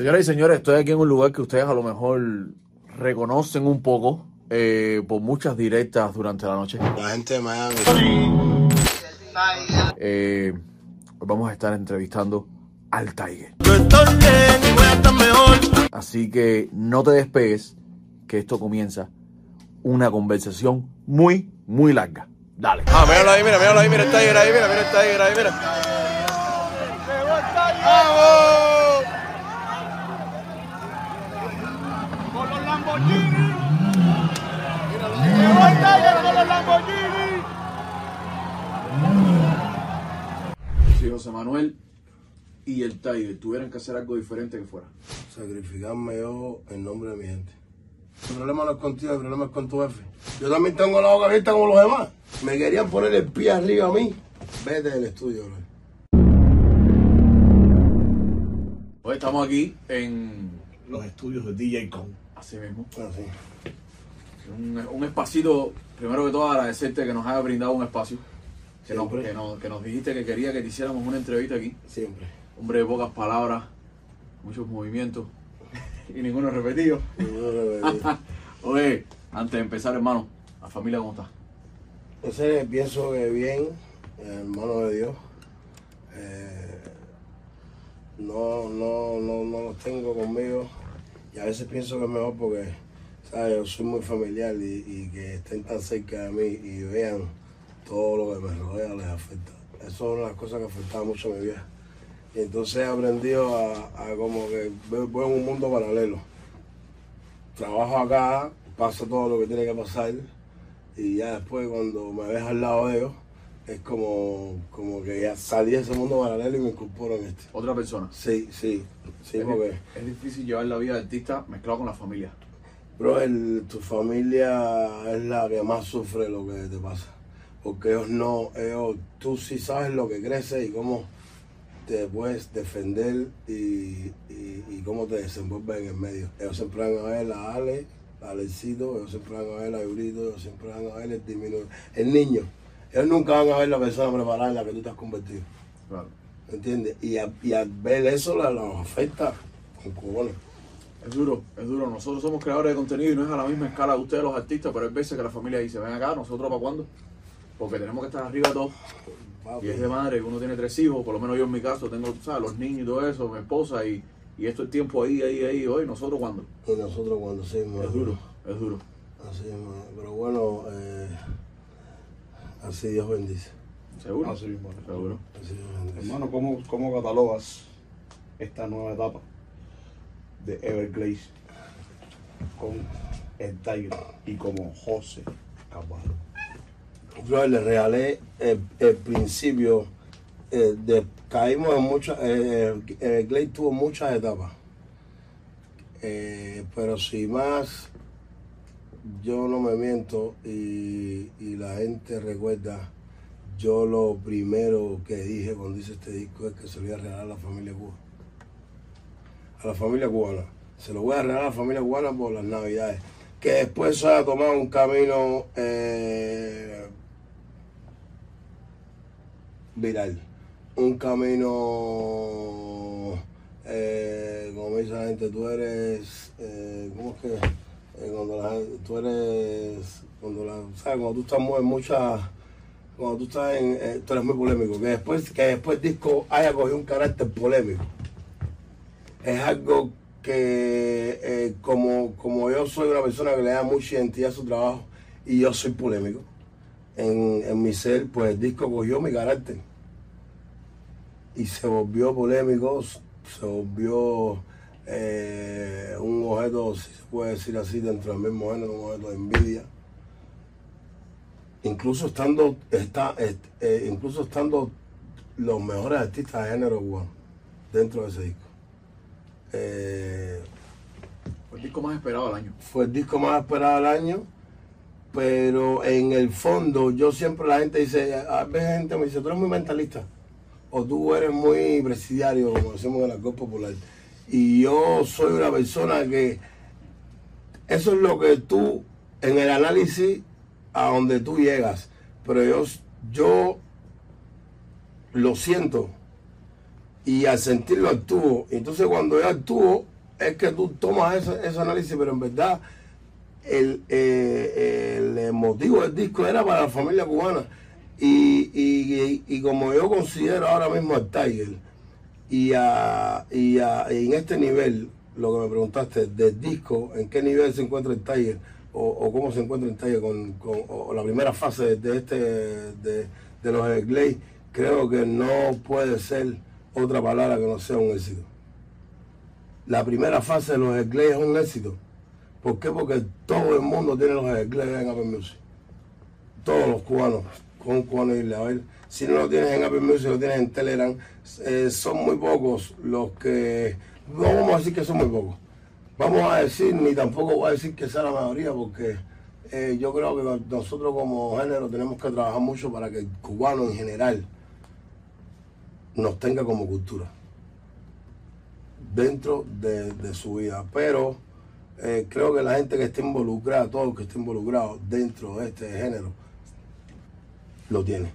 Señoras y señores, estoy aquí en un lugar que ustedes a lo mejor reconocen un poco eh, por muchas directas durante la noche. La gente de Miami. Eh, hoy vamos a estar entrevistando al Tiger. Así que no te despegues, que esto comienza una conversación muy, muy larga. Dale. Ah, míralo ahí, mira, míralo ahí, mira el Tiger ahí, mira, mira el Tiger ahí, mira. ¡Vamos! con los Lamborghini. Llegó el Tiger con los Lamborghini. Si José Manuel y el Tiger tuvieran que hacer algo diferente que fuera. Sacrificarme yo en nombre de mi gente. El problema no es contigo, el problema es con tu jefe. Yo también tengo la boca abierta como los demás. Me querían poner el pie arriba a mí. Vete del estudio, bro. Hoy estamos aquí en los estudios de DJ Con. así mismo. Así. Un, un espacito, primero que todo agradecerte que nos haya brindado un espacio. Que nos, que, nos, que nos dijiste que quería que te hiciéramos una entrevista aquí. Siempre. Hombre de pocas palabras, muchos movimientos y ninguno repetido. Yo revelé. Oye, antes de empezar, hermano, la familia, ¿cómo está? Ese pienso que bien, hermano de Dios. Eh, no, no, no, no los tengo conmigo. Y a veces pienso que es mejor porque, ¿sabes? Yo soy muy familiar y, y que estén tan cerca de mí y vean todo lo que me rodea les afecta. Eso es una de las cosas que afectaba mucho a mi vida. Y entonces he aprendido a, a como que voy en un mundo paralelo. Trabajo acá, paso todo lo que tiene que pasar y ya después cuando me ves al lado de ellos es como, como que ya salí de ese mundo paralelo y me incorporo en este. Otra persona. Sí, sí, sí, es, porque, es difícil llevar la vida de artista mezclado con la familia. Bro, el- tu familia es la que más sufre lo que te pasa. Porque ellos no, ellos, tú sí sabes lo que crece y cómo te puedes defender y, y- y cómo te desenvuelves en el medio. Ellos siempre van a ver a Ale, a Alecito, ellos siempre van a ver a Eurito, ellos siempre van a ver el disminuido. El niño, ellos nunca van a ver la persona preparada en la que tú te has convertido. Claro. ¿Entiendes? Y, a- y al ver eso la- los afecta con cojones. Es duro, es duro. Nosotros somos creadores de contenido y no es a la misma escala de ustedes los artistas, pero hay veces que la familia dice, ven acá, nosotros para cuándo? Porque tenemos que estar arriba de todo. Papi. Y es de madre, uno tiene tres hijos, por lo menos yo en mi caso tengo, ¿sabes? Los niños y todo eso, mi esposa y, y esto es tiempo ahí, ahí, ahí, hoy, nosotros cuándo. Y nosotros cuando sí, Es duro, es duro. Así es, pero bueno, eh, así Dios bendice. ¿Seguro? Así mismo. Seguro. Así Dios bendice. Hermano, ¿cómo, ¿cómo catalogas esta nueva etapa de Everglades con el Tiger y como José Caballo? Le regalé el, principio, eh, de, caímos en muchas, eh, el Glade tuvo muchas etapas, Eh, pero si más yo no me miento y, y la gente recuerda, yo lo primero que dije cuando hice este disco es que se lo voy a regalar a la familia Cuba. A la familia cubana. Se lo voy a regalar a la familia cubana por las navidades. Que después se ha tomado un camino eh, viral. Un camino, eh, como dice la gente, tú eres, eh, ¿cómo es que? Eh, cuando la, tú eres, cuando ¿sabes? Cuando tú estás en muchas, cuando tú estás en, eh, tú eres muy polémico, que después, que después el disco haya cogido un carácter polémico. Es algo que eh, como, como yo soy una persona que le da mucha identidad a su trabajo y yo soy polémico, en, en mi ser, pues el disco cogió mi carácter y se volvió polémico, se volvió eh, un objeto, si se puede decir así, dentro del mismo género, un objeto de envidia. Incluso estando, está, eh, incluso estando los mejores artistas de género dentro de ese disco. Eh, Fue el disco más esperado del año. fue el disco más esperado del año, pero en el fondo yo siempre la gente dice, a veces gente me dice, tú eres muy mentalista o tú eres muy presidiario, como decimos en el alcohol popular. Y yo soy una persona que eso es lo que tú, en el análisis, a donde tú llegas, pero yo, yo lo siento y al sentirlo actúo. Entonces cuando yo actúo es que tú tomas ese, ese análisis, pero en verdad el, eh, el motivo del disco era para la familia cubana. Y, y, y, como yo considero ahora mismo al Tiger y, a, y, a- en este nivel, lo que me preguntaste, del disco, ¿en qué nivel se encuentra el Tiger? O, o cómo se encuentra el Tiger con, con- la primera fase de este de, de los Everglades, creo que no puede ser otra palabra que no sea un éxito. La primera fase de los Everglades es un éxito. ¿Por qué? Porque todo el mundo tiene los Everglades en Apple Music. Todos los cubanos, con un cubano irle a ver. Si no lo tienes en Apple Music, lo tienes en Telegram. eh, son muy pocos los que. No vamos a decir que son muy pocos. Vamos a decir, ni tampoco voy a decir que sea la mayoría, porque eh, yo creo que nosotros como género tenemos que trabajar mucho para que el cubano en general nos tenga como cultura dentro de, de su vida. Pero eh, creo que la gente que esté involucrada, todo el que esté involucrado dentro de este género, lo tiene.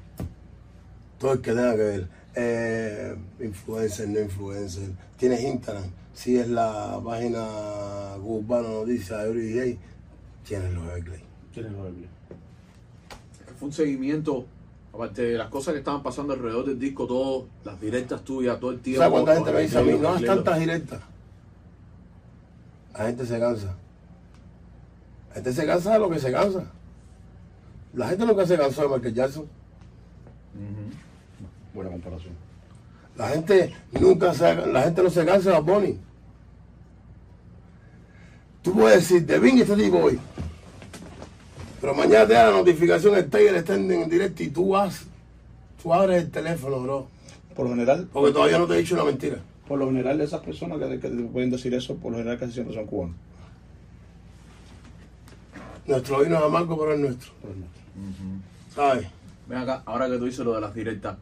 Todo el que tenga que ver. Eh, influencer, no influencer. Tienes Instagram. Si es la página Urbana Noticias de Everyday, tienes los Everglades. Tienes los Everglades. Fue un seguimiento, aparte de las cosas que estaban pasando alrededor del disco, todo, las directas tuyas, todo el tiempo. ¿Sabes cuánta gente me dice a mí? No es tantas directas. La gente se cansa. La gente se cansa de lo que se cansa. La gente nunca se cansó de Michael Jackson. Buena comparación. La gente nunca se, la gente no se cansa de Bunny. Tú puedes decir, de Bing este tipo hoy. Pero mañana te da la notificación, el Tiger está en, en directo y tú vas, tú abres el teléfono, bro. Por lo general, Porque todavía no te he dicho una mentira. por lo general, esas personas que, que te pueden decir eso, por lo general casi siempre son cubanos. Nuestro vino es amargo, pero es nuestro. Pero no. ¿Sabes? Ven acá, ahora que tú dices lo de las directas,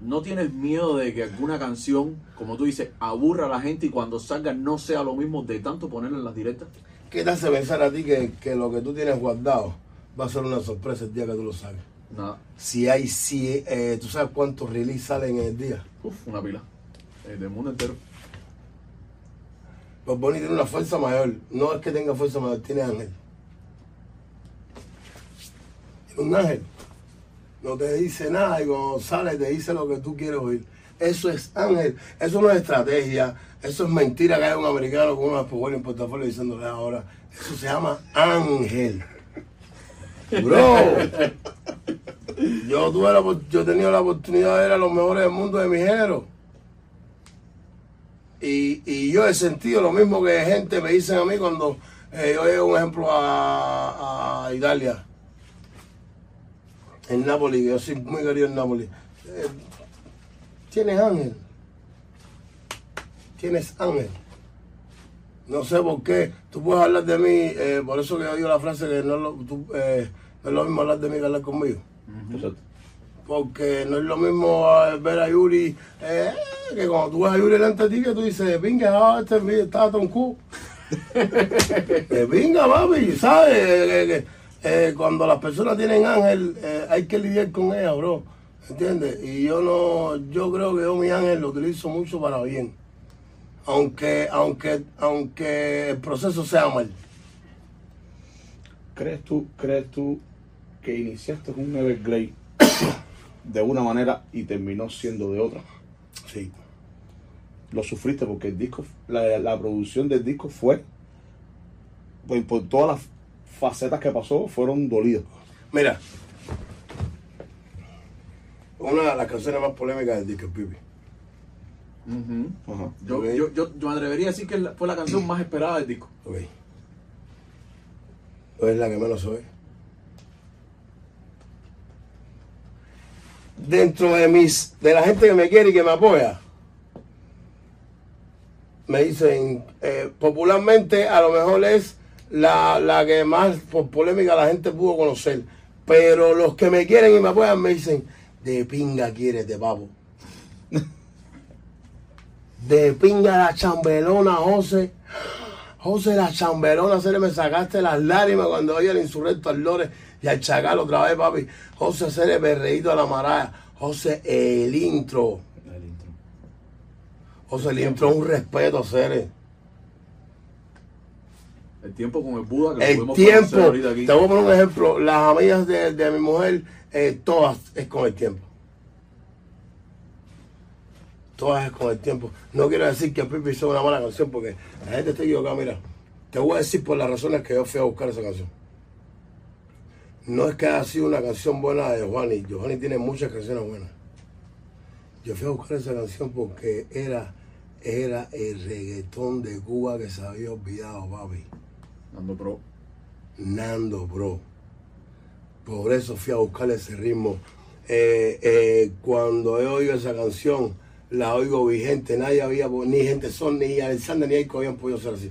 ¿no tienes miedo de que alguna canción, como tú dices, aburra a la gente y cuando salga no sea lo mismo de tanto ponerla en las directas? ¿Qué te hace pensar a ti que, que lo que tú tienes guardado va a ser una sorpresa el día que tú lo saques? Nada. Si hay, si, eh, tú sabes cuántos release salen en el día. Uf, una pila. Eh, del mundo entero. Bad Bunny tiene una fuerza mayor. No es que tenga fuerza mayor, tiene ángel. Tiene un ángel. No te dice nada y cuando sale te dice lo que tú quieres oír. Eso es ángel. Eso no es estrategia. Eso es mentira que hay un americano con un espejuelo en portafolio diciéndole ahora. Eso se llama ángel. Bro. Yo tuve la, yo he tenido la oportunidad de ver a los mejores del mundo de mi género. Y, y yo he sentido lo mismo que gente me dicen a mí cuando eh, yo llevo un ejemplo a, Italia, en Nápoles, yo soy muy querido en Nápoles. Tienes ángel. Tienes ángel. No sé por qué. Tú puedes hablar de mí, eh, por eso que yo digo la frase que no es, lo, tú, eh, no es lo mismo hablar de mí que hablar conmigo Exacto. porque no es lo mismo eh, ver a Yuri eh, que cuando tú ves a Yuri delante de ti que tú dices, venga, ah, este es- está tronco. Eh, venga, papi, ¿sabes? Eh, eh, eh, cuando las personas tienen ángel, eh, hay que lidiar con ellas, bro. ¿Entiendes? Y yo no, yo creo que yo mi ángel lo utilizo mucho para bien. Aunque, aunque, aunque el proceso sea mal. ¿Crees tú, crees tú que iniciaste un Everglade de una manera y terminó siendo de otra? Sí. Lo sufriste porque el disco, la, la producción del disco fue, pues, por todas las facetas que pasó, fueron dolidos. Mira, una de las canciones más polémicas del disco, Pipi. Yo, yo, yo, yo me atrevería a decir que fue la canción más esperada del disco. Ok. No es la que menos oye. Dentro de mis, de la gente que me quiere y que me apoya, me dicen, eh, popularmente a lo mejor es la, la que más por polémica la gente pudo conocer. Pero los que me quieren y me apoyan me dicen, de pinga quieres de papo. De pinga la chambelona, José. José la chambelona, se le me sacaste las lágrimas cuando oí el insurrecto al Lore y al Chacal otra vez, papi. José se le berreíto a la maraya. José, el intro. El intro. José le entró un respeto a Ceres. El tiempo con el Buda, que El tiempo, aquí. te voy a poner un ejemplo, las amigas de, de mi mujer, eh, todas es con el tiempo. Todas es con el tiempo. No quiero decir que Pipi hizo una mala canción porque la gente está equivocada. Mira, te voy a decir por las razones que yo fui a buscar esa canción. No es que haya sido una canción buena de Juani. Giovanni tiene muchas canciones buenas. Yo fui a buscar esa canción porque era, era el reggaetón de Cuba que se había olvidado, papi. Dando pro. Nando, bro. Por eso fui a buscar ese ritmo. Eh, eh, cuando he oído esa canción, la oigo vigente. Nadie había, ni gente son, ni Alexander, ni Aiko habían podido ser así.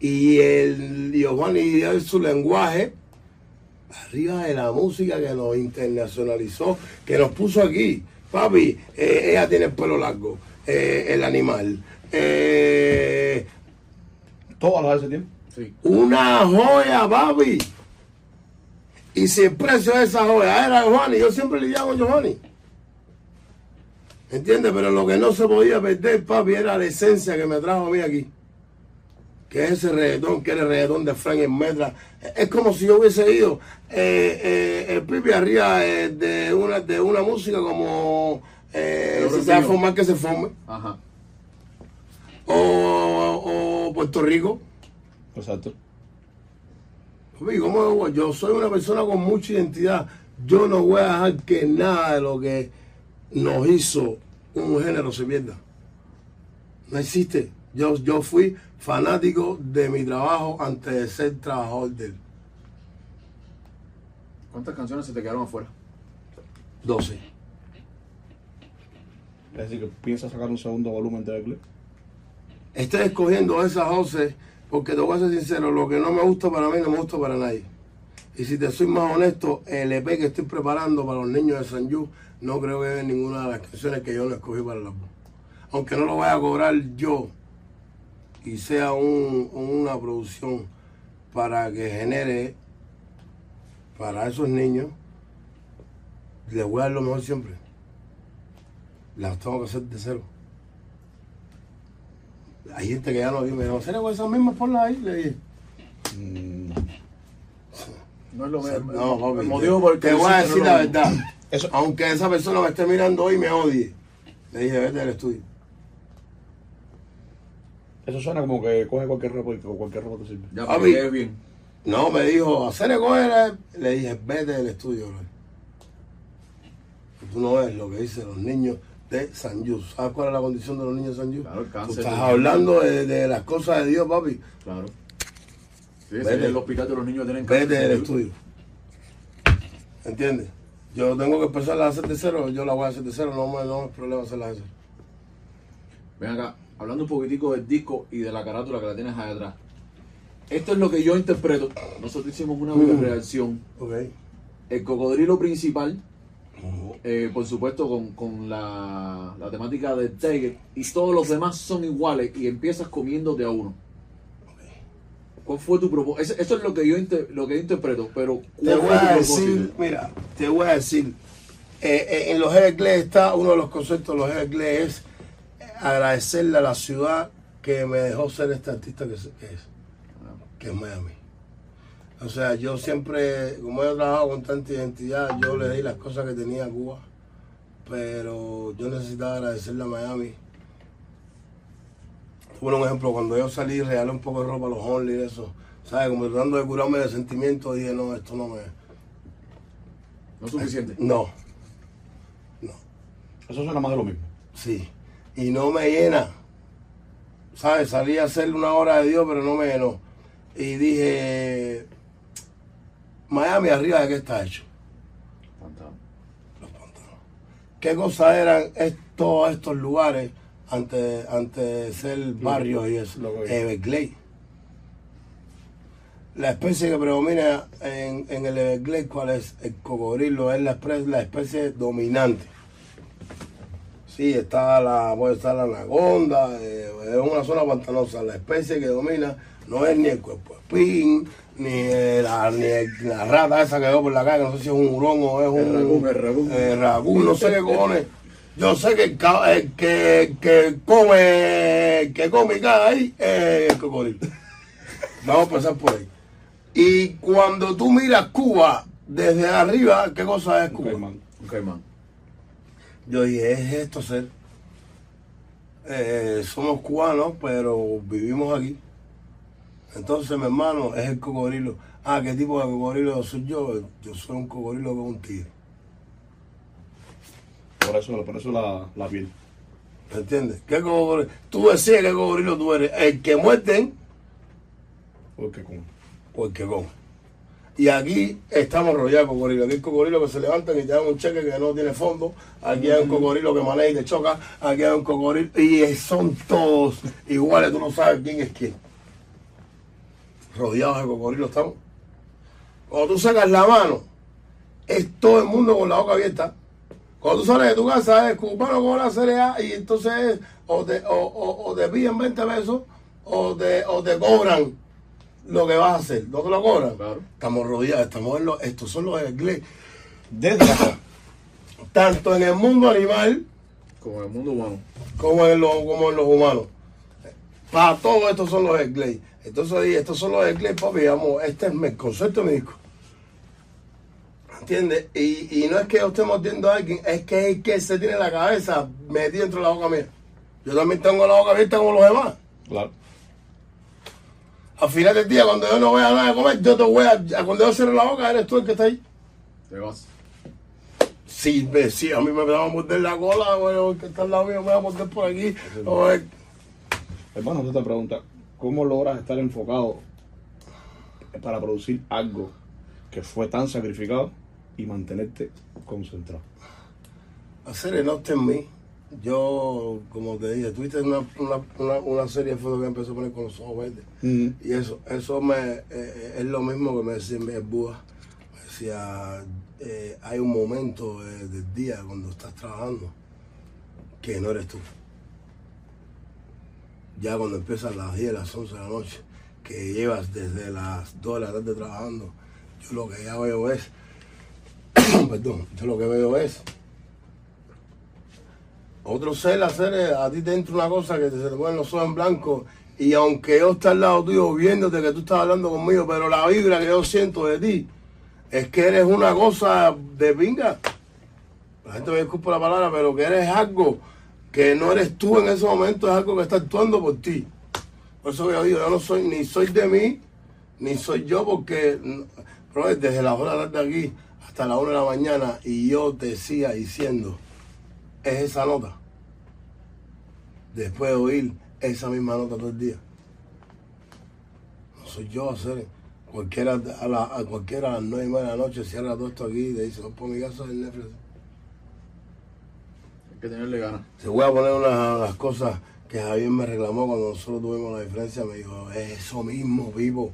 Y el Giovanni y su lenguaje, arriba de la música que nos internacionalizó, que nos puso aquí. Papi, eh, ella tiene el pelo largo, eh, el animal. eh, Todas las de ese tiempo. Sí. una joya, papi. Y si el precio de esa joya era Giovanni, yo siempre lidiaba con Giovanni. ¿Entiendes? Pero lo que no se podía perder, papi, era la esencia que me trajo a mí aquí. Que es ese reggaetón, que era el reggaetón de Frank en Metra. Es como si yo hubiese ido eh, eh, el pipi arriba eh, de, una, de una música como si se va a formar que se forme. Ajá. O, o Puerto Rico. Exacto. Papi, ¿cómo yo soy una persona con mucha identidad. Yo no voy a dejar que nada de lo que nos hizo un género se pierda. No existe. Yo, yo fui fanático de mi trabajo antes de ser trabajador de él. ¿Cuántas canciones se te quedaron afuera? 12. Es decir, que piensa sacar un segundo volumen de. Estoy escogiendo esas 12 porque te voy a ser sincero, lo que no me gusta para mí no me gusta para nadie. Y si te soy más honesto, el EP que estoy preparando para los niños de San Yu, no creo que en ninguna de las canciones que yo no escogí para álbum. Aunque no lo vaya a cobrar yo y sea un- una producción para que genere para esos niños, les voy a dar lo mejor siempre. Las tengo que hacer de cero. Hay gente que ya no dime, no, ¿será con esas mismas ponlas ahí? Le dije. Mm, No es lo mismo. No, papi, el motivo por el que te lo voy a decir no la lo verdad. Eso- Aunque esa persona me esté mirando hoy y me odie. Le dije, vete del estudio. Eso suena como que coge cualquier ropa y cualquier ropa te sirve. Ya, Papi. bien. No, me dijo, hacer coger. Le dije, vete del estudio, bro. Tú no ves lo que dicen los niños de San. ¿Sabes cuál es la condición de los niños de San Yus? Claro, el Tú cáncer. estás hablando de, de las cosas de Dios, papi. Claro. Sí, Vete. es el hospital de los niños que tienen Vete cáncer. del estudio. ¿Entiendes? Yo tengo que empezar a hacer de cero, yo la voy a hacer de cero, no me, no es problema hacerla de cero. Ven acá, hablando un poquitico del disco y de la carátula que la tienes ahí atrás. Esto es lo que yo interpreto. Nosotros hicimos una Mm. reacción. Ok. El cocodrilo principal, eh, por supuesto, con, con la, la temática del Tiger, y todos los demás son iguales y empiezas comiéndote a uno. ¿Cuál fue tu propósito? Eso es lo que yo, inter- lo que yo interpreto, pero Te ¿cuál voy fue tu a decir, mira, te voy a decir, eh, eh, en los Everglades está uno de los conceptos de los Everglades es agradecerle a la ciudad que me dejó ser este artista que, es- que es, que es Miami. O sea, yo siempre, como he trabajado con tanta identidad, yo le di las cosas que tenía a Cuba, pero yo necesitaba agradecerle a Miami. Bueno, un ejemplo, cuando yo salí, regalé un poco de ropa a los only y eso, ¿sabes? Como tratando de curarme de sentimientos, dije, no, esto no me... No es suficiente. No, Eso suena más de lo mismo. sí. Y no me llena. ¿Sabes? Salí a hacer una hora de Dios, pero no me llenó. Y dije, Miami arriba de qué está hecho. Fantástico. ¿Qué cosas eran todos estos lugares antes, antes de ser barrios y eso? Everglades. La especie que predomina en, en el Everglades, ¿cuál es? El cocodrilo, es la, la especie dominante. Sí, está la, puede estar la anaconda, eh, es una zona pantanosa. La especie que domina no es ni el cuerpo espín, ni, eh, la, ni el- la rata esa que veo por la calle, no sé si es un hurón o es un El raccoon, el raccoon. eh, no sé qué cojones. Yo sé que el, el que, el que come, el que come y caga ahí es el cocodrilo. Vamos a empezar por ahí. Y cuando tú miras Cuba desde arriba, ¿qué cosa es Un Cuba? caimán. Un caimán. Yo dije, es esto ser. Eh, somos cubanos, pero vivimos aquí. Entonces, mi hermano, es el cocodrilo. Ah, ¿qué tipo de cocodrilo soy yo? Yo soy un cocodrilo con un tigre. Por eso, por eso la, la piel. ¿Me entiendes? ¿Qué cocodrilo? Tú decías qué cocodrilo tú eres. El que muerden Porque con. o el que come. Y aquí estamos rodeados de cocodrilos. Aquí hay cocodrilos que se levantan y te dan un cheque que no tiene fondo. Aquí hay un cocodrilo que maneja y te choca. Aquí hay un cocodrilo. Y son todos iguales. Tú no sabes quién es quién. Rodeados de cocodrilos estamos. Cuando tú sacas la mano, es todo el mundo con la boca abierta. Cuando tú sales de tu casa, es cubano con la cereal y entonces es, o te, o, o- o te piden 20 pesos o te, o te cobran lo que vas a hacer. ¿No te lo cobran? Claro. Estamos rodeados, estamos en los, estos son los ingleses. Desde acá. Tanto en el mundo animal Como en el mundo humano. como en, los, como en los humanos. Para todo estos son los Glade. Entonces dije, estos son los Glade, papi, vamos, este es mi concepto de mi disco. ¿Entiendes? Y, y no es que yo esté mordiendo a alguien, es que es el que se tiene la cabeza metida dentro de la boca mía. Yo también tengo la boca abierta como los demás. Claro. Al final del día, cuando yo no vea nada de comer, yo te voy a. Cuando yo cierre la boca, eres tú el que está ahí. Te vas. Si, me- si a mí me va a morder la cola, bueno, el que está al lado mío me va a morder por aquí. el- Hermano, tú te preguntas, ¿cómo logras estar enfocado para producir algo que fue tan sacrificado y mantenerte concentrado? hacer el norte en mí. Yo, como te dije, tuviste una, una, una, una serie de fotos que empezó a poner con los ojos verdes. Y eso, eso me, eh, es lo mismo que me decía el Buda. Me decía, eh, hay un momento eh, del día cuando estás trabajando que no eres tú. Ya cuando empiezan las 10, las 11 de la noche, que llevas desde las 2 de la tarde trabajando, yo lo que ya veo es, perdón, yo lo que veo es otro ser, hacer eh, a ti te entra una cosa que te, se te ponen los ojos en blanco y aunque yo esté al lado tuyo viéndote que tú estás hablando conmigo, pero la vibra que yo siento de ti es que eres una cosa de pinga. La gente me disculpa la palabra, pero que eres algo que no eres tú en ese momento, es algo que está actuando por ti. Por eso yo digo, yo no soy, ni soy de mí, ni soy yo, porque desde las horas de la aquí hasta la una de la mañana y yo te siga diciendo es esa nota. Después de oír esa misma nota todo el día. No soy yo hacer. Cualquiera a, la, a cualquiera a las nueve y media de la noche cierra todo esto aquí y te dice, no por mi casa del Netflix. Que tenerle ganas. Te voy a poner una de las cosas que Javier me reclamó cuando nosotros tuvimos la diferencia. Me dijo, es eso mismo, vivo.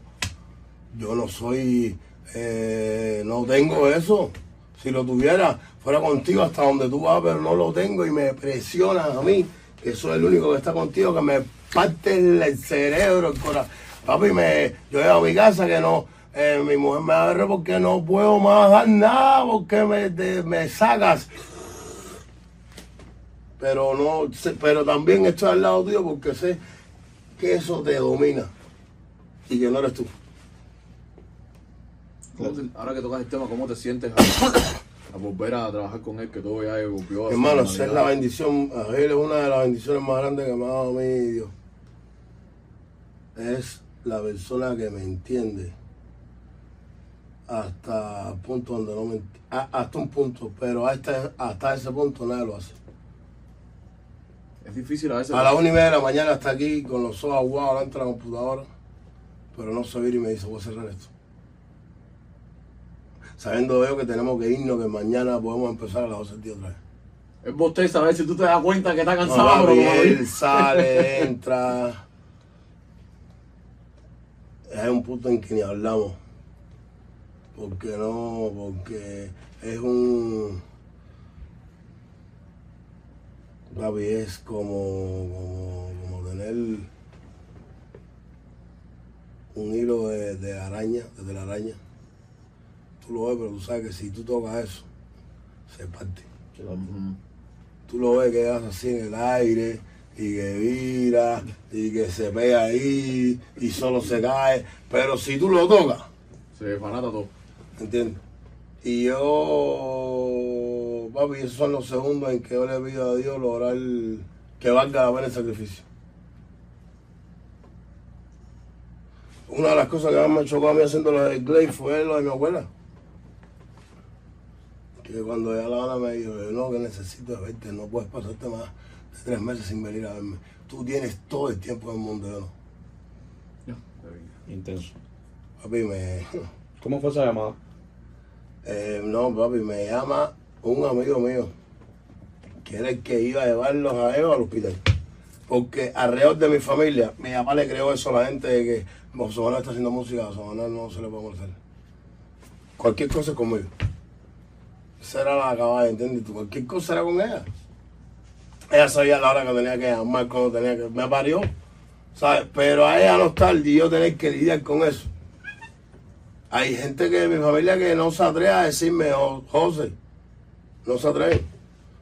Yo no soy, eh, no tengo eso. Si lo tuviera, fuera contigo hasta donde tú vas, pero no lo tengo y me presiona a mí, que soy el único que está contigo, que me parte el, cerebro, el corazón. Papi, me, yo llego a mi casa que no, eh, mi mujer me agarró porque no puedo más dar nada, porque me, te- me sacas pero no pero también estoy al lado tuyo porque sé que eso te domina y que no eres tú. ¿Cómo te- ahora que tocas el tema, ¿cómo te sientes a, a volver a trabajar con él? Que todo ya su Hermano, es la bendición, a él es una de las bendiciones más grandes que me ha dado a mí Dios. Es la persona que me entiende hasta punto donde no me hasta un punto, pero hasta, hasta ese punto nadie lo hace. Es difícil a veces. A la una y media de la mañana está aquí con los ojos aguados delante de la computadora, pero no se vira y me dice, voy a cerrar esto. Sabiendo yo que tenemos que irnos, que mañana podemos empezar a las 12 del día otra vez. Es bosteza a ver si tú te das cuenta que está No, cansado, pero lo Gabriel dices. sale, entra. Hay un punto en que ni hablamos. Porque no, porque es un. Gaby es como, como, como tener un hilo de, de araña, de telaraña. Tú lo ves, pero tú sabes que si tú tocas eso, se parte. Tú lo ves que hace así en el aire y que vira y que se pega ahí y solo se cae. Pero si tú lo tocas, Se desbarata todo. ¿entiendes? Y yo, papi, esos son los segundos en que yo le pido a Dios lograr que valga la pena el sacrificio. Una de las cosas que más me chocó a mí haciendo lo del Glade fue lo de mi abuela. Que cuando ya la Ana me dijo, no, que necesito verte, no puedes pasarte más de tres meses sin venir a verme. Tú tienes todo el tiempo del mundo, yo no. Intenso. Papi, me... ¿Cómo fue esa llamada? Eh, no, papi, me llama un amigo mío, que era el que iba a llevarlos a ellos al hospital. Porque alrededor de mi familia, mi papá le creó eso a la gente de que Manuel está haciendo música, a José Manuel no se le puede molestar. Cualquier cosa es conmigo. Esa era la acabada, ¿entiendes? Cualquier cosa era con ella. Ella sabía la hora que tenía que llamar, cuando tenía que... Me parió, ¿sabes? Pero a ella no estar y yo tener que lidiar con eso. Hay gente que de mi familia que no se atreve a decirme, "Jo- José, no se atreve.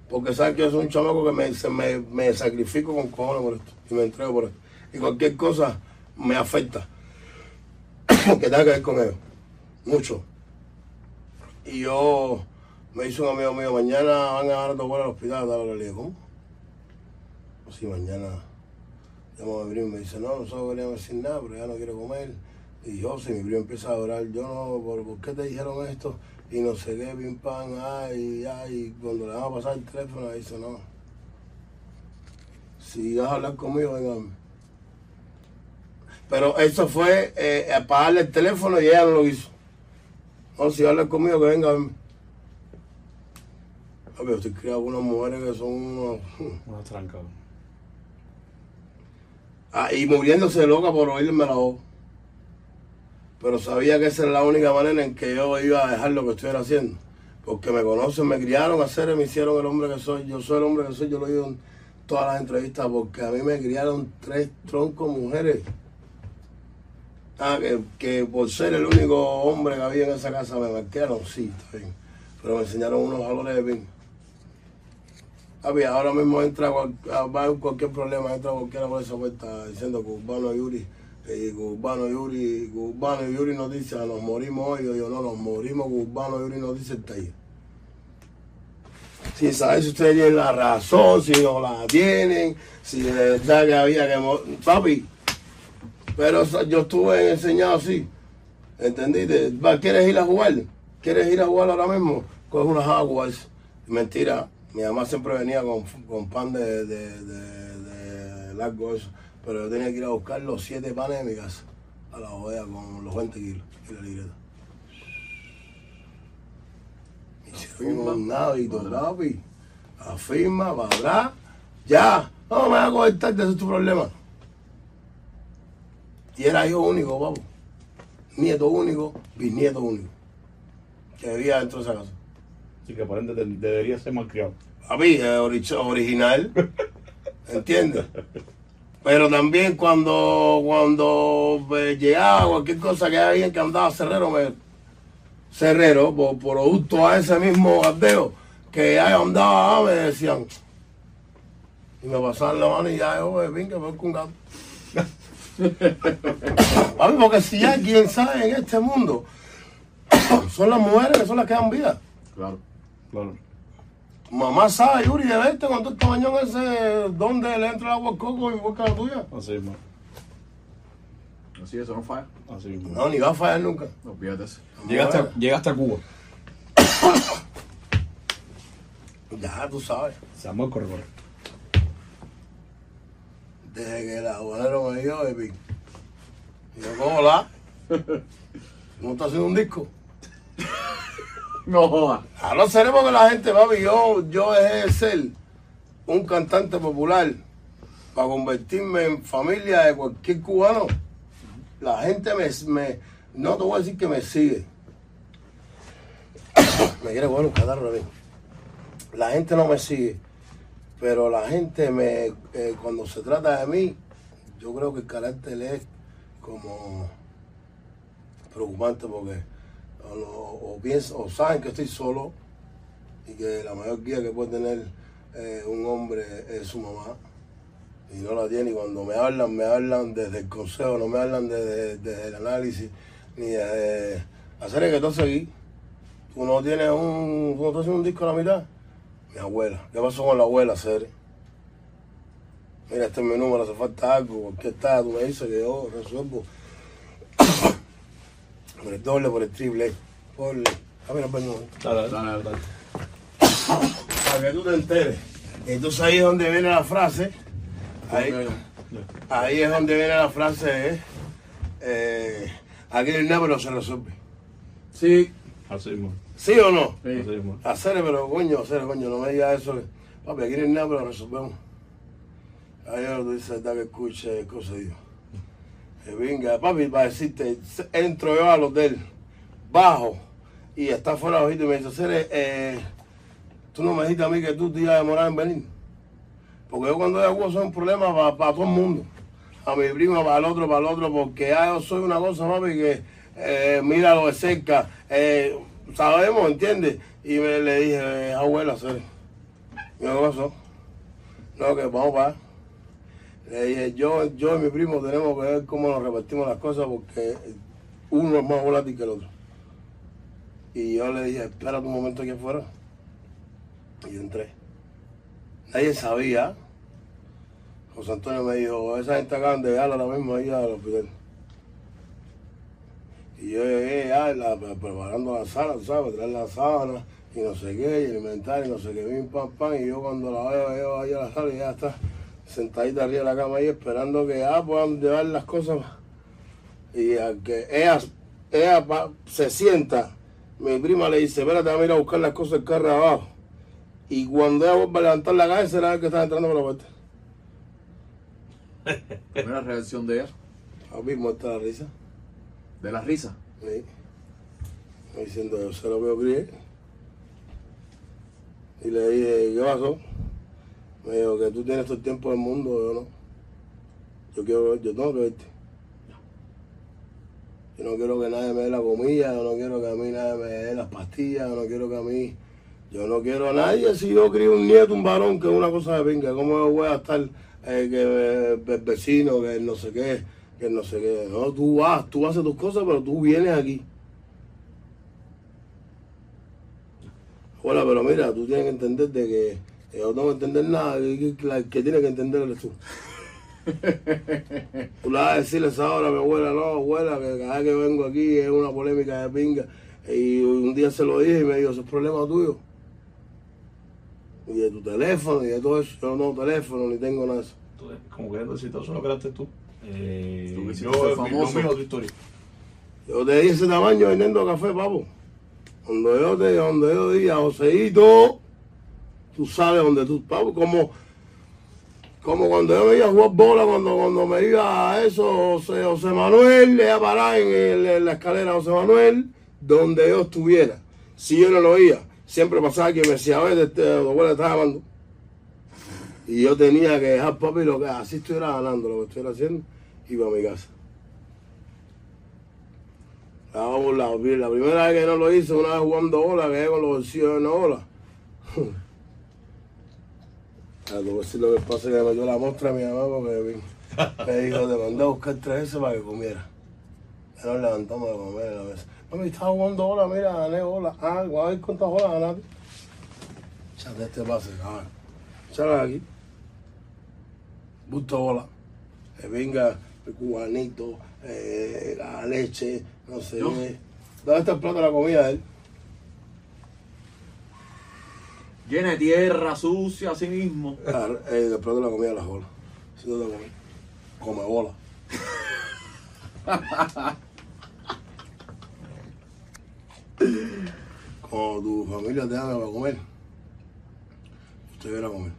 Porque saben que yo soy un chamaco que me, se- me, sacrifico con cojones por esto. Y me entrego por esto. Y cualquier cosa me afecta. que tenga que ver con ellos. Mucho. Y yo me hizo un amigo mío, mañana van a dar a tu abuela al hospital. tal, Le dije, ¿cómo? Sí, mañana llamo a mi primo y me dice, no, nosotros queríamos decir nada, pero ya no quiero comer. Y yo, si mi primo empieza a orar, yo no, ¿por, por qué te dijeron esto? Y no sé qué, pim pam, ay, ay. Cuando le vamos a pasar el teléfono, dice, no. Si vas a hablar conmigo, venga. Pero eso fue eh, apagarle el teléfono y ella no lo hizo. No, si hablar conmigo, que venga a verme. Pero estoy criado unas mujeres que son unos... Una tranca. Ah, y muriéndose loca por oírme la voz. Pero sabía que esa era la única manera en que yo iba a dejar lo que estuviera haciendo. Porque me conocen, me criaron a ser, me hicieron el hombre que soy. Yo soy el hombre que soy, yo lo digo en todas las entrevistas, porque a mí me criaron tres troncos mujeres. Ah, que, que por ser el único hombre que había en esa casa me marcaron, sí, está bien. Pero me enseñaron unos valores de. Papi, ahora mismo entra cual- ah, cualquier problema, entra cualquiera por esa puerta diciendo Cubano Yuri, eh, Cubano Yuri, Cubano Yuri nos dice, "Ah, nos morimos hoy, yo, no, nos morimos, Cubano Yuri nos dice el taller. Sin saber si ustedes tienen la razón, si no la tienen, si de verdad que había que morir. Papi, pero yo estuve enseñado así, ¿entendiste? ¿Quieres ir a jugar? ¿Quieres ir a jugar ahora mismo? Coge unas aguas. Mentira, mi mamá siempre venía con, con pan de, de, de- de largo eso, pero yo tenía que ir a buscar los siete panes de mi casa, a la bodega con los 20 kilos y la libreta. Me hicieron un hábito, papi. La firma, para atrás, ya. No me vas a coger tarde, ese es tu problema. Y era hijo único, papu. Nieto único, bisnieto único. Que vivía dentro de esa casa. Así que por ende te- debería ser malcriado. Papi, es ori- original. ¿Entiendes? Pero también cuando, cuando eh, llegaba cualquier cosa que había que andaba cerrero, me, cerrero, por, producto a ese mismo gardeo que andaba, ah, me decían. Y me pasaban la mano y ya yo, venga, voy con gato. Porque si hay quien sabe en este mundo, son las mujeres que son las que dan vida. Claro. Claro. Tu mamá sabe, Yuri, de verte cuando el tamañón ese, donde le entra el agua coco y busca la tuya. Así mismo. Así eso no falla. Así mismo. No, ni va a fallar nunca. No olvídate eso. Llegaste, a, llegaste a Cuba. Ya, tú sabes. Se armó el corredor. Desde que el abuelero me dio, baby. Y yo, ¿cómo la? ¿No está haciendo un disco? No joda. Ahora seré porque la gente, papi, yo, yo dejé de ser un cantante popular para convertirme en familia de cualquier cubano. La gente me, me no te voy a decir que me sigue. me quiere bueno un catarro. La gente no me sigue, pero la gente me, eh, cuando se trata de mí, yo creo que el carácter es como preocupante porque o, piensan- o saben que estoy solo y que la mayor guía que puede tener eh, un hombre es su mamá y no la tiene. Y cuando me hablan, me hablan desde el consejo, no me hablan desde, desde el análisis, ni desde hacer el que tú seguí. Tú no tienes un, tú no un disco a la mitad. Mi abuela, ¿qué pasó con la abuela, Cere? Mira, este es mi número, hace falta algo, ¿qué está? Tú me dices que yo resuelvo. por el doble, por el triple, por... A ver, perdón. Dale, dale. Para que tú te enteres. Entonces ahí es donde viene la frase. Ahí, ahí es donde viene la frase. Eh, eh, aquí nada, pero se resuelve. Sí, Así mismo. ¿Sí o no? sí. Así mismo. Hacer, pero coño, hacer, coño, no me digas eso. Papi, aquí no hay nada, pero resolvemos. Ahí donde dice, da que escuche cosas de Dios. Eh, venga, papi, para decirte, entro yo al hotel, bajo, y está fuera de y me dice, Cere, eh, tú no me dijiste a mí que tú te ibas a demorar en venir. Porque yo cuando hay agua soy un problema para, todo el mundo. A mi prima, para el otro, para el otro, porque yo soy una cosa, papi, que eh, míralo de cerca. Eh, sabemos, ¿entiendes? Y me, le dije, abuela, Cere, ¿qué pasó? No, que vamos para. Le dije, yo, yo y mi primo tenemos que ver cómo nos repartimos las cosas porque uno es más volátil que el otro. Y yo le dije, espérate un momento aquí afuera. Y yo entré. Nadie sabía. José Antonio me dijo, esa gente acaban de llegar ahora mismo ahí al hospital. Y yo llegué ya la- preparando la sala, ¿sabes? Traer la sábana y no sé qué, y el inventario, y no sé qué, pim, pam, pam. Y yo cuando la veo, veo ahí a la sala y ya está sentadita arriba de la cama ahí esperando que ya puedan llevar las cosas. Y al que ella, ella pa- se sienta, mi prima le dice, espérate, vamos a ir a buscar las cosas del carro abajo. Y cuando ella vuelve a levantar la cabeza, era el que estaba entrando por la puerta. Primera reacción de ella, Papi, muerta la risa. de la risa. Sí. Diciendo, yo se lo veo crié. Y le dije, ¿qué pasó? Me dijo que tú tienes todo el tiempo del mundo, yo no. Yo quiero, yo tengo que verte. Yo no quiero que nadie me dé la comida, yo no quiero que a mí nadie me dé las pastillas, yo no quiero que a mí, yo no quiero a nadie si yo crío un nieto, un varón, que es una cosa de pinga. ¿Cómo voy a estar eh, que eh, vecino, que el no sé qué, que el no sé qué? No, tú vas, tú haces tus cosas, pero tú vienes aquí. Hola, pero mira, tú tienes que entender de que yo no tengo que entender nada, que, que la que tiene que entender eres tú. Tú le vas a decir esa hora a mi abuela, no, abuela, que cada vez que vengo aquí es una polémica de pinga. Y un día se lo dije y me dijo, eso es problema tuyo. Y de tu teléfono y de todo eso. Yo no tengo teléfono ni tengo nada de eso. Como queriendo decir, todo eso lo creaste tú. Eh, Tú yo, ser mi- famoso. no mío tu historia. Yo te di ese tamaño vendiendo café, papo. Cuando yo te, cuando yo diga, Joseito, tú sabes donde tú, papo, como, como cuando yo me iba a jugar bola, cuando, cuando me iba a eso, José, José Manuel, le iba a parar en, en la escalera José Manuel, donde yo estuviera. Si yo no lo oía, siempre pasaba que me decía, a ver, este, tu abuela está llamando. Y yo tenía que dejar, papi, lo que así estuviera ganando, lo que estuviera haciendo, iba a mi casa. La, la, la primera vez que no lo hice, una vez jugando bola, que con los bolsillos de una bola. A que sí lo que pasa es que me metió la mostra a mi mamá porque me, dijo, te mandé a buscar tres veces para que comiera. Ya nos levantamos de comer a la mesa. Mami, estaba jugando bola, mira, gané bola. Ah, voy a ver cuántas bolas ganaste. Échate este pase, cabrón. Aquí. Busto bola. Que venga el cubanito, eh, la leche, no sé No. ¿Dónde está el plato de la comida de él? Llena de tierra, sucia, así mismo. Ah, eh, de la comida de las bolas. Si no te comes, come bola. Cuando tu familia te llame para comer, usted viene a comer.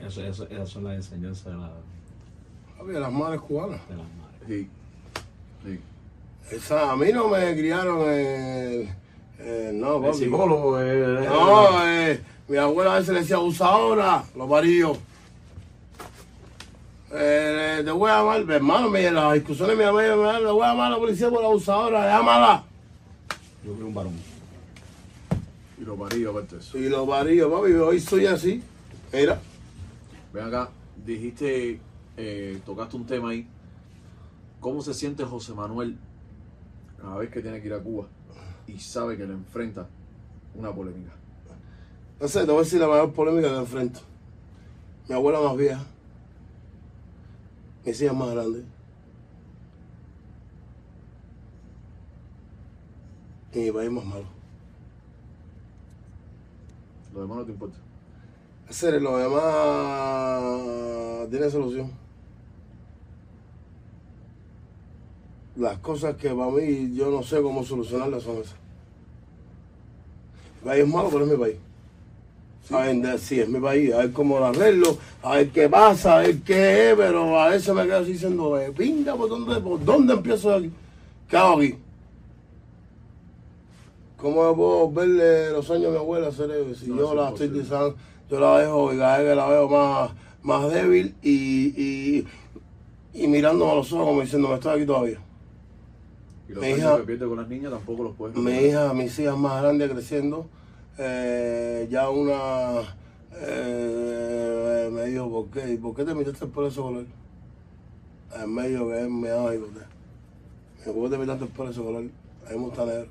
Eso, eso, esas son las enseñanzas de, la, las madres cubanas. de las madres. Sí. Sí. Esa, a mí no me criaron en. En- no, El papi. psicólogo, eh, No, eh, mi abuela a veces le decía abusadora, los varillos. Eh, te voy a llamar, hermano, me, las discusiones me dijo, le voy a llamar a la policía por abusadora, llámala. yo fui un varón. Y lo parí, aparte eso. Y los varíos, papi, hoy soy así. Mira, Ven acá, dijiste, eh, tocaste un tema ahí. ¿Cómo se siente José Manuel cada vez que tiene que ir a Cuba y sabe que le enfrenta una polémica? no sé, te voy a decir la mayor polémica que enfrento. Mi abuela más vieja, mis hijas más grandes. Y mi país más malo. Lo demás no te importa. Hacer lo demás tiene solución. Las cosas que para mí yo no sé cómo solucionarlas son esas. Mi país es malo, pero es mi país. Saben, de- sí, es mi país, a ver cómo lo arreglo, a ver qué pasa, a ver qué es, pero a veces me quedo así diciendo, eh, pinga, ¿por dónde, ¿por dónde empiezo de aquí? ¿Qué hago aquí? ¿Cómo puedo verle los años a mi abuela hacer eso? Si No, yo la estoy utilizando, yo la veo, y cada vez que la veo más, más débil y, y, y mirándome a los ojos como diciendo, me estoy aquí todavía. Y los Mi hija- que pierde con las niñas tampoco los puedes Mi hija, mis hijas más grandes creciendo, eh, ya una eh, me dijo, ¿por qué? ¿Y por qué te metiste de ese color? En medio que es me daba. Me dijo, ¿por qué te metiste de ese color? Gusta negro.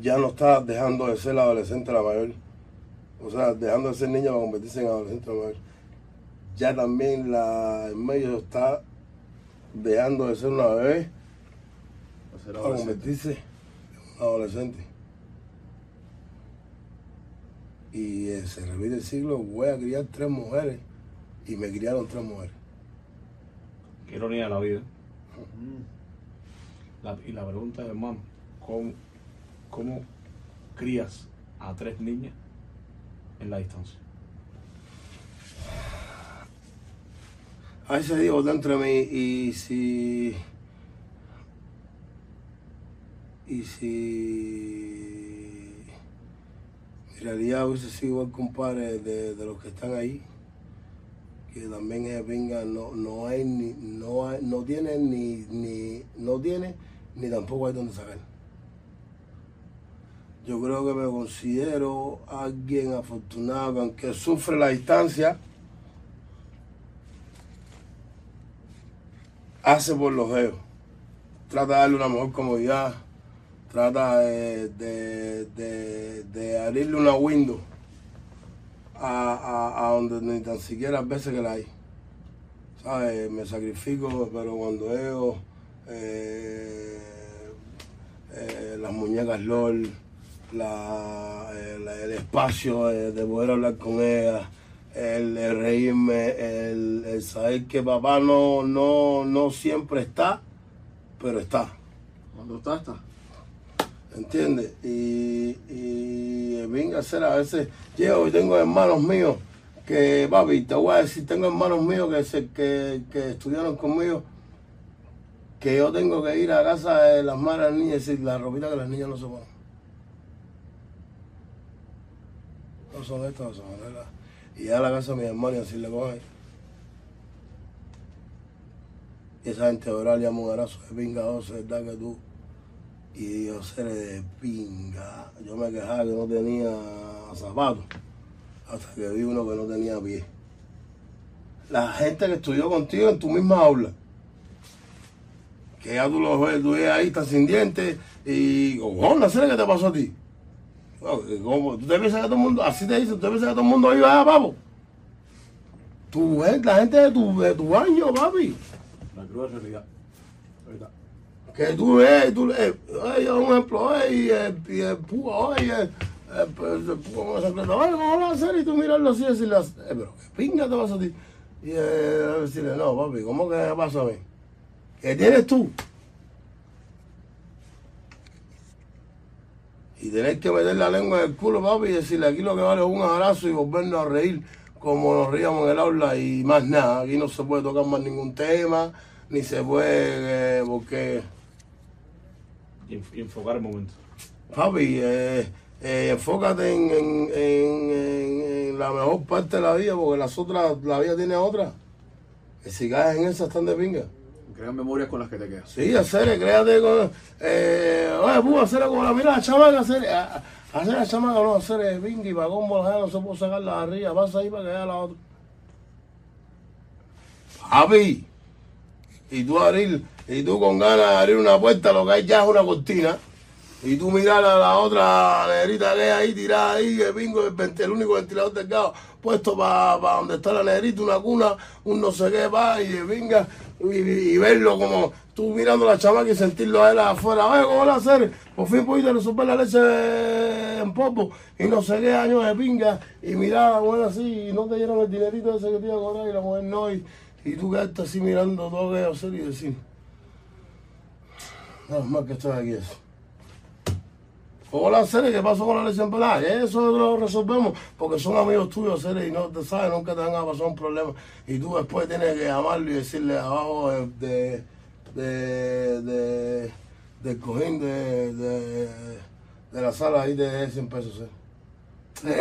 Ya no está dejando de ser adolescente la mayor. O sea, dejando de ser niña para convertirse en adolescente la mayor ya también la en medio está dejando de ser una bebé a convertirse en un adolescente. Y eh, se repite el siglo, voy a criar tres mujeres y me criaron tres mujeres. Qué ironía de la vida. La- y la pregunta es, hermano, ¿cómo, ¿cómo crías a tres niñas en la distancia? A veces digo dentro de mí, y si. Y si. Mi realidad hubiese sido igual, compadre, de, de los que están ahí, que también es pinga, no, no hay ni. No, no tiene ni, ni. No tiene ni tampoco hay donde sacar. Yo creo que me considero alguien afortunado, que aunque sufre la distancia, hace por los geos. Trata de darle una mejor comodidad. Trata de, de, de- abrirle una window a, a- a donde ni tan siquiera a veces que la hay. ¿Sabes? Me sacrifico, pero cuando veo eh, eh, las muñecas LOL, la, el, espacio de, de poder hablar con ella, el, el el, saber que papá no, no, no siempre está, pero está. Cuando está, está. ¿Entiendes? Y, y venga a ser a veces, llego y tengo hermanos míos que, papi, te voy a decir, tengo hermanos míos que, se, que, que estudiaron conmigo, que yo tengo que ir a casa de las madres niñas y decir, la ropita que las niñas no se ponen. No son estas, no son estas. Y a la casa de mis hermanos y decirle, coge. Y esa gente oral llama un abrazo de pinga 12, ¿verdad que tú? y yo seré de pinga. Yo me quejaba que no tenía zapatos, hasta que vi uno que no tenía pie. La gente que estudió contigo en tu misma aula, que ya tú lo ves, tú ves ahí, está sin dientes, y cojón, ¿qué te pasó a ti? ¿Cómo? ¿Tú te piensas que todo el mundo, así te dicen, tú te piensas que todo el mundo iba a papo? Tú ves la gente de tu, de tu año, papi. La cruda realidad. ¿Verdad? que tú ves, tú lees, oye, un ejemplo, y el, y el púa, oye, el, púa con esa secreto, oye, ¿cómo lo vas a hacer? Y tú mirarlo así y decirle, eh, pero qué pinga te pasa a ti. Y eh, decirle, no, papi, ¿cómo que me pasa a mí? ¿Qué tienes tú? Y tener que meter la lengua en el culo, papi, y decirle, aquí lo que vale es un abrazo y volvernos a reír como nos reíamos en el aula y más nada. Aquí no se puede tocar más ningún tema, ni se puede, eh, porque... Y enf- y enfocar el momento. Papi, eh, eh, enfócate en, en- en- en- en la mejor parte de la vida, porque las otras, la vida tiene otra. Que si caes en esa, están de pinga. Crean memorias con las que te quedas. Sí, hacer, créate con. Eh, oye, hacer como la mira la chamaca, hacer. a- a- Hacer la chamaca, no, hacer el bingi para cómo la no se puede sacarla de arriba. Pasa ahí para que vea la otra. Papi. Y tú abrir, y tú con ganas de abrir una puerta, lo que hay ya es una cortina. Y tú mirar a la otra negrita que hay ahí tirada ahí, el bingo, el, el único ventilador delgado puesto para donde está la negrita, una cuna, un no sé qué va, y venga, y, verlo como tú mirando a la chamaca y sentirlo a él afuera. Oye, ¿cómo lo hacer? Por fin pudiste resolver la leche en popo y no sé qué años de pinga y mirar a la así y no te dieron el dinerito ese que te iba a cobrar y la mujer no. Y, y tú quedaste así mirando todo aquello hacer y decir, nada más que estoy aquí eso. ¿Cómo la serie? ¿Qué pasó con la en pelada? Eso lo resolvemos porque son amigos tuyos, seres, y no te sabes, nunca te van a pasar un problema. Y tú después tienes que llamarlo y decirle abajo de, de, de, de- del cojín de, de, de la sala ahí de 100 pesos. ¿eh?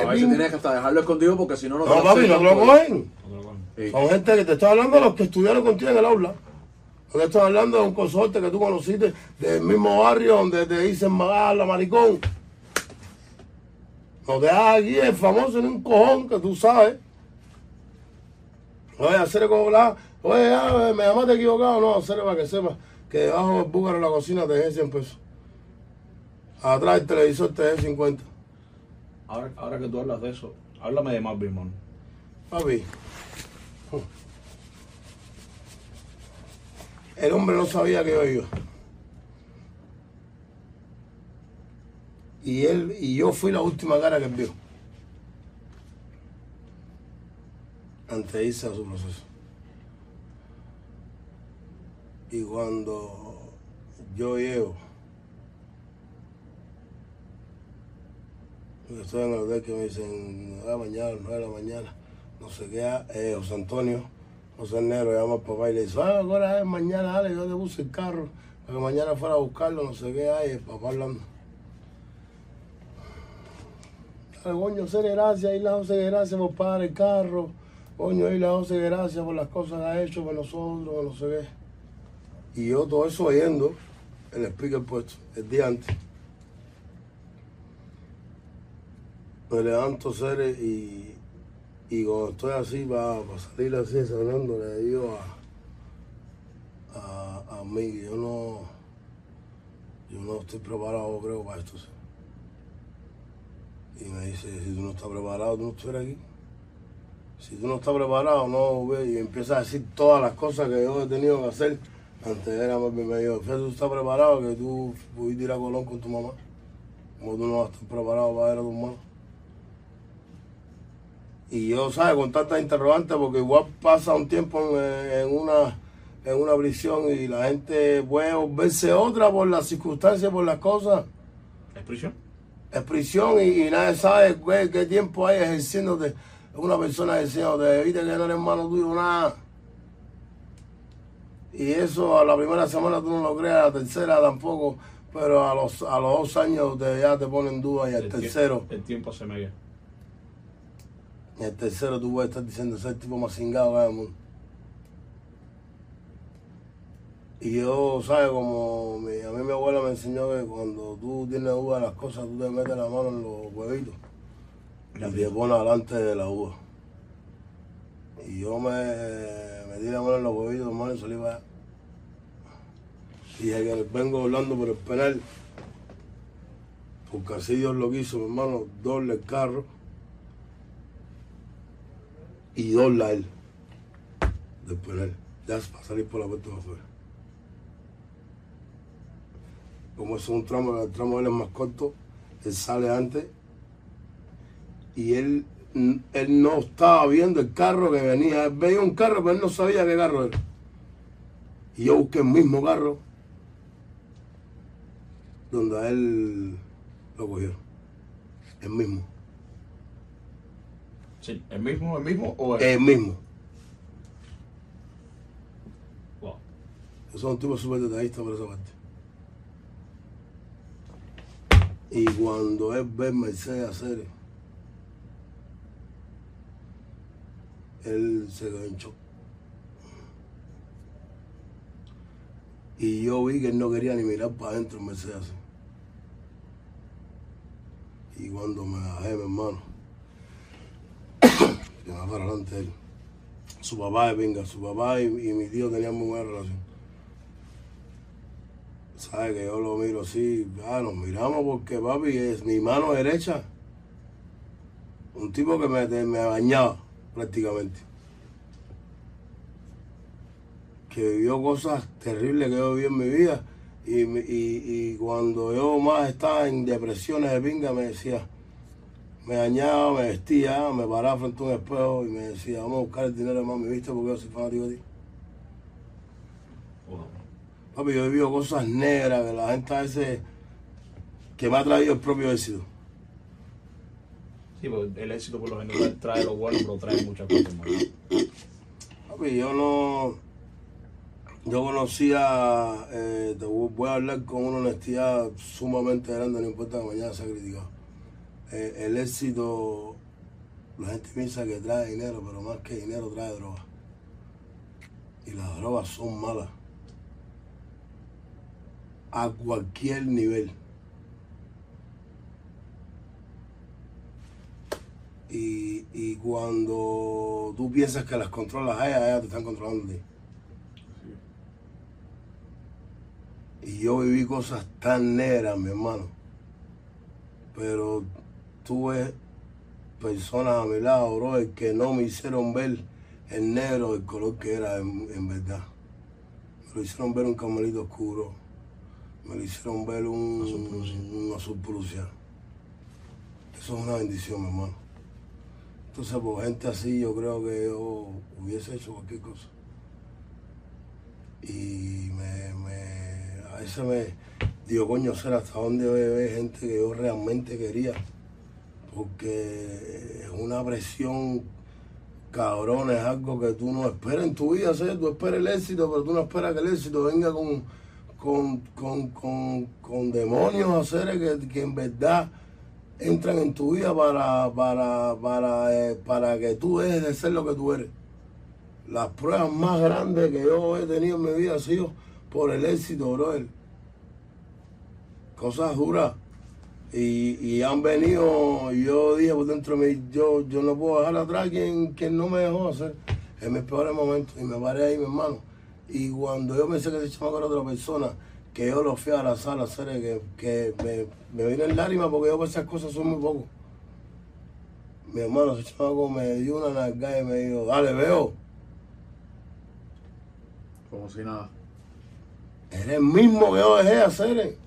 A veces tienes que hasta dejarlo escondido porque si no, no te No, lo papi, no lo cogen. Son gente que te estoy hablando de los que estudiaron contigo en el aula. Te estoy hablando de un consorte que tú conociste del mismo barrio donde te dicen la maricón. No te hagas aquí el famoso en un cojón que tú sabes. Oye, hacer como la. Oye, ya, me llamaste equivocado. No, hacer para que sepas que debajo del búcaro de la cocina te dejé 100 pesos. Atrás del televisor te dejé 50. Ahora, ahora que tú hablas de eso, háblame de Marvin Monroe. Papi. El hombre no sabía que yo iba. Y él y yo fui la última cara que vio. Antes irse a su proceso. Y cuando yo llego, estoy en el hotel que me dicen, ah, mañana, nueve de la mañana, no sé qué, eh, José Antonio, José Negro llama al papá y le dice, ah, ahora es mañana, dale, yo te puse el carro, para que mañana fuera a buscarlo, no sé qué, ay, el papá hablando. Dale, coño, José, gracias, y la José, gracias por pagar el carro, coño, y la José, gracias por las cosas que ha hecho por nosotros, no sé qué. Y yo todo eso oyendo, el speaker puesto, el día antes. Me levanto, Cere, y, y cuando estoy así, para salir así, desayunando, le digo a, a, a mí yo no, yo no estoy preparado, creo, para esto. Y me dice, si tú no estás preparado, tú no estuvieras aquí. Si tú no estás preparado, no, ve, y empieza a decir todas las cosas que yo he tenido que hacer antes era me dijo, tú estás preparado que tú pudiste ir a Colón con tu mamá. Como tú no vas a estar preparado para ver a tu mamá. Y yo, ¿sabes? Con tantas interrogantes, porque igual pasa un tiempo en, en una en una prisión y la gente puede volverse otra por las circunstancias, por las cosas. ¿Es prisión? Es prisión y, y nadie sabe qué, qué tiempo hay ejerciéndote. Una persona diciéndote, viste que no eres hermano tuyo, nada. Y eso a la primera semana tú no lo creas, a la tercera tampoco, pero a los, a los dos años te- ya te ponen duda y al El tercero, El tiempo se me y el tercero tú puedes estar diciendo ese tipo más cingado que hay en el mundo. Y yo, ¿sabes? Como mi- a mí mi abuela me enseñó que cuando tú tienes duda de las cosas, tú te metes la mano en los huevitos y te pones delante de la uva. Y yo me metí la mano en los huevitos, hermano, y salí para allá. Y que vengo hablando por el penal, porque así Dios lo quiso, mi hermano, doble el carro y dobla él del penal, ya para salir por la puerta de afuera. Como es un tramo, el tramo de él es más corto, él sale antes y él, él no estaba viendo el carro que venía. Él veía un carro, pero él no sabía qué carro era. Y yo busqué el mismo carro donde a él lo cogieron. El mismo. Sí, ¿el mismo, el mismo o el...? El mismo. Wow. Yo soy un tipo súper detallista por esa parte. Y cuando él ve Mercedes hacer, él se quedó en shock. Y yo vi que él no quería ni mirar para adentro en Mercedes. Y cuando me bajé, mi hermano, va para adelante. Su papá pinga, su papá y, mi tío tenían muy buena relación. Sabe que yo lo miro así, ah, nos miramos porque papi es mi mano derecha. Un tipo que me, me bañaba prácticamente. Que vivió cosas terribles que yo viví en mi vida. Y, y, y cuando yo más estaba en depresiones de pinga, me decía, me bañaba, me vestía, me paraba frente a un espejo y me decía, vamos a buscar el dinero de mami, ¿viste? Porque yo soy fanático de ti. Wow. Papi, yo he vivido cosas negras que la gente a veces que me ha traído el propio éxito. Sí, porque el éxito por lo general trae lo bueno, pero trae muchas cosas malas. Papi, yo no. Yo conocía, eh, te voy a hablar con una honestidad sumamente grande, no importa que mañana sea criticado. Eh, el éxito, la gente piensa que trae dinero, pero más que dinero trae droga. Y las drogas son malas. A cualquier nivel. Y, y cuando tú piensas que las controlas a ellas, ellas te están controlando ti. Y yo viví cosas tan negras, mi hermano. Pero tuve personas a mi lado, bro, que no me hicieron ver el negro, el color que era en, en verdad. Me lo hicieron ver un camelito oscuro. Me lo hicieron ver un, Azul Prusia. un azul Prusia. Eso es una bendición, mi hermano. Entonces, por gente así, yo creo que yo hubiese hecho cualquier cosa. Y me, me- a veces me digo, coño, ser hasta dónde ver gente que yo realmente quería. Porque es una presión cabrón, es algo que tú no esperas en tu vida hacer, tú esperas el éxito, pero tú no esperas que el éxito venga con, con, con, con, con demonios a hacer que, que en verdad entran en tu vida para, para, para, eh, para que tú dejes de ser lo que tú eres. Las pruebas más grandes que yo he tenido en mi vida han sido por el éxito, brother. Cosas duras. Y, y han venido, yo dije por dentro de mí, yo, yo no puedo dejar atrás quien, quien no me dejó hacer en mis peores momentos. Y me paré ahí, mi hermano. Y cuando yo pensé que ese chamaco era otra persona, que yo lo fui a la sala a hacer, que, que me, me vino en lágrimas porque yo por esas cosas son muy poco. Mi hermano, ese chamaco me dio una nalgada y me dijo, dale, veo, Como si nada. eres el mismo que yo dejé de hacer.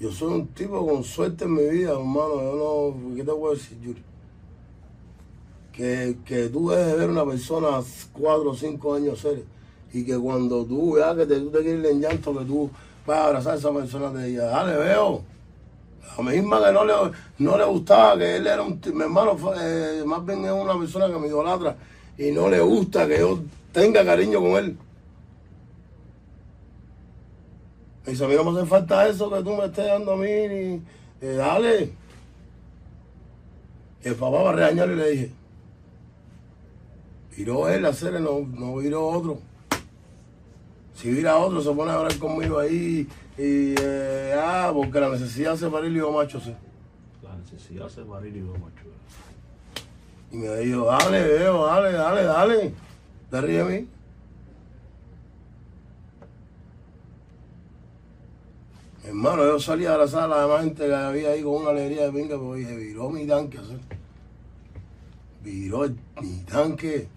Yo soy un tipo con suerte en mi vida, hermano. Yo no, ¿qué te puedo decir, Yuri? Que, que tú dejes de ver una persona cuatro o cinco años ser y que cuando tú veas que te, tú te quieres en llanto, que tú vas a abrazar a esa persona, te diga, dale, veo. La misma que no le, no le gustaba, que él era un, mi hermano, eh, más bien es una persona que me idolatra y no le gusta que yo tenga cariño con él. Me dice, a mí no me hace falta eso que tú me estés dando a mí, ni, eh, dale. Y el papá va a regañar y le dije, viró él a hacer, no, no viró otro. Si vira otro, se pone a hablar conmigo ahí y, eh, ah, porque la necesidad para el hijo macho, sí. La necesidad se va a ir y macho. Y me dijo, dale, veo, dale, dale, dale. ¿Te ríes de mí? Hermano, yo salí a la sala, además gente que había ahí con una alegría de pinga, porque dije, viró mi tanque. Viró mi tanque.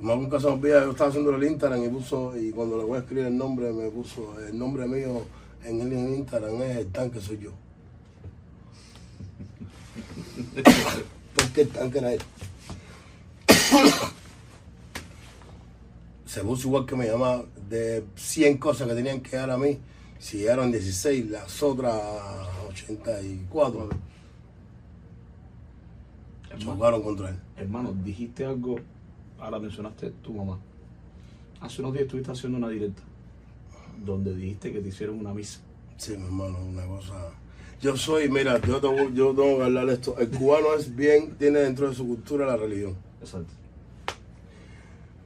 Más nunca se me olvida, yo estaba haciendo el Instagram y puso, y cuando le voy a escribir el nombre, me puso, el nombre mío en el Instagram es el tanque soy yo. Porque el tanque era él. Se puso igual que me llamaba de 100 cosas que tenían que dar a mí. Si llegaron 16, las otras 84 Hermano, chocaron contra él. hermano, dijiste algo, ahora mencionaste tu mamá. Hace unos días estuviste haciendo una directa donde dijiste que te hicieron una misa. Sí, mi hermano, una cosa. Yo soy, mira, yo tengo, yo tengo que hablar de esto. El cubano es bien, tiene dentro de su cultura la religión. Exacto.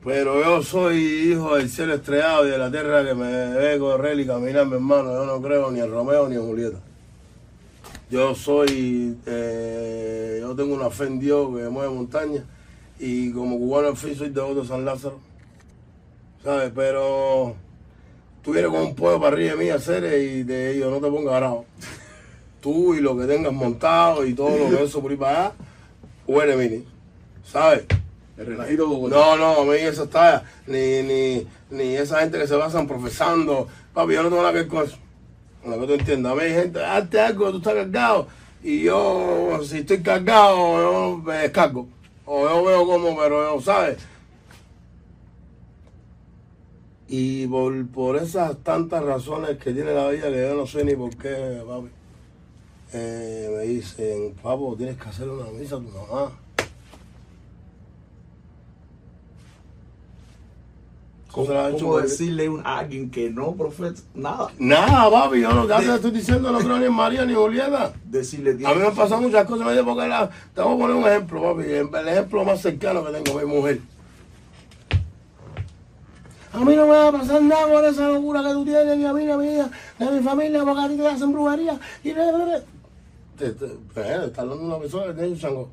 Pero yo soy hijo del cielo estrellado y de la tierra que me ve correr y caminar, mi hermano. Yo no creo ni en Romeo ni en Julieta. Yo soy, eh, yo tengo una fe en Dios que mueve montañas y como cubano al fin soy devoto de San Lázaro. ¿Sabes? Pero tú vienes con un pueblo para arriba de mí a hacer y de ellos no te pongas bravo. Tú y lo que tengas montado y todo lo que eso por ahí para allá, huele mini. ¿Sabes? El relajito Bogotá. No, no, a mí eso está, ni, ni, ni esa gente que se basan profesando. Papi, yo no tengo nada que ver con eso. Lo que tú entiendas. A mí hay gente, hazte algo, tú estás cargado. Y yo, si estoy cargado, yo me descargo. O yo veo como, pero yo, ¿sabes? Y por, por esas tantas razones que tiene la vida, que yo no sé ni por qué, papi, eh, me dicen, papo, tienes que hacer una misa a tu mamá. ¿Cómo, decirle a alguien que no profeta nada? Nada, papi, yo lo que te estoy diciendo no creo ni en María ni en Julieta. Decirle, A mí me han pasado muchas cosas, me porque la, te voy a poner un ejemplo, papi, el ejemplo más cercano que tengo, mi mujer. A mí no me va a pasar nada por esa locura que tú tienes, ni a mí, ni a mi hija, ni a mi familia, porque a ti te hacen brujería. Y te, te, te, te, pues, eh, está hablando de una persona que tiene un chango.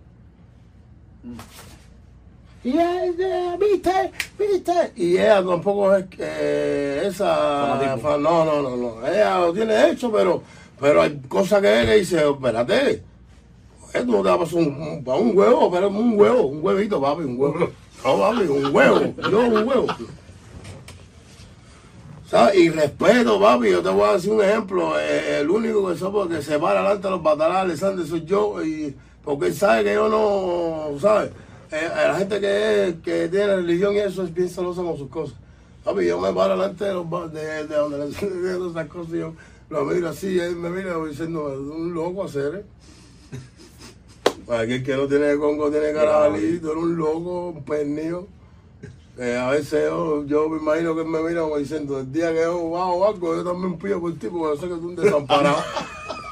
Y ella, viste, viste. Y ella tampoco es que esa. Fanatismo. No, no, no, no. Ella lo tiene hecho, pero, pero hay cosas que ella dice, espérate. Esto no te va a pasar un, un, pa' un huevo, pero un huevo, un huevito, papi, un huevo. No, papi, un huevo, no, un huevo. ¿Sabes? Y respeto, papi, yo te voy a decir un ejemplo. eh, el único que, soy, que se para delante de los batalales, Alexander, soy yo, y porque él sabe que yo no, ¿sabes? Eh, eh, la gente que, es- que tiene religión y eso es bien celosa con sus cosas. Yo me paro delante de, los, de, de donde le estoy diciendo esas cosas y yo lo miro así, y él me mira diciendo, un loco hacer, ¿eh? Aquel que no tiene Congo tiene carabalito, era un loco, un pernillo. Eh, a veces yo, yo me imagino que él me mira como diciendo, el día que yo bajo algo, yo también pido por ti, porque yo sé que tú eres un desamparado.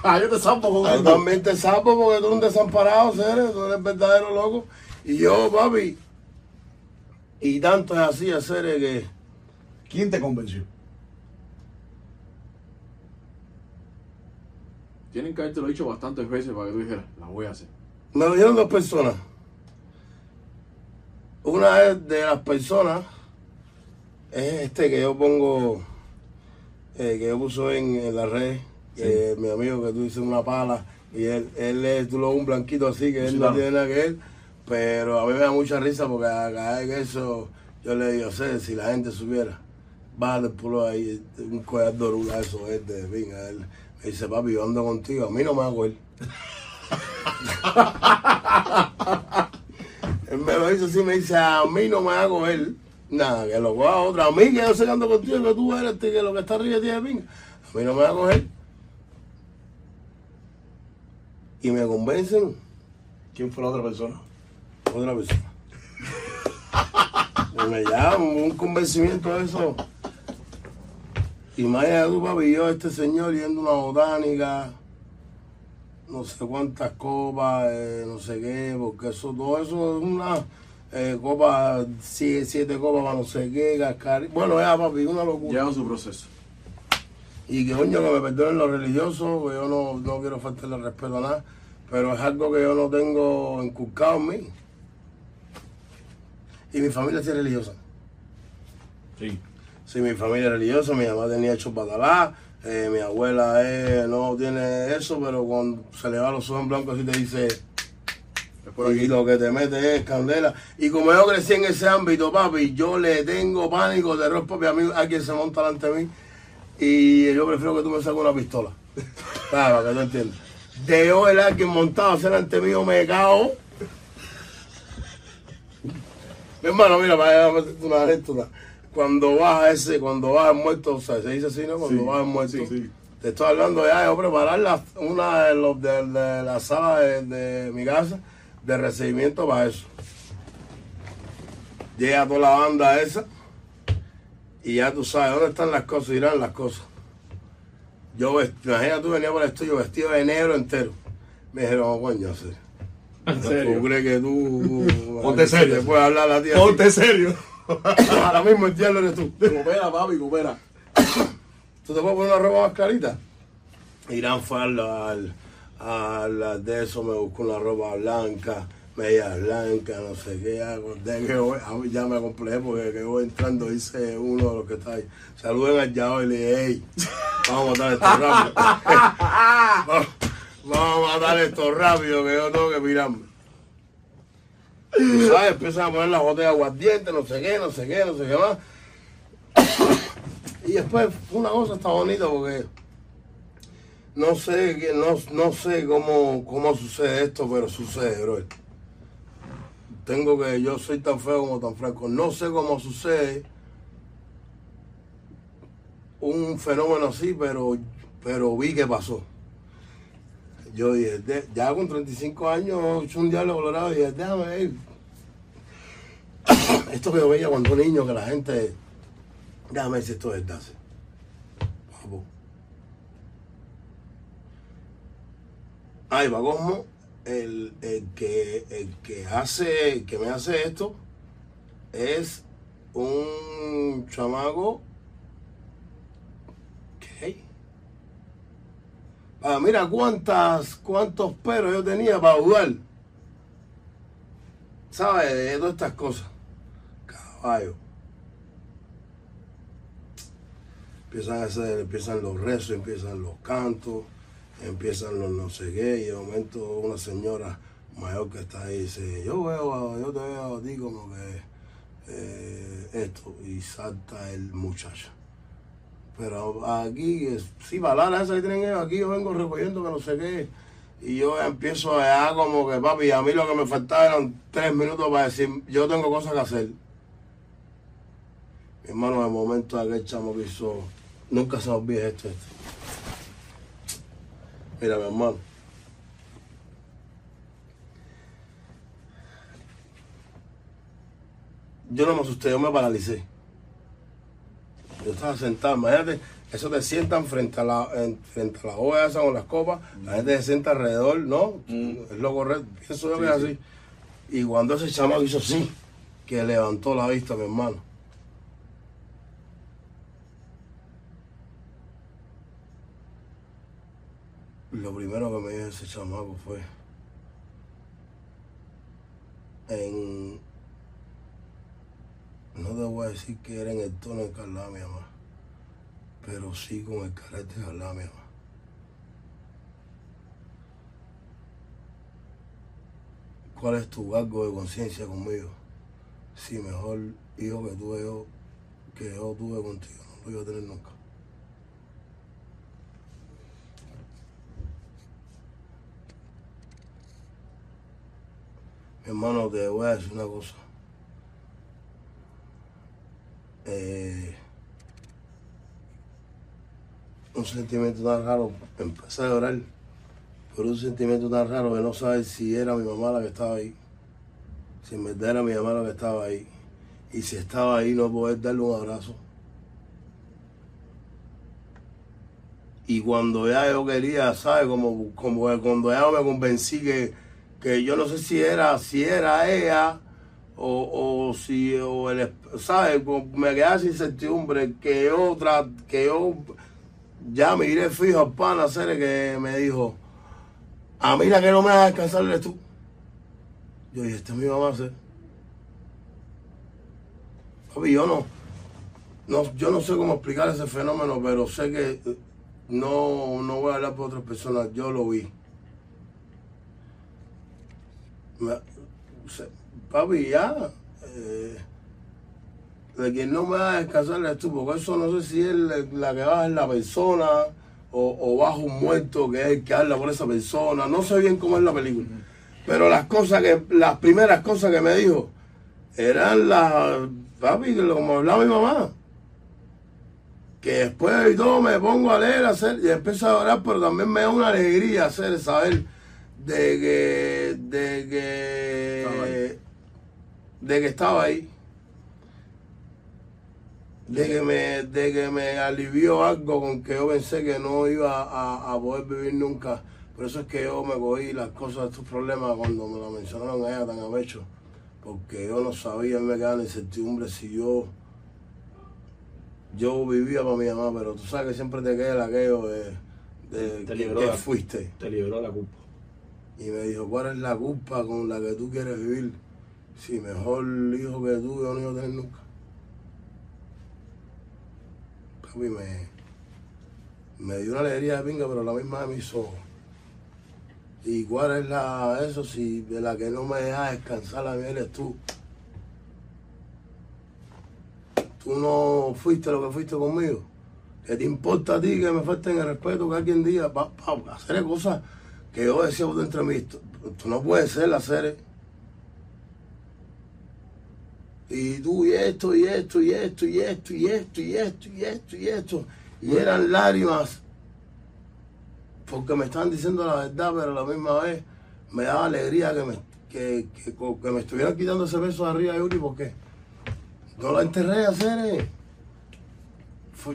Ah, yo te zampo con yo algo. también te sapo porque tú eres un desamparado, seres, tú eres verdadero loco. Y yo, papi, y tanto es así, seres que ¿Quién te convenció? Tienen que haberte lo dicho bastantes veces para que tú dijeras, la voy a hacer. me lo dieron dos personas. Una de las personas, es este que yo pongo, eh, que yo puso en, en la red, mi amigo que tú dices una pala, y él, él es, tú lo un blanquito así, que él no claro. tiene nada que ver, pero a mí me da mucha risa porque cada vez eso, yo le digo, sé, si la gente supiera, va del pueblo ahí, un collar de eso es de venga, él me dice, papi, yo ando contigo, a mí no me hago él. Él me lo dice así, me dice, a mí no me hago él. Nada, que lo coja otra. A mí que yo sé que ando contigo, que tú eres, este, que lo que está arriba tiene pinga. A mí no me va a coger. Y me convencen ¿Quién fue la otra persona? Otra persona. Y me llama un convencimiento de eso. Imagínate tú, papi, yo, este señor yendo a una botánica, no sé cuántas copas, eh, no sé qué, porque eso, todo eso es una eh, copa, siete, siete copas para no sé qué, cascari. Bueno, ya, papi, una locura. Lleva su proceso. Y que coño que me perdonen los religiosos, que yo no, no quiero faltarle respeto a nada, pero es algo que yo no tengo inculcado en mí. Y mi familia sí es religiosa. Sí. Sí, mi familia es religiosa, mi mamá tenía hecho batalá, eh, mi abuela eh, no tiene eso, pero cuando se le va los ojos en blanco así te dice, y lo que te mete es candela. Y como yo crecí en ese ámbito, papi, yo le tengo pánico, terror, papi, a mí alguien se monta delante de mí y yo prefiero que tú me saques una pistola. Claro, para que tú entiendas. De yo el alguien montado a ser ante mío me cago. Mi hermano, mira, para meterte una anécdota. Cuando baja ese, cuando baja el muerto, o sea, se dice así, ¿no? Cuando Sí, baja el muerto. sí. Te estoy hablando ya de preparar la, una de, los, de, de la sala de, de mi casa de recibimiento para eso. Llega toda la banda esa y ya tú sabes dónde están las cosas, irán las cosas. Yo, imagínate tú venía por el estudio vestido de negro entero. Me dijeron, "Oh, coño, sí. En serio. ¿Tú crees que tú Ponte serio. te puedes hablar a ti así? Ponte serio. Ahora mismo el diablo eres tú. Coopera, papi, coopera. ¿Tú te puedes poner una ropa más clarita? Irán fue al, al, de eso, me buscó una ropa blanca, media blanca, no sé qué. ya acordé que ya me complejé porque que voy entrando, dice uno de los que está ahí. Saluden al Yao y le dije, hey, vamos a matar esto rápido. Vamos, a matar esto rápido que yo tengo que mirarme. ¿Sabes? Empiezan a poner la botella de no sé qué, no sé qué, no sé qué más. Y después una cosa está bonita porque no sé no, no sé cómo, cómo sucede esto, pero sucede, bro. Tengo que, yo soy tan feo como tan franco. No sé cómo sucede un fenómeno así, pero, pero vi que pasó. Yo dije, ya con 35 años, un diálogo colorado y dije, déjame ver. Esto que yo veía cuando niño, que la gente, déjame ver si esto es verdad. Ay, va Cosmo, el, el que, el que hace, que me hace esto es un chamaco ¿Qué? Ah, mira cuántas, cuántos peros yo tenía para dudar. ¿Sabes? De todas estas cosas. Caballo. Empiezan a hacer, empiezan los rezos, empiezan los cantos, empiezan los no sé qué, y de momento una señora mayor que está ahí dice, yo veo, yo te veo a ti como que eh, esto, y salta el muchacho. Pero aquí, sí, palabras esas que tienen ellos, aquí yo vengo recogiendo que no sé qué. Y yo empiezo a como que, papi, a mí lo que me faltaba eran tres minutos para decir, yo tengo cosas que hacer. Mi hermano, de momento aquel chamo que hizo, nunca se me olvida esto. esto. Mira, mi hermano. Yo no me asusté, yo me paralicé. Yo estaba sentado, imagínate, eso te sientan frente a la, en- frente a la olla esa con las copas, la gente se sienta alrededor, ¿no? Es lo correcto, pienso yo que es así. Y cuando ese chamaco hizo así, que levantó la vista, mi hermano. Lo primero que me dijo ese chamaco fue en no te voy a decir que era en el tono de Carla, mi mamá, pero sí con el carácter de Carla, mi mamá. ¿Cuál es tu cargo de conciencia conmigo? Si mejor hijo que tuve yo, que yo tuve contigo, no lo iba a tener nunca. Mi hermano, te voy a decir una cosa. Eh, un sentimiento tan raro, empecé a llorar, pero un sentimiento tan raro que no sabes si era mi mamá la que estaba ahí, si en verdad era mi mamá la que estaba ahí, y si estaba ahí no poder darle un abrazo. Y cuando ya yo quería, ¿sabes? Como, como cuando ya me convencí que, que yo no sé si era, si era ella o, o si, o el, ¿sabes? Me quedaba sin certidumbre que yo, tra- que yo ya miré fijo al pan hacer que me dijo, a mí la que no me deja descansar eres tú. Yo dije, esta es mi mamá, ¿sí? Papi, yo no, no, yo no sé cómo explicar ese fenómeno, pero sé que eh, no, no voy a hablar por otras personas, yo lo vi. Me- papi, ya, eh, de quien no me va a descansar eres tú, porque eso no sé si es la, que baja es la persona o, o baja un muerto que es el que habla por esa persona, no sé bien cómo es la película. Pero las cosas que, las primeras cosas que me dijo eran las, papi, como hablaba mi mamá. Que después y todo me pongo a leer, a hacer, y empiezo a orar, pero también me da una alegría hacer, saber de que, de que, de que estaba ahí. De que me, de que me alivió algo con que yo pensé que no iba a, a poder vivir nunca. Por eso es que yo me cogí las cosas, estos problemas, cuando me lo mencionaron a ella tan a pecho. porque yo no sabía, me quedaba la incertidumbre si yo, yo vivía para mi mamá, pero tú sabes que siempre te queda aquello de, de Te que, libró que la- fuiste. Te liberó la culpa. Y me dijo, ¿cuál es la culpa con la que tú quieres vivir? Si mejor hijo que tú yo no iba a tener nunca. Papi, me, me dio una alegría de pinga, pero la misma vez me hizo... ¿Y cuál es la eso si de la que no me deja descansar a mí eres tú? Tú no fuiste lo que fuiste conmigo. ¿Qué te importa a ti que me falten el respeto que alguien diga para hacer cosas que yo decía dentro de mí? Tú, no puedes ser hacer. Y tú y esto, y esto, y esto, y esto, y esto, y esto, y esto, y esto. Y eran lágrimas porque me estaban diciendo la verdad, pero a la misma vez me daba alegría que me, que, que, que me estuvieran quitando ese beso de arriba de Yuri, porque no la enterré a hacer.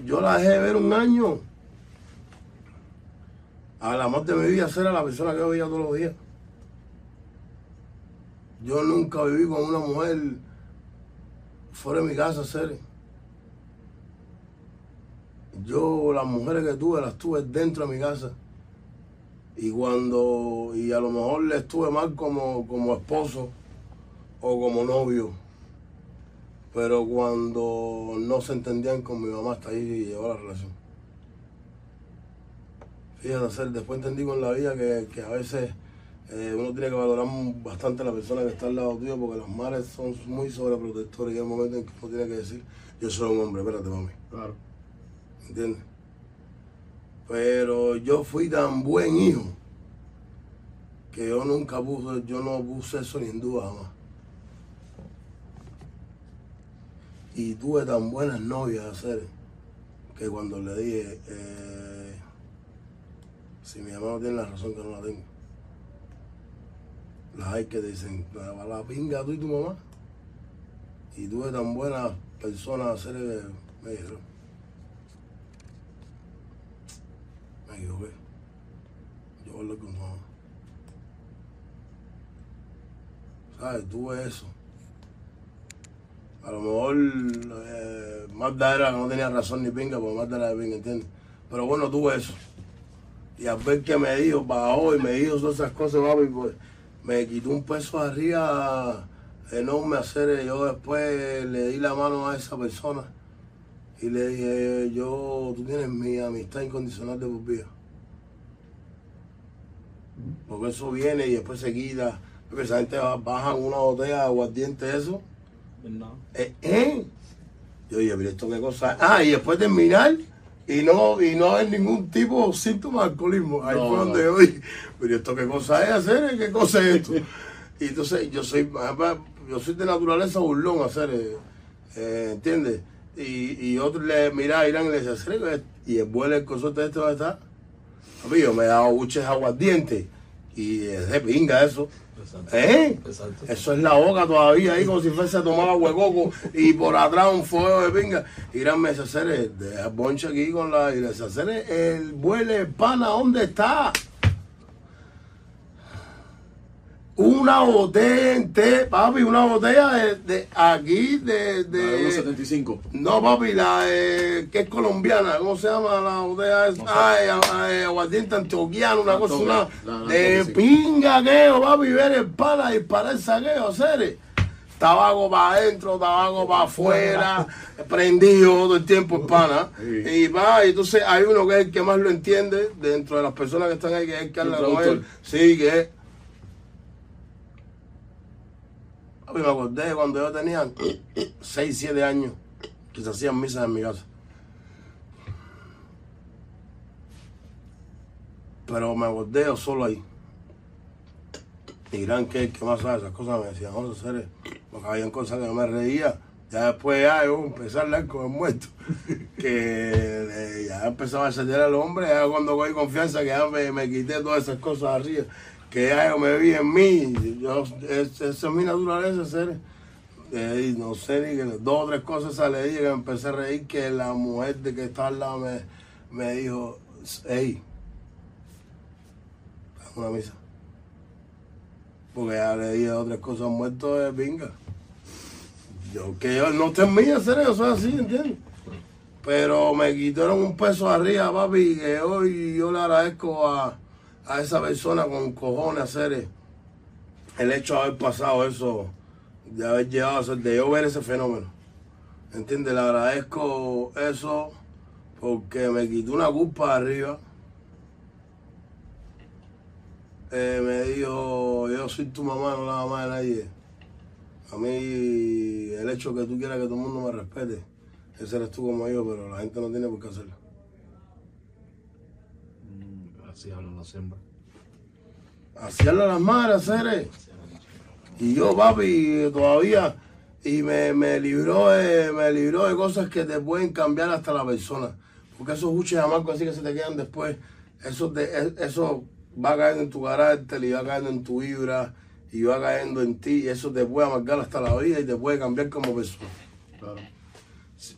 Yo la dejé de ver un año. A la más de mi vida ser a la persona que yo veía todos los días. Yo nunca viví con una mujer fuera de mi casa, ser. Yo las mujeres que tuve las tuve dentro de mi casa. Y cuando, y a lo mejor le estuve mal como, como esposo o como novio. Pero cuando no se entendían con mi mamá, hasta ahí llegó la relación. Fíjate, hacer, después entendí con la vida que, que a veces eh, uno tiene que valorar bastante a la persona que está al lado tuyo porque las madres son muy sobreprotectores y hay momentos en que uno tiene que decir, yo soy un hombre, espérate mami. Claro. ¿entiendes? Pero yo fui tan buen hijo que yo nunca puse, yo no puse eso ni en duda jamás. Y tuve tan buenas novias hacer que cuando le dije, eh, si mi mamá no tiene la razón que no la tengo, las hay que dicen, la, la pinga tú y tu mamá. Y tuve tan buenas personas hacer que me dijeron, me equivoqué. Yo hablo con mamá. ¿Sabes? Tuve eso. A lo mejor eh, Magda era no tenía razón ni pinga, porque Magda era de pinga, ¿entiendes? Pero bueno, tuve eso. Y al ver que me dijo, bajó y me dijo todas esas cosas, papi, pues me quitó un peso arriba enorme hacer. Yo después le di la mano a esa persona y le dije, yo, tú tienes mi amistad incondicional de por vida. Porque eso viene y después se quita. Porque esa gente baja una botella de aguardiente, eso. ¿Verdad? Eh, ¿eh? Yo dije, pero esto qué cosa? Ah, y después terminar y no, y no haber ningún tipo de síntoma de alcoholismo. Ahí No, fue no. donde yo dije, pero esto qué cosa es hacer, qué cosa es esto. y entonces yo soy, yo soy de naturaleza burlón hacer, eh, eh, ¿entiendes? Y, y otros le mira Irán y le dice, "¿Será que-" y el vuelo el consorte este va a estar. Papi, yo me he dado buches aguardiente y es de pinga eso. Exacto. ¿Eh? Exacto. Eso es la boca todavía ahí como si fuese a tomar agua de coco y por atrás un fuego de pinga. Dice, "Cere, deja el bonche aquí con la... Y "Cere, el vuelo el pana, ¿dónde está? Una botella entera, papi, una botella de, de aquí, de... La de de 1.75. no, papi, la eh, que es colombiana, ¿cómo se llama la botella? esa? No sé. Ay, ay, aguardiente antioquiano, una cosa, una la- la de pinga, queo, papi, ver el pana disparar el saqueo, seres. Tabaco para adentro, tabaco para afuera, prendido todo el tiempo el pana. Sí. Y va, y entonces hay uno que es el que más lo entiende dentro de las personas que están ahí, que es el que habla El con él. traductor. Sí, que es. Papi, me acordé cuando yo tenía 6, 7 años que se hacían misas en mi casa. Pero me acordé yo solo ahí. Y Irán, que que más sabe esas cosas, me decía, vamos a hacer, porque habían cosas que no me reía. Ya después ya yo empecé a hablar con el muerto. Que eh, ya empezaba a sentir al hombre, ya cuando cogí confianza, que ya me, me quité todas esas cosas arriba. Que ya me vi en mí. Yo, es- esa es mi naturaleza, ser. Eh, y no sé, ni dos o tres cosas se le dije que me empecé a reír que la mujer de que estaba al lado me, me dijo, hey, una misa. Porque ya le dije dos o tres cosas muertos de. Yo, que yo no terminé hacer eso, soy así, ¿entiendes? Pero me quitaron un peso arriba, papi, que hoy yo le agradezco a, a esa persona con cojones hacer el hecho de haber pasado eso, de haber llegado a ser, de yo ver ese fenómeno. ¿Entiendes? Le agradezco eso porque me quitó una culpa arriba. Eh, me dijo, yo soy tu mamá, no la mamá de nadie. A mí, el hecho de que tú quieras que todo el mundo me respete, ese eres tú como yo, pero la gente no tiene por qué hacerlo. Mm, Así hablan las hembras. Así hablan las madres. Y yo, papi, todavía, y me, me libró de, me libró de cosas que te pueden cambiar hasta la persona. Porque esos buches amargos así que se te quedan después, eso, de, eso va cayendo en tu carácter y va cayendo en tu vibra y va cayendo en ti y eso te puede amargar hasta la vida y te puede cambiar como persona.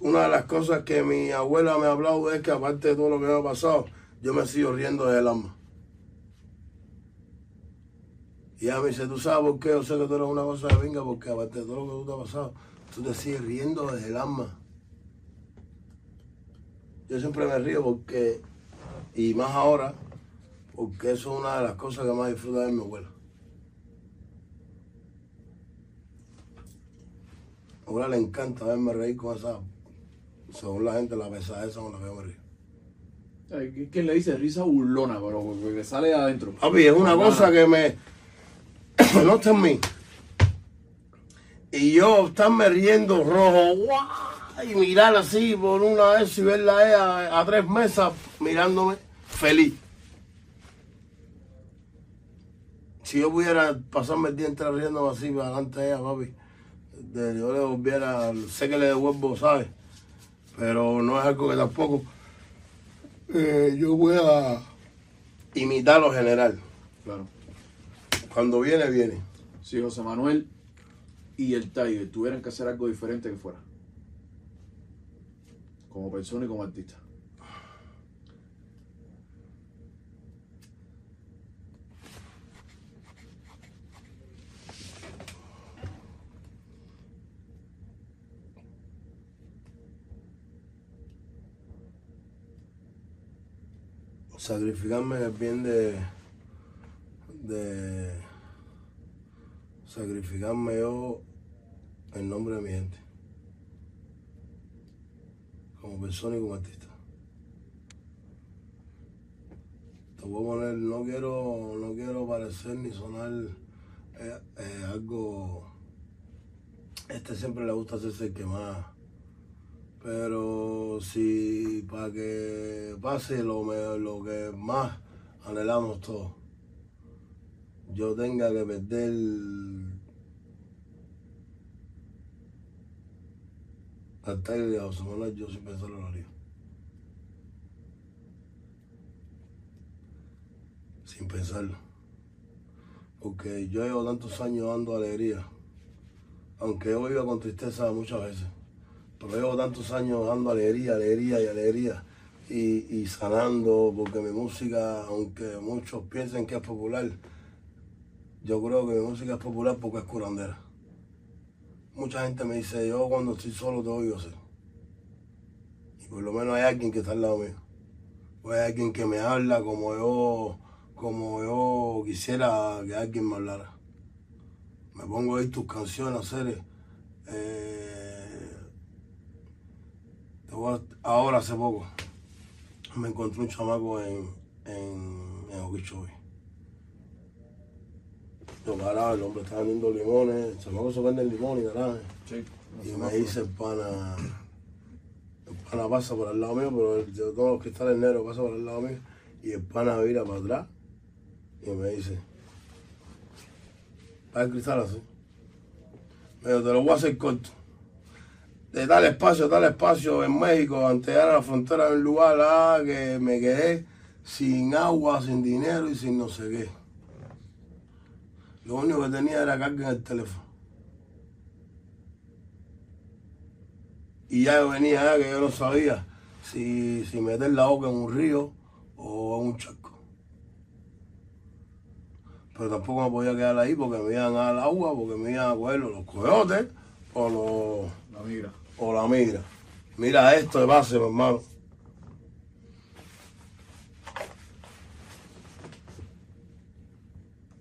Una de las cosas que mi abuela me ha hablado es que aparte de todo lo que me ha pasado, yo me sigo riendo del alma. Y ella me dice, ¿tú sabes por qué? Yo sé que tú eres una cosa de venga, porque aparte de todo lo que tú te ha pasado, tú te sigues riendo desde el alma. Yo siempre me río porque, y más ahora, porque eso es una de las cosas que más disfruta de mi abuela. A abuela le encanta verme reír con esa, según la gente, la pesadeza con la que yo me río. ¿Quién le dice risa burlona? Pero que sale de adentro. Papi, es una cosa que me. no está en mí. Y yo estarme riendo rojo, ¡guau! y mirar así por una vez y verla a ella a tres mesas mirándome feliz. Si yo pudiera pasarme el día entero riéndome así para delante de ella, papi, de- yo le volviera, sé que le devuelvo, ¿sabes? Pero no es algo que tampoco eh, yo voy a imitar lo general. Claro. Cuando viene, viene. Si José Manuel y el Tiger tuvieran que hacer algo diferente que fuera. Como persona y como artista. Sacrificarme en bien de. de. Sacrificarme yo en nombre de mi gente. Como persona y como artista. Te voy a poner, no quiero, no quiero parecer ni sonar eh, eh, algo. Este siempre le gusta hacerse el que más. Pero si para que pase lo, me- lo que más anhelamos todos, yo tenga que perder al Tiger y a José Manuel, yo sin pensarlo lo haría. Sin pensarlo. Porque yo llevo tantos años dando alegría, aunque yo viva con tristeza muchas veces. Pero llevo tantos años dando alegría, alegría y alegría y, y sanando, porque mi música, aunque muchos piensen que es popular, yo creo que mi música es popular porque es curandera. Mucha gente me dice, yo cuando estoy solo te oigo ser. Y por lo menos hay alguien que está al lado mío. O hay alguien que me habla como yo, como yo quisiera que alguien me hablara. Me pongo a oír tus canciones, voy a- ahora hace poco me encontré un chamaco en, en, en. Yo paraba, el hombre estaba vendiendo limones, el chamaco se vende limones y naranjas. Sí. Y me dice el pana, el pana pasa por al lado mío, pero el- yo tengo los cristales negros, pasa por al lado mío, y el pana vira para atrás y me dice, ¿está el cristal así? Me te lo voy a hacer corto. De tal espacio, tal espacio en México, antes la frontera de un lugar ah, que me quedé sin agua, sin dinero y sin no sé qué. Lo único que tenía era carga en el teléfono. Y ya yo venía ya que yo no sabía si, si meter la boca en un río o en un charco. Pero tampoco me podía quedar ahí porque me iban a dar agua, porque me iban a coger los coyotes, o lo, La migra. O la migra. Mira esto de base, mi hermano.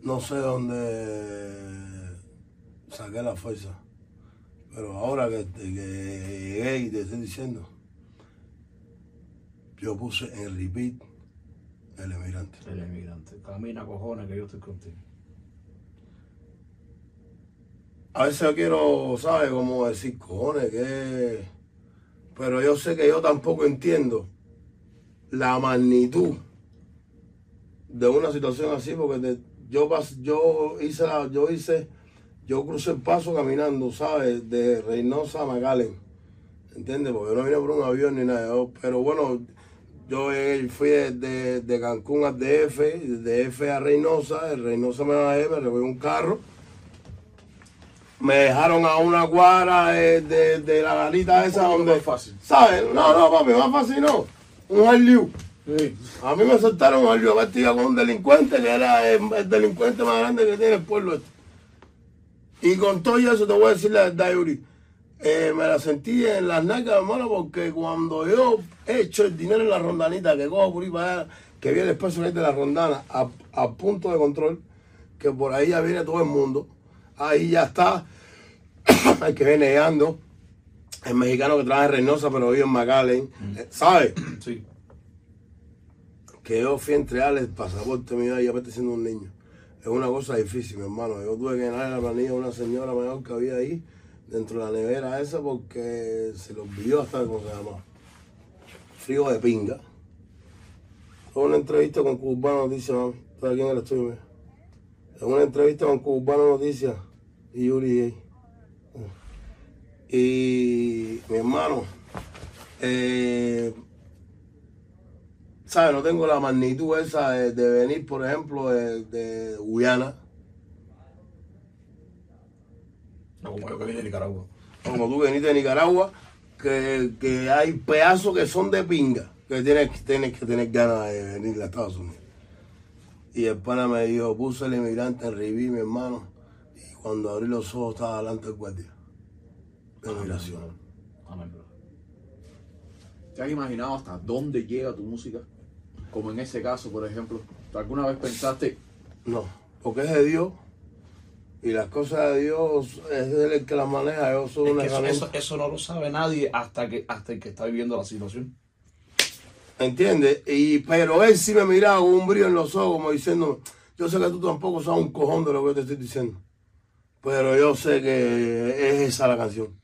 No sé dónde saqué la fuerza, pero ahora que, que llegué y te estoy diciendo, yo puse en repeat el emigrante. El emigrante. Camina, cojones, que yo estoy contigo. A veces quiero, ¿sabes? Como decir, cojones, que... Pero yo sé que yo tampoco entiendo la magnitud de una situación así, porque te- yo, yo hice, la- yo hice, yo crucé el paso caminando, ¿sabes? De Reynosa a Macallen, ¿entiendes? Porque yo no vine por un avión ni nada, yo- pero bueno, yo eh, fui de, de- de Cancún al DF, de DF a Reynosa, de Reynosa me bajé, me recogí un carro, me dejaron a una cuadra eh, de, de la garita esa donde... más fácil. ¿Sabes? No, no, papi, más fácil no. Un Harley. Sí. A mí me soltaron un Harley vestido con un delincuente que era el, el delincuente más grande que tiene el pueblo este. Y con todo eso te voy a decir la verdad, Yuri. Eh, me la sentí en las nalgas, hermano, porque cuando yo he hecho el dinero en la rondanita, que cojo por ahí para allá, que viene el espacio de la rondana a, a punto de control, que por ahí ya viene todo el mundo, ahí ya está el que viene llegando, el mexicano que trabaja en Reynosa, pero vive en McAllen, eh, ¿sabes? Sí. que yo fui a entregarle el pasaporte mío y aparte siendo un niño. Es una cosa difícil, mi hermano. Yo tuve que llenar la planilla a una señora mayor que había ahí, dentro de la nevera esa, porque se lo olvidó hasta cómo se llama. Frío de pinga. Fue una entrevista con Cubano Noticias, mami. Está aquí en el estudio. En una entrevista con Cubano Noticias y Yuri. Y mi hermano, eh, ¿sabes? No tengo la magnitud esa de, de venir, por ejemplo, de, de Guyana, No como yo que vine de Nicaragua. como tú veniste de Nicaragua, que, que hay pedazos que son de pinga, que tienes, tienes que tener ganas de venir a Estados Unidos. Y el pana me dijo, puse el inmigrante en Riví, mi hermano, y cuando abrí los ojos estaba delante del guardia de migración. Amén, bro. ¿Te has imaginado hasta dónde llega tu música? Como en ese caso, por ejemplo. ¿Tú ¿Alguna vez pensaste, No, porque es de Dios. Y las cosas de Dios es Él el que las maneja. Yo soy Es una que eso, eso, eso no lo sabe nadie hasta que hasta el que está viviendo la situación. ¿Entiendes? Y, pero él sí me miraba con un brillo en los ojos, como diciendo, yo sé que tú tampoco sabes un cojón de lo que yo te estoy diciendo. Pero yo sé que es esa la canción.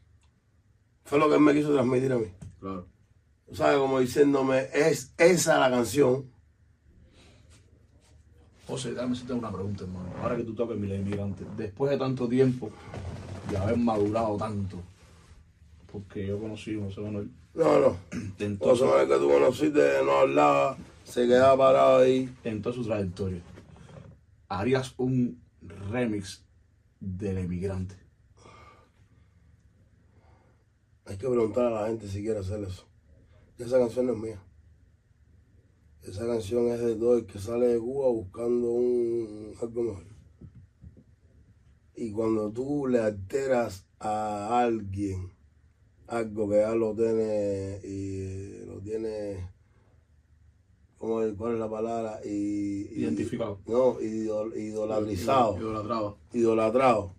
Fue lo que él me quiso transmitir a mí. claro, ¿Sabes? Como diciéndome, es esa la canción. José, déjame hacerte una pregunta, hermano. Ahora que tú tocas mi inmigrante, después de tanto tiempo, de haber madurado tanto, porque yo conocí a José Manuel, No, no. toda, Manuel que tú conociste no hablaba, se quedaba parado ahí. en toda su trayectoria, harías un remix del emigrante. Hay que preguntar a la gente si quiere hacer eso. Esa canción no es mía. Esa canción es de el que sale de Cuba buscando un, algo mejor. Y cuando tú le alteras a alguien algo que ya lo tiene y lo tiene, ¿cómo es? ¿cuál es la palabra? Y, y- Identificado. No, idol- idolatrizado idolatrado. idolatrado.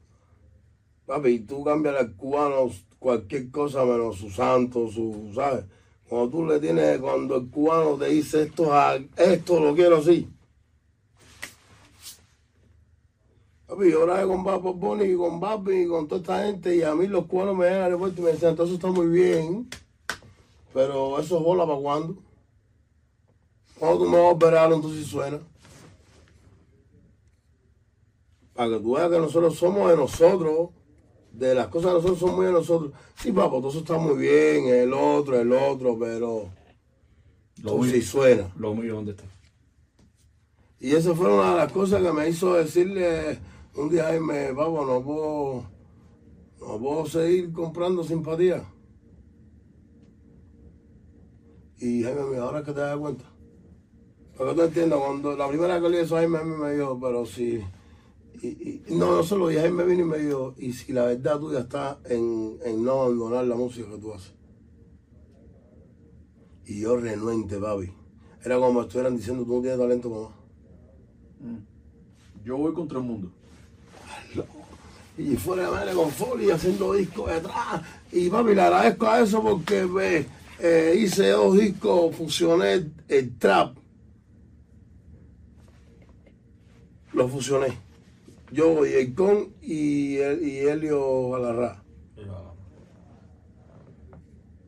Papi, tú cambias al cubano cualquier cosa menos su santo, su, ¿sabes? Cuando tú le tienes, cuando el cubano te dice esto, a- esto lo quiero así. Papi, yo grabé con Bad Bunny y con Babi y con toda esta gente y a mí los cubanos me al aeropuerto y me decían, entonces está muy bien, pero eso es bola para cuando. Cuando tú me vas a operar, entonces suena. para que tú veas que nosotros somos de nosotros, de las cosas de nosotros son muy de nosotros. Sí, papá, todo eso está muy bien, el otro, el otro, pero Lo tú mío, sí suena. lo mío, ¿dónde está? Y esa fue una de las cosas que me hizo decirle un día a me papá, no puedo, no puedo seguir comprando simpatía. Y Jaime me ahora es que te das cuenta. Para que tú entiendas, cuando la primera vez que le a Jaime, mí me dijo, pero si Y, y- no, no se lo dije, él me vino y me dijo, y si la verdad tuya está en, en no abandonar la música que tú haces. Y yo renuente, papi. Era como si estuvieran diciendo, tú no tienes talento, mamá. Yo voy contra el mundo. Y fuera de madre con Foley haciendo discos detrás. Y papi, le agradezco a eso porque ve, eh, hice dos discos, fusioné el trap. Lo fusioné. Yo, y Con y, el- y Helio Galarra.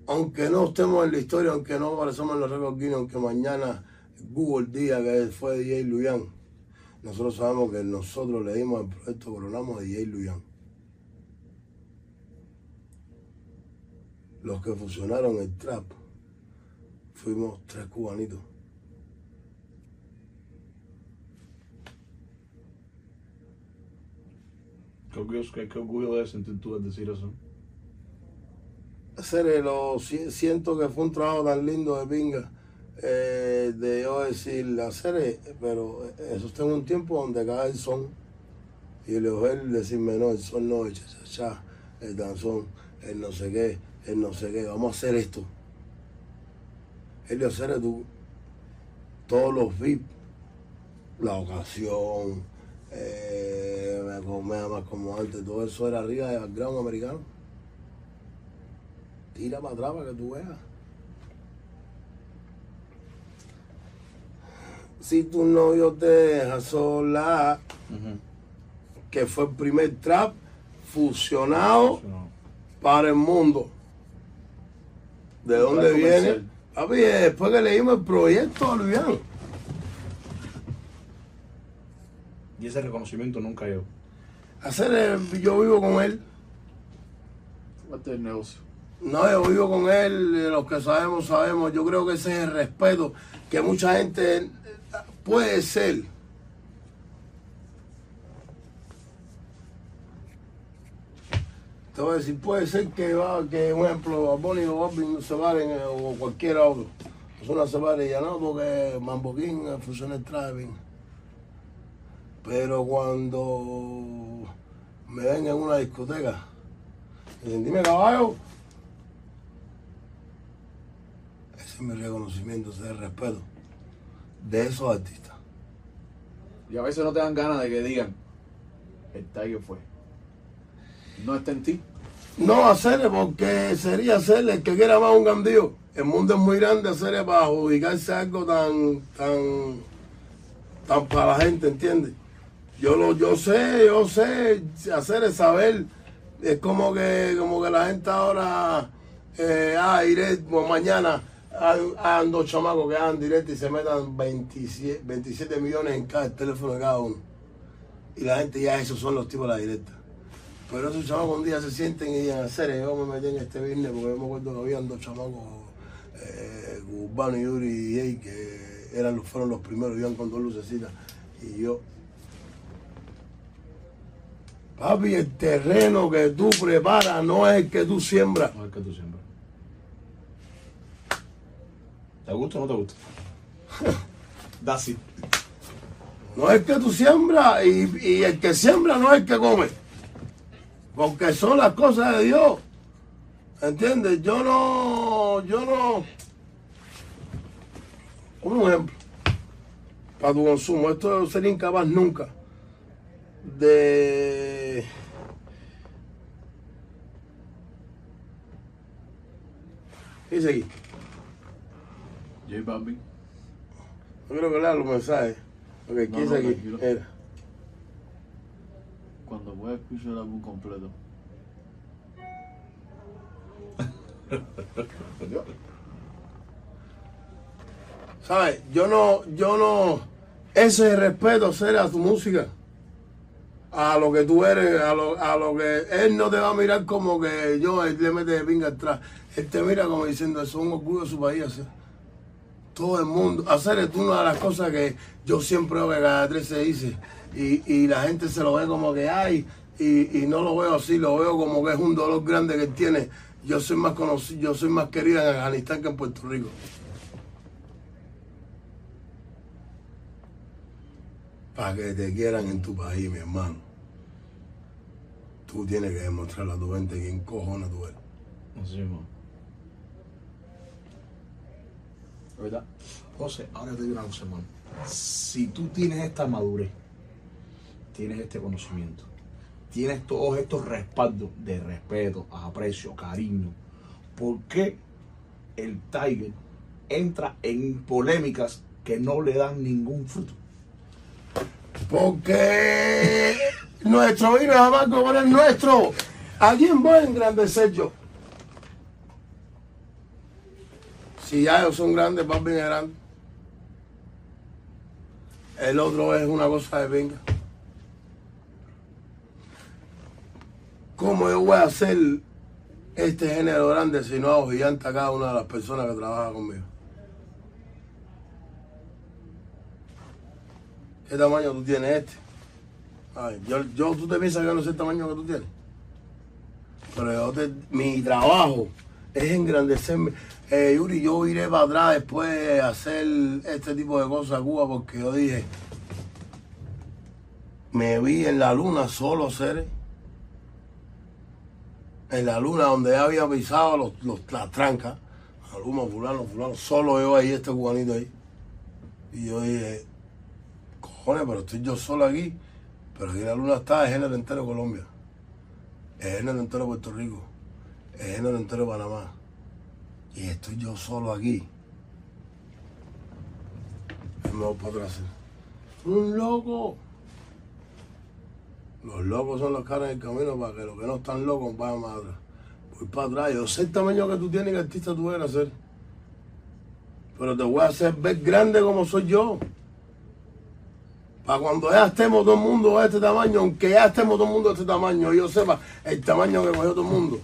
Aunque no estemos en la historia, aunque no aparecemos en los récords aunque mañana Google diga que fue DJ Luyan, nosotros sabemos que nosotros le dimos el proyecto Coronamos a DJ Luyan. Los que fusionaron el trap fuimos tres cubanitos. ¿Qué orgullo, qué, qué orgullo de sentir tú al decir eso? Hacer lo si- siento que fue un trabajo tan lindo de pinga eh, de yo decir hacer eh, pero eso está en un tiempo donde cae el son. Y el oír decirme no el son no el cha el danzón el no sé qué el no sé qué vamos a hacer esto el de hacer tú todos los VIP la ocasión eh, me comía más como antes todo eso era arriba del background americano. Tira para atrás para que tú veas. Si tu novio te deja sola, que fue el primer trap fusionado No. para el mundo. ¿De dónde viene? Papi, después que leímos el proyecto, Luiano. Y ese reconocimiento nunca llegó. Hacer el- yo vivo con él. Parte del negocio. No, yo vivo con él, eh, los que sabemos, sabemos. Yo creo que ese es el respeto que mucha gente puede ser. Te voy a decir, puede ser que, va, que un ejemplo, Bonnie o Bobby se paren eh, o cualquier otro. Persona se y ya no, porque Mambo King eh, funciona el driving. Pero cuando me ven en una discoteca, dime caballo, ese es mi reconocimiento, ese es el respeto de esos artistas. Y a veces no te dan ganas de que digan, el Tiger fue. No está en ti. No hacerle porque sería hacerle el que quiera más un gandío. El mundo es muy grande hacerle para adjudicarse algo tan, tan, tan para la gente, ¿entiendes? Yo lo, yo sé, yo sé hacer es saber. Es como que, como que la gente ahora, eh, ah, iré, pues mañana, hagan dos chamacos que hagan directo y se metan 27, 27 millones en cada teléfono de cada uno. Y la gente ya, esos son los tipos de la directa. Pero esos chamacos un día se sienten y digan, hacer, yo me metí en este business porque yo me acuerdo que habían dos chamacos, eh, y Yuri y DJ, que eran fueron los primeros, iban con dos lucecitas. Y yo, papi, el terreno que tú preparas no es el que tú siembras. No es que tú siempre. ¿Te gusta o no te gusta? That's it. No es que tú siembras y, y el que siembra no es el que come. Porque son las cosas de Dios. ¿Entiendes? Yo no, yo no. Un ejemplo. Para tu consumo. Esto sería incapaz nunca de. ¿Qué dice aquí? J Balvin. No quiero que lea los mensajes. Ok, ¿qué No, dice no, aquí? tranquilo. Cuando voy a escuchar el álbum completo. ¿Sabes? Yo no, yo no, ese es el respeto ser a tu música, a lo que tú eres, a lo, a lo que él no te va a mirar como que yo él le mete de pinga atrás, él te mira como diciendo eso es un orgullo de su país. hacer. Todo el mundo, hacer es una de las cosas que yo siempre veo que cada tres se dice y, y la gente se lo ve como que hay y, y no lo veo así, lo veo como que es un dolor grande que tiene. Yo soy más conocido, yo soy más querida en Afganistán que en Puerto Rico. para que te quieran en tu país, mi hermano, tú tienes que demostrar a tu gente quién cojones tú eres. Así mismo. ¿Verdad? José, ahora te digo una cosa, hermano. Si tú tienes esta madurez, tienes este conocimiento, tienes todos estos respaldos de respeto, aprecio, cariño, ¿por qué el Tiger entra en polémicas que no le dan ningún fruto? Porque nuestro vino es amargo, pero es nuestro. ¿A quién voy a engrandecer yo? Si ya ellos son grandes, papi es grande. El otro es una cosa de venga. ¿Cómo yo voy a hacer este género grande si no hago gigante a cada una de las personas que trabajan conmigo? ¿Qué tamaño tú tienes este? Yo, yo, tú te piensas que yo no sé el tamaño que tú tienes. Pero yo mi trabajo es engrandecerme. Yuri, yo iré para atrás después de hacer este tipo de cosas a Cuba porque yo dije, me vi en la luna solo, seres. En la luna donde había pisado los, los, las trancas. La luna, fulano, fulano, solo yo ahí, este cubanito ahí. Y yo dije, cojones, pero estoy yo solo aquí. Pero aquí la luna está el género entero Colombia. El género entero Puerto Rico. El género entero Panamá. Y estoy yo solo aquí. Voy para atrás. Un loco. Los locos son los caras en el camino para que los que no están locos vayan más atrás. Voy para atrás. Yo sé el tamaño que tú tienes y que artista tú eres hacer. Pero te voy a hacer ver grande como soy yo. Para cuando ya estemos todo el mundo de este tamaño, aunque ya estemos todo el mundo de este tamaño, yo sepa el tamaño que cogió todo el mundo.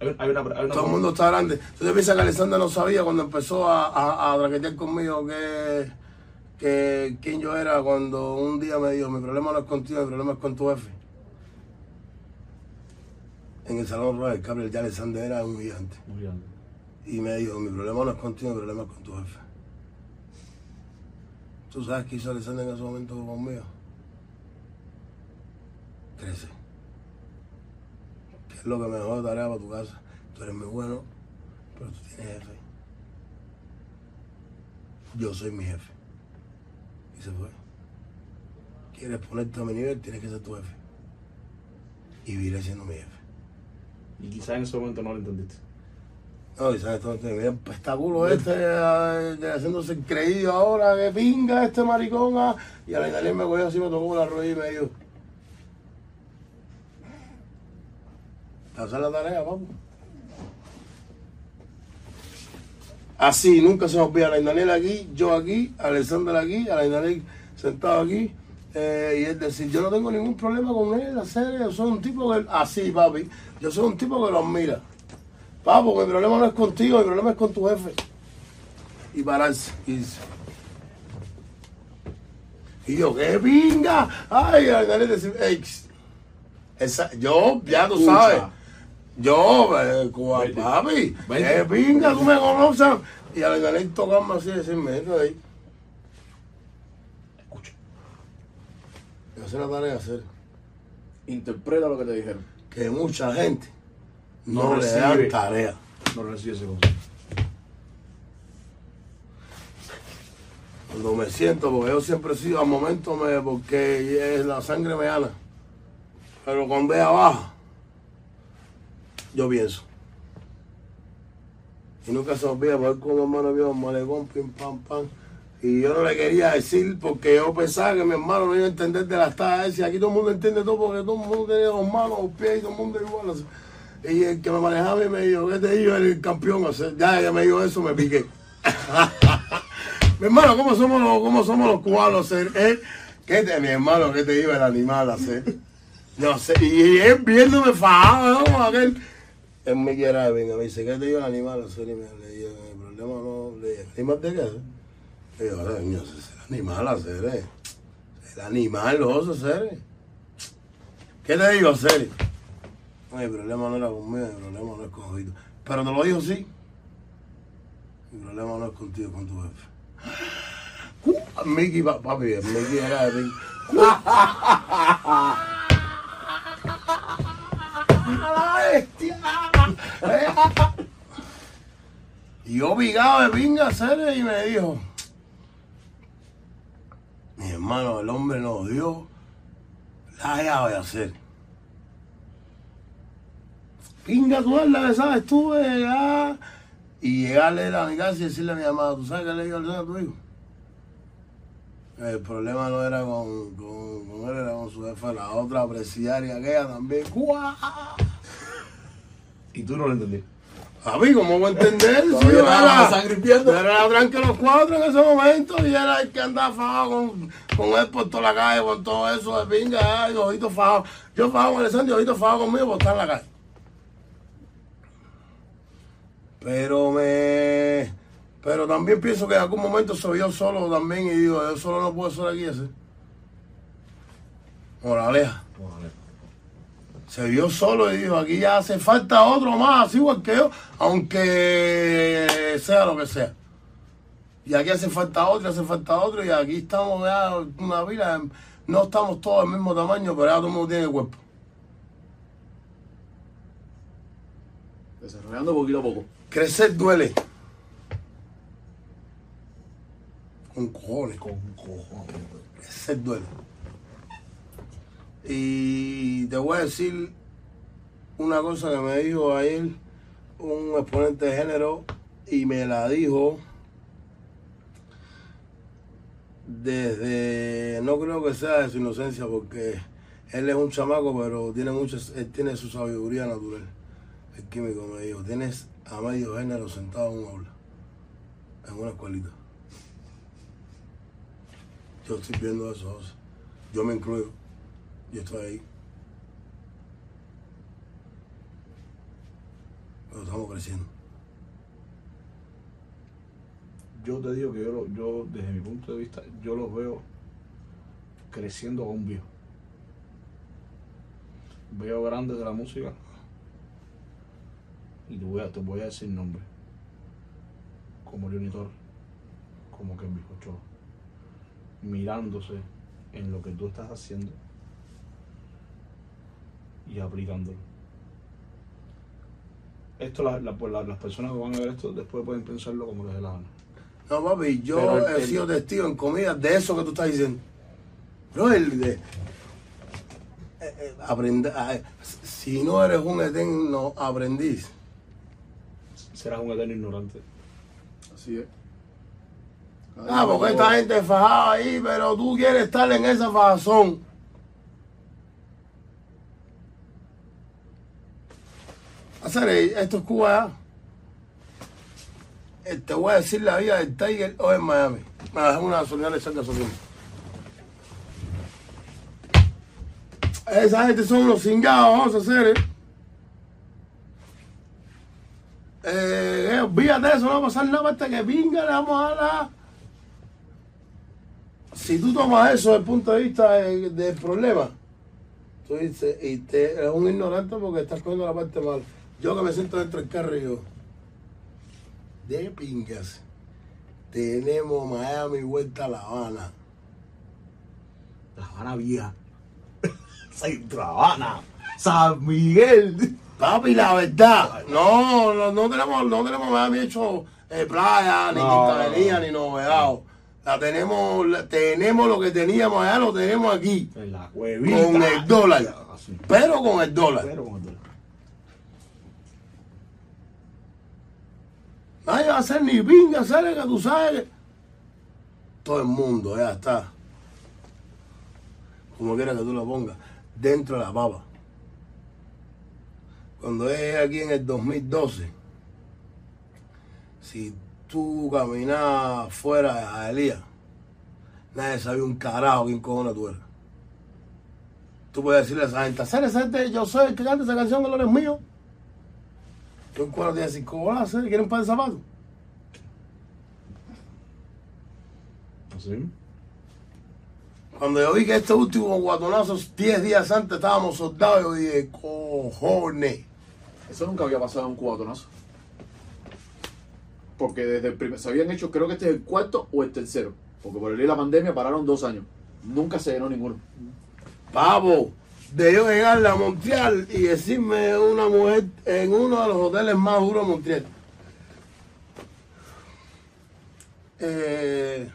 Hay, hay una, hay una- Todo el mundo está grande. ¿Tú te piensas que Alexander no sabía cuando empezó a, a, a traquetear conmigo que, que quién yo era cuando un día me dijo, mi problema no es contigo, mi problema es con tu jefe? En el salón Royal Cable ya Alexander era un gigante. Muy bien. Y me dijo, mi problema no es contigo, mi problema es con tu jefe. ¿Tú sabes qué hizo Alexander en ese momento conmigo? Crece. ¿Qué es lo que me dejó de tarea para tu casa? Tú eres muy bueno, pero tú tienes jefe. Yo soy mi jefe. Y se fue. ¿Quieres ponerte a mi nivel? Tienes que ser tu jefe. Y viviré siendo mi jefe. Y quizás en ese momento no lo entendiste. No, todo este mira espectáculo este, eh, de haciéndose el creído ahora, que pinga este maricón. ah. Y a la Italiana me cogió así, me tocó la rodilla y me dijo, hacer la tarea, vamos. Así, nunca se me olvida, la Indanel aquí, yo aquí, Alexander aquí, a la Indanel sentado aquí. eh, y es decir, yo no tengo ningún problema con él, hacer, yo soy un tipo que, así, papi, yo soy un tipo que lo admira. Papo, mi problema no es contigo, mi problema es con tu jefe. Y pararse, y yo, ¡qué pinga! Ay, a Indanel decir, "Ey, esa- yo, ya tú sabes. Yo, eh, Vete. papi, Vete. ¡qué pinga! Tú me conoces. Y a Indanel tocarme así, decirme, "Entra de ahí. Escucha. Y hacer la tarea, hacer. Interpreta lo que te dijeron. Que mucha gente no, No le recibe. dan tarea. No recibe ese consejo. Cuando me siento, porque yo siempre he sido al momento, me, porque es la sangre me gana. Pero cuando ella baja, yo pienso. Y nunca se olvida, porque con mi hermano vio un malecón, pim, pam, pam. Y yo no le quería decir porque yo pensaba que mi hermano no iba a entender de las tallas. Y aquí todo el mundo entiende todo porque todo el mundo tiene dos manos, dos pies y todo el mundo igual. Y el que me manejaba mí me dijo, ¿qué te dijo el campeón? Ya ella me dijo eso, me piqué. Mi hermano, ¿cómo somos los, cómo somos los cubanos? ¿Eh? ¿Qué te, mi hermano, qué te iba el animal a hacer? No sé, y él viéndome fajado, ¿no? Aquel. Me quiere venga, me dice, ¿qué te iba el animal le el problema no, le dije, ¿animal de qué? Le digo, "Ay, coño, ese es el animal hacer, eh. El animal, los osos, hacer. ¿Qué te digo, hacer? No, el problema no era conmigo, el problema no es con. Pero te lo digo sí. El problema no es contigo, es con tu jefe. Mickey, pa- papi, Mickey era de ¡La bestia! Y yo picado de pinga serio y me dijo, mi hermano, el hombre nos dio la llave a hacer. Pinga tú la sabes de llegar y llegarle a mi casa y decirle a mi mamá, ¿tú sabes qué le digo al a tu hijo? El problema no era con, con, con él, era con su jefa, la otra presidiaria aquella también. ¡Guau! Y tú no lo entendí. Papi, ¿cómo voy a entender? Sí, yo estaba la era, yo era la tranca de los cuatro en ese momento y era el que andaba fajado con, con él por toda la calle, por todo eso de pinga, ay, ojito fajado. Yo fajado con Alessandro y ojito fajado conmigo por estar en la calle. Pero me... Pero también pienso que en algún momento soy yo solo también y digo, yo solo no puedo ser aquí ese. Moraleja. Órale. Se vio solo y dijo, aquí ya hace falta otro más, así igual que yo, aunque sea lo que sea. Y aquí hace falta otro, hace falta otro, y aquí estamos ya una vida, no estamos todos del mismo tamaño, pero ya todo el mundo tiene cuerpo. Desarrollando poquito a poco. Crecer duele. Con cojones. Con cojones. Crecer duele. Y te voy a decir una cosa que me dijo ayer un exponente de género y me la dijo desde, no creo que sea de su inocencia porque él es un chamaco pero tiene mucho, él tiene su sabiduría natural. El químico me dijo, tienes a medio género sentado en un aula, en una escuelita. Yo estoy viendo eso, yo me incluyo, yo estoy ahí. Pero estamos creciendo. Yo te digo que yo, yo, desde mi punto de vista, yo los veo creciendo con viejo. Veo grandes de la música y te voy a, te voy a decir nombres. Como Leoni Torres, como Ken Ochoa, mirándose en lo que tú estás haciendo y aplicándolo. Esto la- la- pues, la- las personas que van a ver esto después pueden pensarlo como les dé la gana. No, papi, yo Pero he el- sido testigo en comida de eso que tú estás diciendo. Bro, el de. eh, eh, aprende- ah, si no eres un eterno aprendiz, Serás un eterno ignorante. Así es. Ah, porque esta gente fajada ahí, pero tú quieres estar en esa fajazón. Hacer esto es Cuba ya. Eh, Te voy a decir la vida del Tiger hoy en Miami. Me dejé una gasolina de cerca gasolina. Esa gente son los cingados, vamos a hacer, ¿eh? Eh, eh, de eso, no va a pasar nada hasta que pinga, le vamos a dar. Si tú tomas eso desde el punto de vista de- del problema, tú dices, y te, eres un ignorante porque estás cogiendo la parte mala. Yo que me siento dentro del carro y yo, de pingas, tenemos Miami vuelta a La Habana. La Habana Vieja. Centro Habana. San Miguel. Papi, la verdad, no, no, no tenemos, no tenemos Miami hecho eh, playa, ni no. ni novedad. La tenemos, la- tenemos lo que teníamos allá, lo tenemos aquí. En la cuevita. Con el dólar. Así. Pero con el dólar. Pero con el dólar. Nadie va a hacer ni pinga, hacer que tú sabes. Todo el mundo ya está. Como quiera que tú lo pongas. Dentro de la papa. Cuando es aquí en el 2012, si tú caminabas fuera de Jalía, nadie sabía un carajo quién cojones tú eras. Tú puedes decirle a esa gente, hacer esa gente, yo soy el que canta esa canción que no eres mío. Yo en cuatro días decir, ¿cómo vas a hacer? ¿Quieren un par de zapatos? Así. Cuando yo vi que este último guatonazo, 10 días antes estábamos soldados, yo dije, cojones. Eso nunca había pasado en un cubatonazo. Porque desde el primer, se habían hecho, creo que este es el cuarto o el tercero. Porque por el ir la pandemia pararon dos años. Nunca se llenó ninguno. Pavo, de yo llegarle a Montreal y decirme una mujer en uno de los hoteles más duros de Montreal. Eh,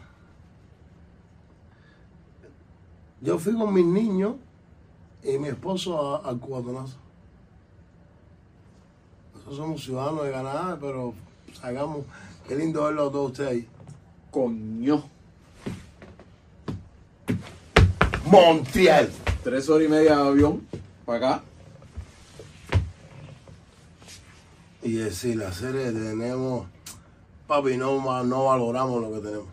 yo fui con mis niños y mi esposo al cubatonazo. Nosotros somos ciudadanos de Canadá, pero salgamos. Qué lindo verlo a todos ustedes ahí. Coño. Montreal. Tres horas y media de avión para acá. y decir, la serie tenemos, papi, no, no valoramos lo que tenemos.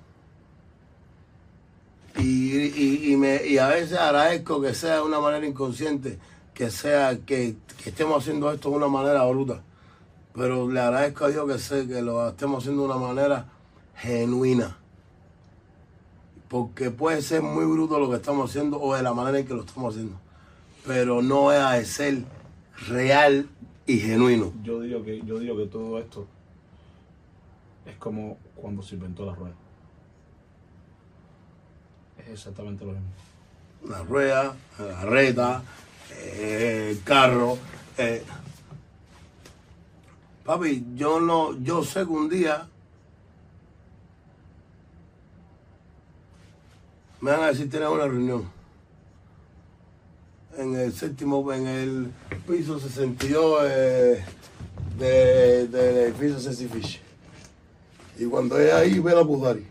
Y, y, y, me, y a veces agradezco que sea de una manera inconsciente, que sea que, que estemos haciendo esto de una manera bruta. Pero le agradezco a Dios que sé que lo estemos haciendo de una manera genuina. Porque puede ser muy bruto lo que estamos haciendo o de la manera en que lo estamos haciendo. Pero no deja de ser real y genuino. Yo digo que, yo digo que todo esto es como cuando se inventó la rueda. Es exactamente lo mismo. la rueda, la eh, el carro. eh. Papi, yo no, yo sé que un día me van a decir tener una reunión en el séptimo, en el piso 62 eh, de- del edificio Ceci. Y cuando es ahí, ve a Budari.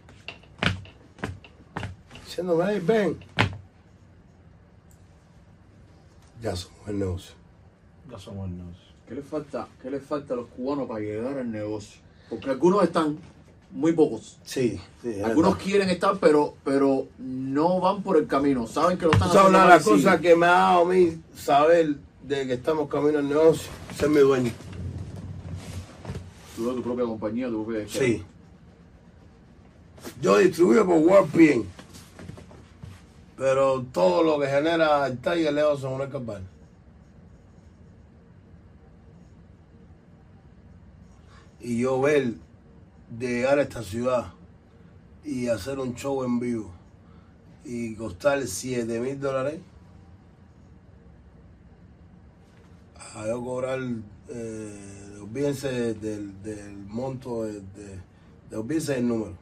Diciéndome, "Hey, ven, ya somos el. Ya somos el. ¿Qué les falta, qué les falta a los cubanos para llegar al negocio? Porque algunos están, muy pocos. Sí, sí. Algunos verdad. quieren estar, pero, pero no van por el camino. Saben que lo están Esa es una de las cosas que me ha dado a mí saber de que estamos camino al negocio, ser mi dueño. Tú de tu propia compañía, tu propia Sí. Yo distribuyo por WorldPN. Pero todo lo que genera el Tiger Leo son una cabal. Y yo ver llegar a esta ciudad y hacer un show en vivo y costar 7 mil dólares a yo cobrar, eh, olvídense del, del monto, de, de, de- olvídense del número,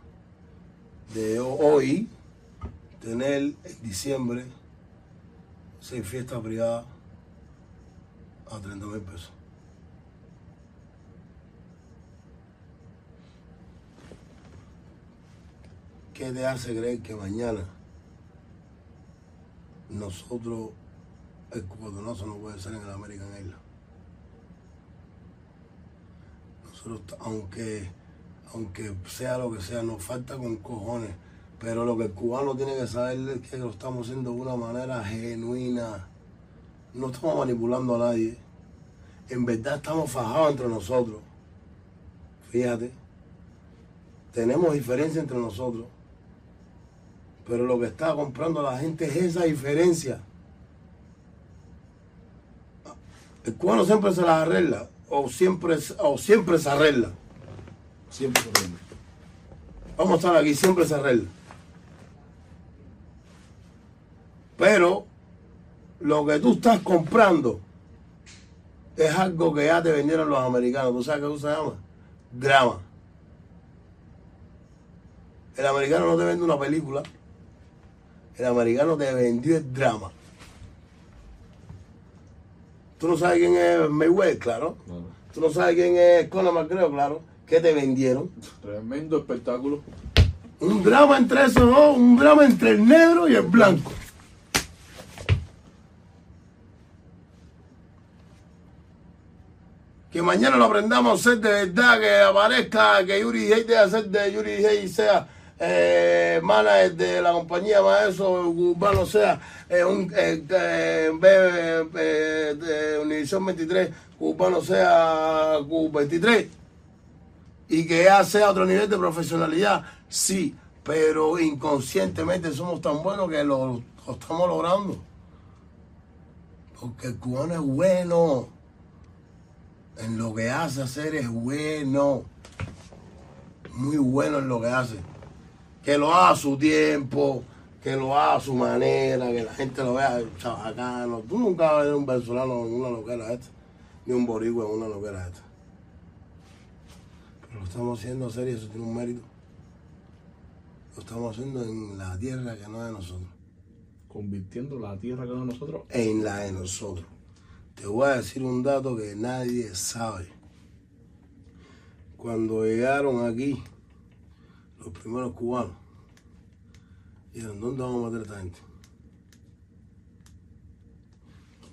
de hoy tener en diciembre seis fiestas privadas a 30 mil pesos. ¿Qué te hace creer que mañana nosotros, el cubatonazo no puede ser en el American Airlines? Nosotros, aunque, aunque sea lo que sea, nos falta con cojones. Pero lo que el cubano tiene que saber es que lo estamos haciendo de una manera genuina. No estamos manipulando a nadie. En verdad estamos fajados entre nosotros. Fíjate. Tenemos diferencia entre nosotros. Pero lo que está comprando la gente es esa diferencia. El cubano siempre se las arregla. O siempre, o siempre se arregla. Siempre se prende. Vamos a estar aquí, siempre se arregla. Pero lo que tú estás comprando es algo que ya te vendieron los americanos. ¿Tú sabes qué se llama? Drama. El americano no te vende una película. El americano te vendió el drama. Tú no sabes quién es Mayweather, claro. Tú no sabes quién es Conor McGregor, claro. ¿Qué te vendieron? Tremendo espectáculo. Un drama entre esos dos, un drama entre el negro y el blanco. Que mañana lo aprendamos a hacer de verdad, que aparezca, que Yuri Hey deje hacer de Yuri Hey sea eh, manager de la compañía Maestro Urbano, sea eh, un eh, eh, eh, de Univisión 23, Urbano sea Q23 y que ya sea otro nivel de profesionalidad, sí, pero inconscientemente somos tan buenos que lo, lo estamos logrando. Porque el cubano es bueno. En lo que hace hacer es bueno. Muy bueno en lo que hace. Que lo haga a su tiempo, que lo haga a su manera, que la gente lo vea chabacano. Tú nunca vas a ver un venezolano en una loquera esta, ni un boricua en una loquera esta. Pero lo estamos haciendo serio, eso tiene un mérito. Lo estamos haciendo en la tierra que no es de nosotros. Convirtiendo la tierra que no es nosotros. en la de nosotros. Te voy a decir un dato que nadie sabe. Cuando llegaron aquí los primeros cubanos, dijeron, ¿dónde vamos a meter a esta gente?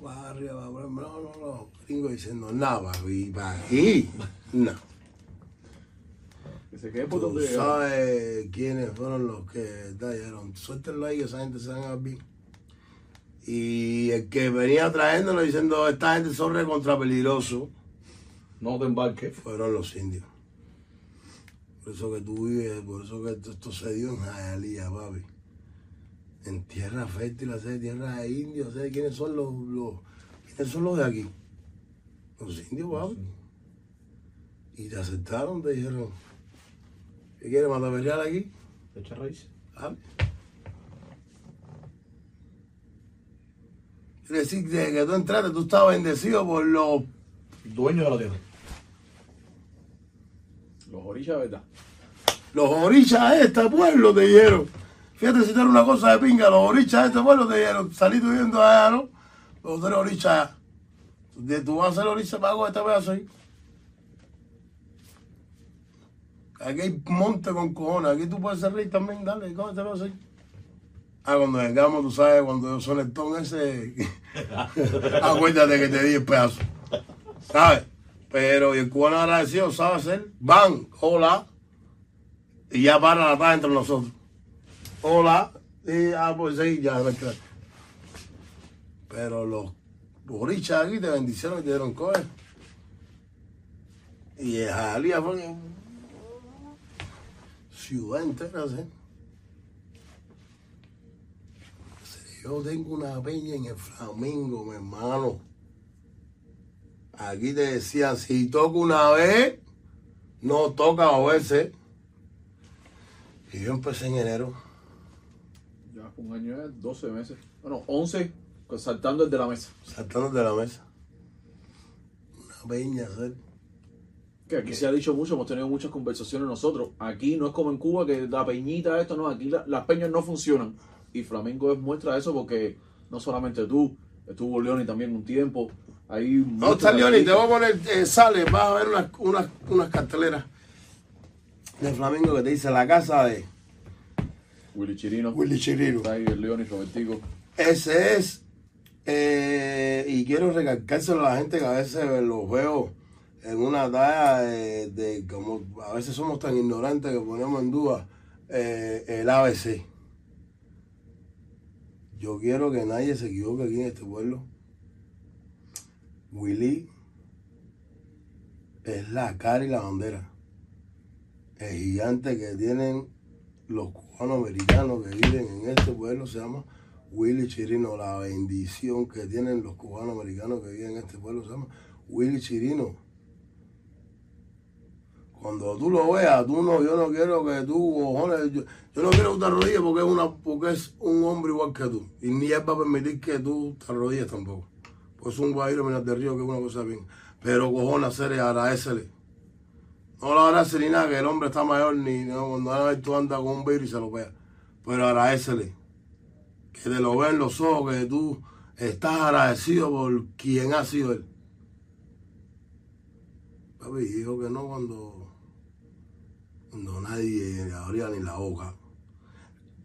Va arriba, ahí. no, no, no. Gringo diciendo, nada, papi, para aquí, no. Que se quede por Tú sabes quiénes fueron los que dijeron, suéltenlo ahí que esa gente se van a bien. Y el que venía trayéndolo diciendo, esta gente son recontra peligrosos, No te embarques. fueron los indios. Por eso que tú vives, por eso que esto, esto se dio en Jayalía, papi. En tierra fértil, hacer tierra de indios, ¿sabes quiénes son los, los, quiénes son los de aquí? Los indios, papi. Y te aceptaron, te dijeron, ¿qué quieres matar aquí? Echa raíz. ¿Vale? Quiere decir que que tú entraste, tú estabas bendecido por los, Dueño de la tierra. Los orillas, ¿verdad? los orichas de este pueblo, te dijeron. Fíjate si tú eres una cosa de pinga, los orichas de este pueblo te dijeron, salí tú viendo allá, ¿no? Eres oricha allá. De- Tú vas a ser oricha pago este pedazo ahí. Aquí hay monte con cojones, aquí tú puedes ser también, dale, cómo este pedazo ahí. Ah, cuando vengamos, tú sabes, cuando yo soy el ton ese, acuérdate que te di el pedazo. ¿Sabes? Pero el cubano agradecido sabe hacer, van, hola, y ya para la paz entre nosotros. Hola, y ah, pues sí, ya Pero los borichas aquí te bendicieron y te dieron coge. Y el Jalía fue ciudad entera, ¿sí? Yo tengo una peña en el Flamingo, mi hermano. Aquí te decían, si toca una vez, no toca dos veces. Y yo empecé en enero. Ya un año, eh, 12 meses. Bueno, 11, pues, saltando el de la mesa. saltando de la mesa. Una peña, hacer. Que aquí se ha dicho mucho, hemos tenido muchas conversaciones nosotros. Aquí no es como en Cuba que la peñita, esto no, aquí la- las peñas no funcionan. Y Flamengo es muestra de eso porque no solamente tú, estuvo Leoni también un tiempo. Ahí No, está Leoni, te voy a poner, eh, sale, vas a ver unas, unas, unas carteleras de Flamengo que te dice la casa de Willy Chirino. Willy Chirino. Está ahí el Leoni, Robertico. Ese es, eh, y quiero recalcárselo a la gente que a veces los veo en una talla de, de como a veces somos tan ignorantes que ponemos en duda eh, el ABC. Yo quiero que nadie se equivoque aquí en este pueblo. Willy es la cara y la bandera. El gigante que tienen los cubanos americanos que viven en este pueblo se llama Willy Chirino. La bendición que tienen los cubanos americanos que viven en este pueblo se llama Willy Chirino. Cuando tú lo veas, tú no, yo no quiero que tú, cojones, yo, no quiero que te arrodilles porque es una, porque es un hombre igual que tú. Y ni él va a permitir que tú te arrodilles tampoco. Pues es un guajiro minas de río que es una cosa bien. Pero cojones, hacer agradecele. No lo agradece ni nada, que el hombre está mayor, ni no, cuando tú andas con un virus y se lo pega. Pero agradecele. Que te lo vean los ojos, que tú estás agradecido por quien ha sido él. Papi, dijo que no cuando, cuando nadie abría ni la boca.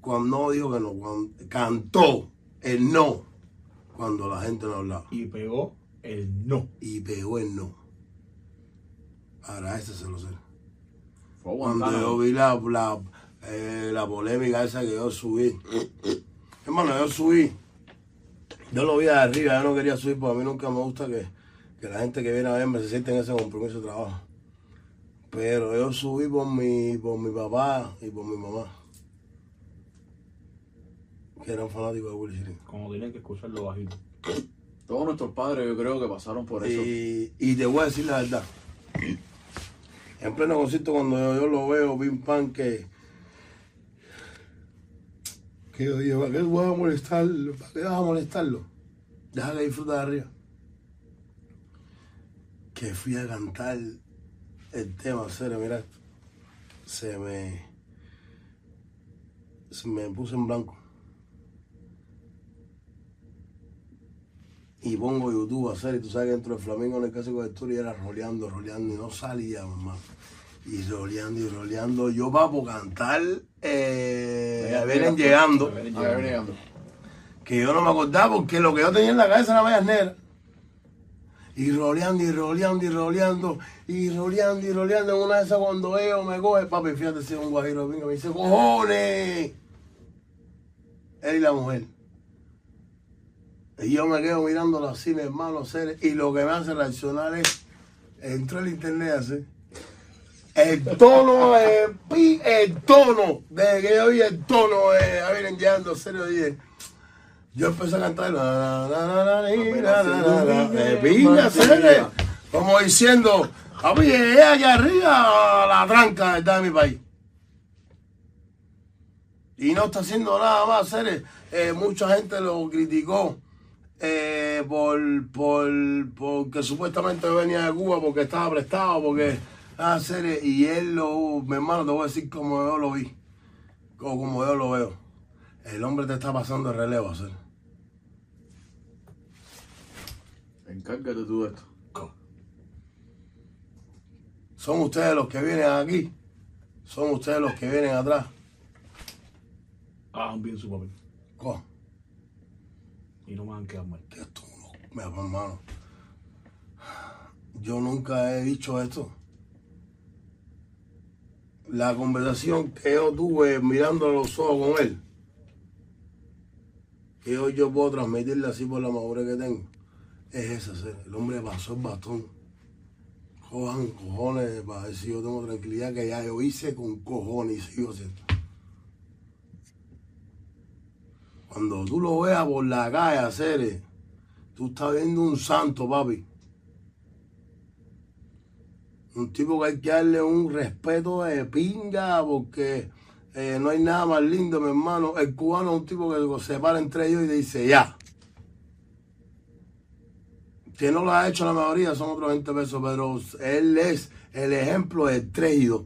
Cuando no dijo que no, cuando cantó el no cuando la gente no hablaba. Y pegó el no. Y pegó el no. Agradeceselo, ser. Fue a Cuando yo vi la, la, eh, la polémica esa que yo subí. Hermano, yo subí. Yo lo vi de arriba, yo no quería subir porque a mí nunca me gusta que, que la gente que viene a verme se sienta en ese compromiso de trabajo. Pero yo subí por mi, por mi papá y por mi mamá. Que eran fanáticos de Willy Chirino. Como tenían que escucharlo bajito. Todos nuestros padres yo creo que pasaron por eso. Y, y te voy a decir la verdad. En pleno concierto, cuando yo, yo lo veo, pim pam, que Que yo dije, ¿para qué voy a molestarlo? ¿Para qué vas a molestarlo? Déjale disfrutar de arriba. Que fui a cantar el tema, serio, mira, se me, se me puso en blanco. Y pongo YouTube a hacer, y tú sabes que dentro del Flamingo en el caso de Asturias era roleando, roleando, y no salía, mamá. Y roleando y roleando. Yo papo cantar, eh, vienen llegando llegando. que yo no me acordaba porque lo que yo tenía en la cabeza era vallas negras. Y roleando y roleando y roleando y roleando y roleando. En una de esas cuando veo me coge, papi, fíjate si es un guajiro venga, me dice, cojones. Él y la mujer. Y yo me quedo mirando los cines, hermanos, seres, y lo que me hace reaccionar es, entró el internet así. El tono, el, el tono, desde que yo el tono, eh, a vienen llegando serio 10. Yo empecé a cantar la la la como diciendo, papi, es allá arriba la tranca está de mi país. Y no está haciendo nada más, seres. Eh, mucha gente lo criticó eh, por, por, porque supuestamente venía de Cuba porque estaba prestado, porque ah, serio, y él lo, mi hermano, te voy a decir como yo lo vi, o como yo lo veo. El hombre te está pasando el relevo, serio. Encárgate tú de esto. Son ustedes los que vienen aquí, son ustedes los que vienen atrás. Hagan bien su papel. Co, Y no me van a quedar mal. hermano. Yo nunca he dicho esto. La conversación que yo tuve mirando a los ojos con él, que hoy yo puedo transmitirle así por la madurez que tengo, es esa. El hombre pasó el bastón. Jodan cojones para si yo tengo tranquilidad que ya yo hice con cojones y sigo haciendo. Cuando tú lo veas por la calle hacer, tú estás viendo un santo, papi. Un tipo que hay que darle un respeto de pinga porque eh, no hay nada más lindo, mi hermano. El cubano es un tipo que se para entre ellos y dice ya. Que no lo ha hecho la mayoría son otros 20 pesos, pero él es el ejemplo de dos.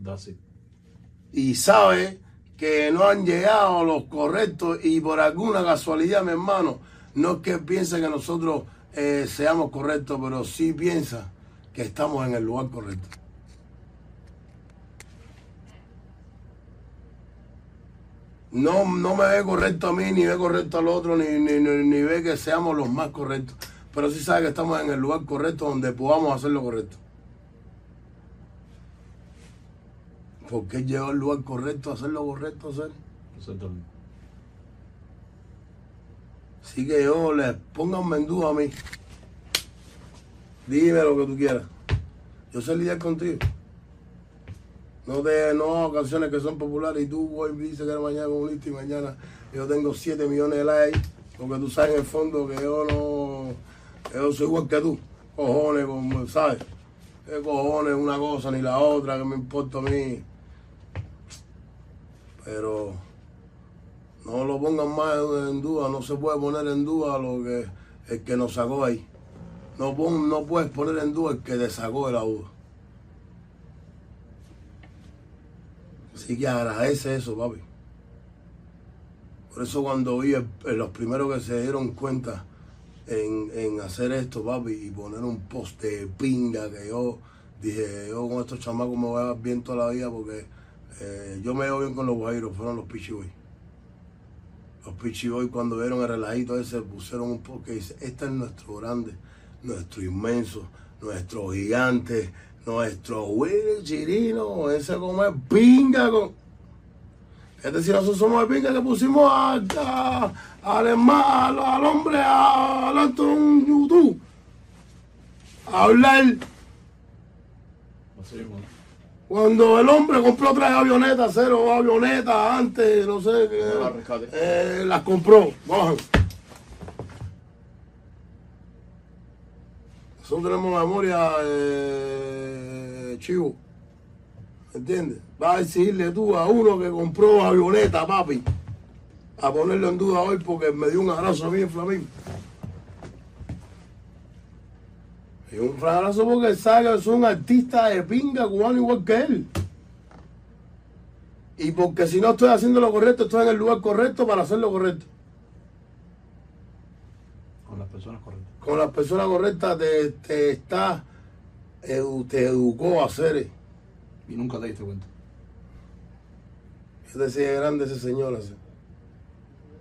That's. Y sabe que no han llegado los correctos y por alguna casualidad, mi hermano, no es que piense que nosotros eh, seamos correctos, pero sí piensa que estamos en el lugar correcto. No, no me ve correcto a mí, ni ve correcto al otro, ni, ni, ni ve que seamos los más correctos. Pero sí sabe que estamos en el lugar correcto donde podamos hacer lo correcto. Porque llegó al lugar correcto, a hacer lo correcto, hacer. Exactamente. Así que yo les pónganme en duda a mí. Dime lo que tú quieras. Yo sé lidiar contigo. No de no a canciones que son populares y tú hoy dices que eres mañana comunista y mañana yo tengo 7 millones de likes. Porque tú sabes en el fondo que yo no. Yo soy igual que tú. Cojones, como, ¿sabes? ¿Qué cojones una cosa ni la otra? que me importa a mí? Pero no lo pongan más en duda, no se puede poner en duda lo que el que nos sacó ahí. No, pon- no puedes poner en duda el que te sacó de la. Así que agradece eso, papi. Por eso cuando vi los primeros que se dieron cuenta en, en hacer esto, papi, y poner un post de pinga que yo dije, yo con estos chamacos me voy a dar bien toda la vida porque eh, yo me veo bien con los guairos, fueron los pichiboy. Los pichiboy cuando vieron el relajito ese pusieron un post que dice, este es nuestro grande, nuestro inmenso, nuestro gigante, nuestro Willy Chirino, ese come pinga con... Es decir, nosotros somos de pinga que pusimos a, al, hermano, al hombre a- adelante de un YouTube a hablar. Cuando el hombre compró tres avionetas, cero avionetas antes, no sé qué. No eh, las compró. Cojan. Nosotros tenemos memoria eh, chivo. ¿Entiendes? Vas a exigirle tú a uno que compró avioneta, papi, a ponerlo en duda hoy porque me dio un abrazo a mí en Flamingo. Y un abrazo porque que es un artista de pinga cubano igual que él. Y porque si no estoy haciendo lo correcto, estoy en el lugar correcto para hacer lo correcto. Con las personas correctas. Con las personas correctas te, te está, te educó a hacer. Y nunca te diste cuenta. Yo decía grande ese señor así.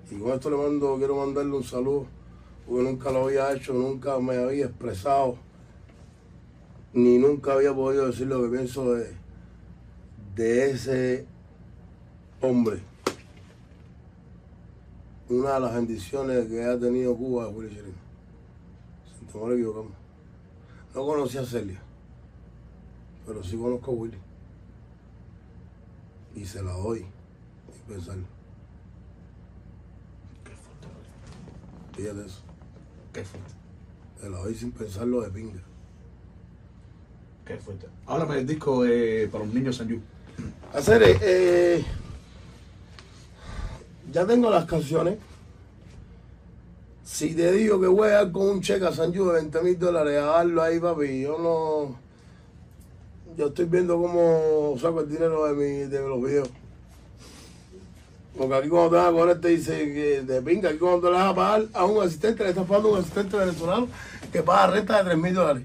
Y con esto le mando, quiero mandarle un saludo, porque nunca lo había hecho, nunca me había expresado, ni nunca había podido decir lo que pienso de, de ese hombre. Una de las bendiciones que ha tenido Cuba es Willy Chirino. Sin temor a equivocarme. No conocí a Celia, pero sí conozco a Willy. Y se la doy, sin pensarlo. Qué fuerte. Fíjate eso. Qué fuerte. Se la doy sin pensarlo de pinga. Qué fuerte. Háblame del disco de, para los niños San Yu. Hacer, eh, eh, ya tengo las canciones. Si te digo que voy a dar con un cheque a San Yu de 20 mil dólares a darlo ahí, papi, yo no. Yo estoy viendo cómo saco el dinero de, mi, de los videos. Porque aquí cuando te vas a cobrar te dice que de pinga, aquí cuando te vas a pagar a un asistente, le estás pagando a un asistente venezolano que paga renta de 3 mil dólares.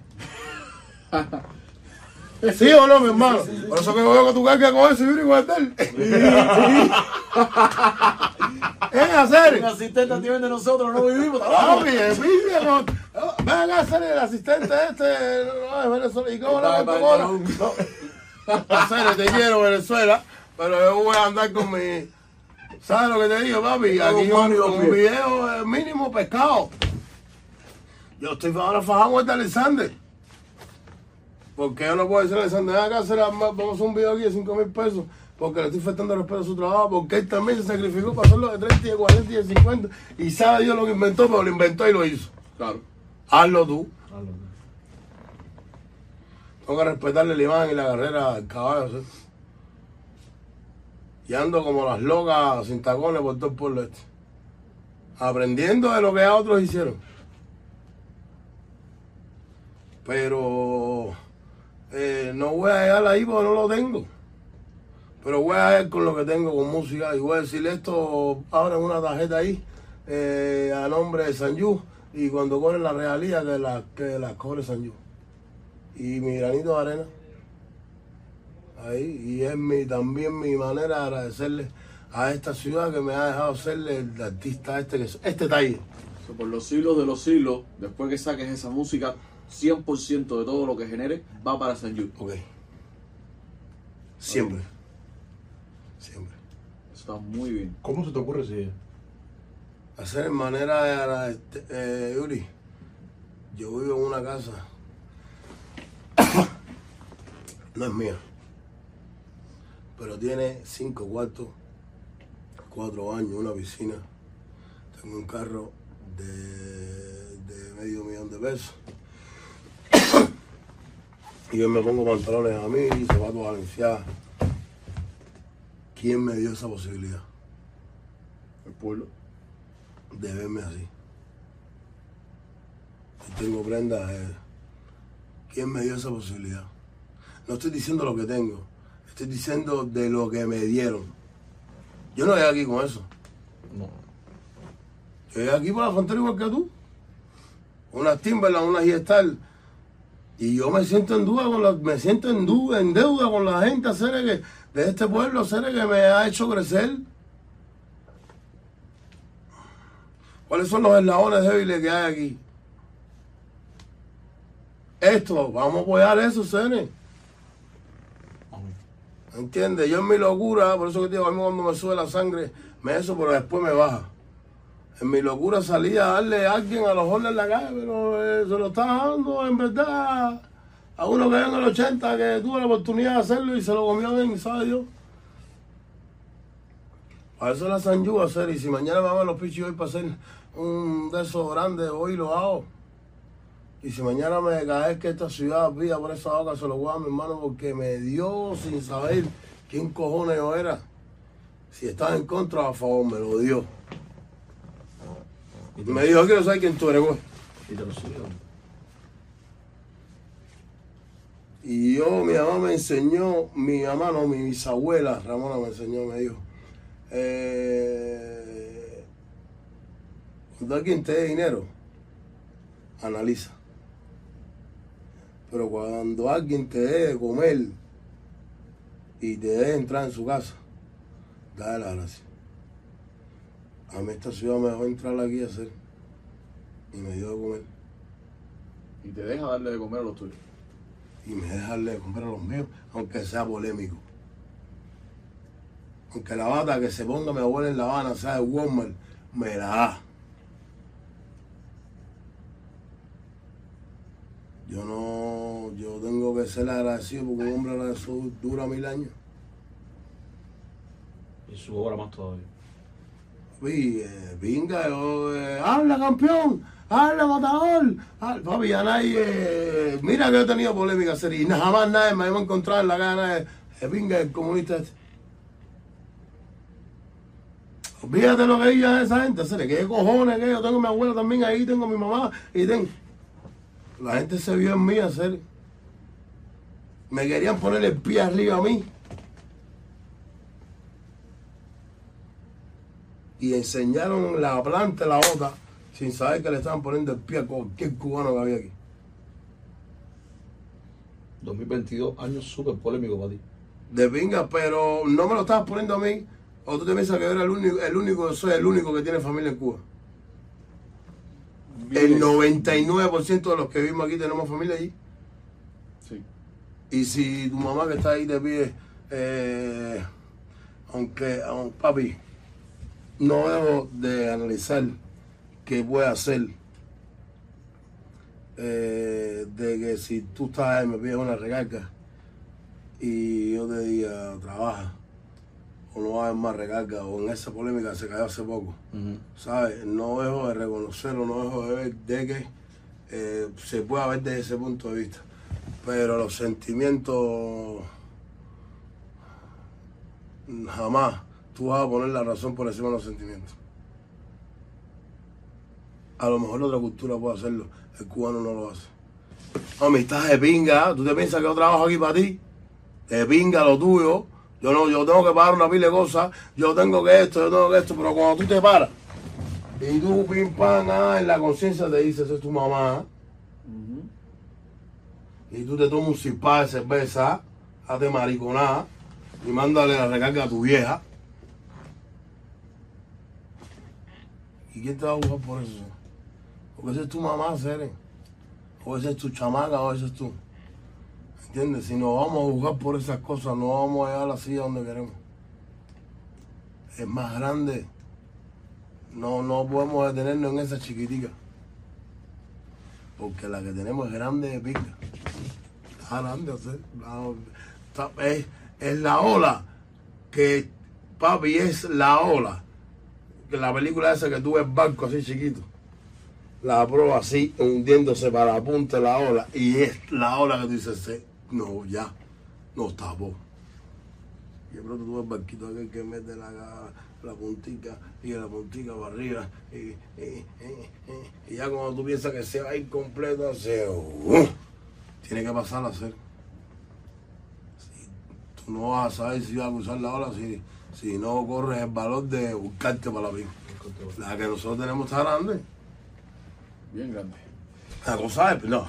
¿Sí o no, mi hermano? Por eso que veo que tú cargas con con el del. Es hacer. Un asistente nivel de nosotros no vivimos. Papi, envidia, no. Ven a ser el asistente este. No, es Venezuela. ¿Y cómo no? Para- ¿Cómo para- no? No. Hacer, te quiero, Venezuela. Pero yo voy a andar con mi. ¿Sabes lo que te digo, papi? Aquí Con mano y un, video eh, mínimo pescado. Yo estoy ahora fajado con este Alexander. Porque yo no puedo decir a acá, hacer, vamos a hacer un video aquí de 5 mil pesos. Porque le estoy faltando respeto a su trabajo. Porque él también se sacrificó para hacerlo de 30 y de 40 y de 50. Y sabe Dios lo que inventó, pero lo inventó y lo hizo. Claro. Hazlo tú. Háblame. Tengo que respetarle la imagen y la carrera al caballo. ¿sí? Y ando como las locas sin tacones por todo el pueblo este. Aprendiendo de lo que otros hicieron. Pero eh, no voy a llegar ahí porque no lo tengo. Pero voy a ir con lo que tengo, con música. Y voy a decirle esto ahora en una tarjeta ahí, eh, a nombre de San Yu. Y cuando cobren la realía, que la, que la cobre San Yu y mi granito de arena. Ahí, y es mi, también mi manera de agradecerle a esta ciudad que me ha dejado serle el artista este que soy. Este taller. Por los siglos de los siglos, después que saques esa música, 100% de todo lo que genere va para San Yu. Ok. Siempre. Siempre. Eso está muy bien. ¿Cómo se te ocurre esa idea? Hacer en manera de agradecer. Eh, Yuri, yo vivo en una casa. no es mía. Pero tiene cinco cuartos, cuatro baños, una piscina. Tengo un carro de, de medio millón de pesos. Y yo me pongo pantalones a mí y zapatos valencianos. ¿Quién me dio esa posibilidad? El pueblo. de verme así. Si tengo prendas, eh, ¿quién me dio esa posibilidad? No estoy diciendo lo que tengo, estoy diciendo de lo que me dieron. Yo no llegué aquí con eso. No. Yo llegué aquí por la frontera igual que tú. Unas Timberland, unas Gestal. Y yo me siento en duda con la, me siento en duda, en deuda con la gente, seres que, de este pueblo, seres que me ha hecho crecer. ¿Cuáles son los eslabones débiles que hay aquí? Esto, vamos a apoyar eso. Amén. ¿Entiendes? Yo en mi locura, por eso que digo, a mí cuando me sube la sangre, me eso, pero después me baja. En mi locura salí a darle a alguien a los jóvenes en la calle, pero eh, se lo está dando en verdad a uno que en el 80 que tuvo la oportunidad de hacerlo y se lo comió bien, ¿sabe Dios? Para eso la San Yu hacer, y si mañana me van los pichos hoy para hacer un de esos grandes, hoy lo hago. Y si mañana me cae que esta ciudad vida por esa boca, se lo voy a mi hermano porque me dio sin saber quién cojones yo era. Si estaba en contra a favor, me lo dio. Y me dijo, quiero saber quién tú eres, güey. y te lo subió. Y yo, mi mamá me enseñó, mi mamá no, mi bisabuela, Ramona me enseñó, me dijo, eh, cuando alguien te dé dinero, analiza. Pero cuando alguien te dé de comer y te dé entrar en su casa, dale la gracia. A mí esta ciudad me dejó entrar aquí a hacer y me dio de comer. Y te deja darle de comer a los tuyos. y me dejarle comprar los míos, aunque sea polémico. Aunque la bata que se ponga mi abuela en La Habana sea de Walmart, me la da. Yo no, yo tengo que ser agradecido porque un hombre agradecido dura mil años. Y su obra más todavía. Papi, eh, venga, yo, eh, habla campeón, habla matador, habla, papi, ya nadie, eh, mira que yo he tenido polémica seria y jamás nadie me va a encontrar en la gana de, venga, el comunista este. Olvídate lo que diga esa gente, serio, que cojones que yo tengo mi abuela también ahí, tengo a mi mamá y tengo. La gente se vio en mí, serio. Me querían poner el pie arriba a mí. Y enseñaron la planta la otra sin saber que le estaban poniendo el pie a cualquier cubano que había aquí. 2022, años súper polémico para ti. De pinga, pero no me lo estabas poniendo a mí, o tú te piensas que yo era el único, el único, soy el único que tiene familia en Cuba. El 99% de los que vivimos aquí tenemos familia allí. Sí. Y si tu mamá que está ahí te pide, eh, aunque, aunque, papi, no dejo de analizar qué puede hacer eh, de que si tú estás ahí me pides una recarga y yo te diga trabaja o no a haber más recarga o en esa polémica se cayó hace poco. ¿sabes? No dejo de reconocerlo, no dejo de ver de que eh, se pueda ver desde ese punto de vista. Pero los sentimientos jamás tú vas a poner la razón por encima de los sentimientos. A lo mejor la otra cultura puede hacerlo, el cubano no lo hace. Amistad de pinga, tú te piensas que yo trabajo aquí para ti, de pinga lo tuyo, yo no, yo tengo que pagar una pila de cosas, yo tengo que esto, yo tengo que esto, pero cuando tú te paras y tú pim pam, ah, en la conciencia te dice, esa es tu mamá, y tú te tomas un cipá de cerveza, hazte mariconada y mándale la recarga a tu vieja. ¿Y quién te va a buscar por eso? Porque esa es tu mamá, Seren. O esa es tu chamaca, o esa es tú. ¿Entiendes? Si nos vamos a buscar por esas cosas, no vamos a llegar a donde queremos. Es más grande. No, no podemos detenernos en esa chiquitica. Porque la que tenemos es grande de pica. Está grande, la- es, es la ola que, papi, es la ola. La película esa que tú ves barco así chiquito. La proa así, hundiéndose para la punta de la ola. Y es la ola que tú dices, "Sí, no, ya, no tapó. Y de pronto tú ves el barquito aquel que mete la, la puntica y la puntica para arriba. Y, y- y- ya cuando tú piensas que se va a ir completo, hace, uh, tiene que pasar a hacer. Tú no vas a saber si vas a cruzar la ola si, si no corres el valor de buscarte para la pica. La que nosotros tenemos está grande. Bien grande. La cosa es, no.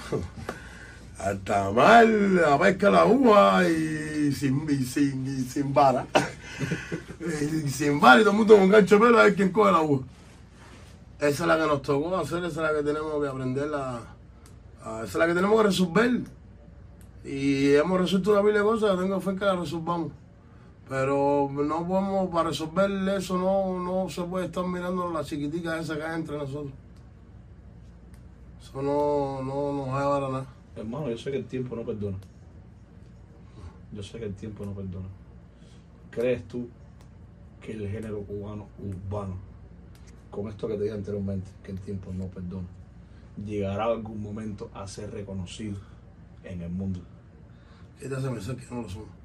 Hasta mal la pesca la uva y sin, y sin, y sin vara. y sin vara y todo el mundo con gancho de pelo a ver quién coge la uva. Esa es la que nos tocó hacer, esa es la que tenemos que aprender a, a- esa es la que tenemos que resolver. Y hemos resuelto una pila de cosas, tengo fe que la resolvamos. Pero no podemos, para resolver eso no, no se puede estar mirando la chiquitica esa que hay entre nosotros. Eso no, no nos va a llevar a nada. Hermano, yo sé que el tiempo no perdona. Yo sé que el tiempo no perdona. ¿Crees tú que el género cubano urbano, con esto que te dije anteriormente, que el tiempo no perdona, llegará algún momento a ser reconocido en el mundo. ¿Qué te hace pensar que no lo son?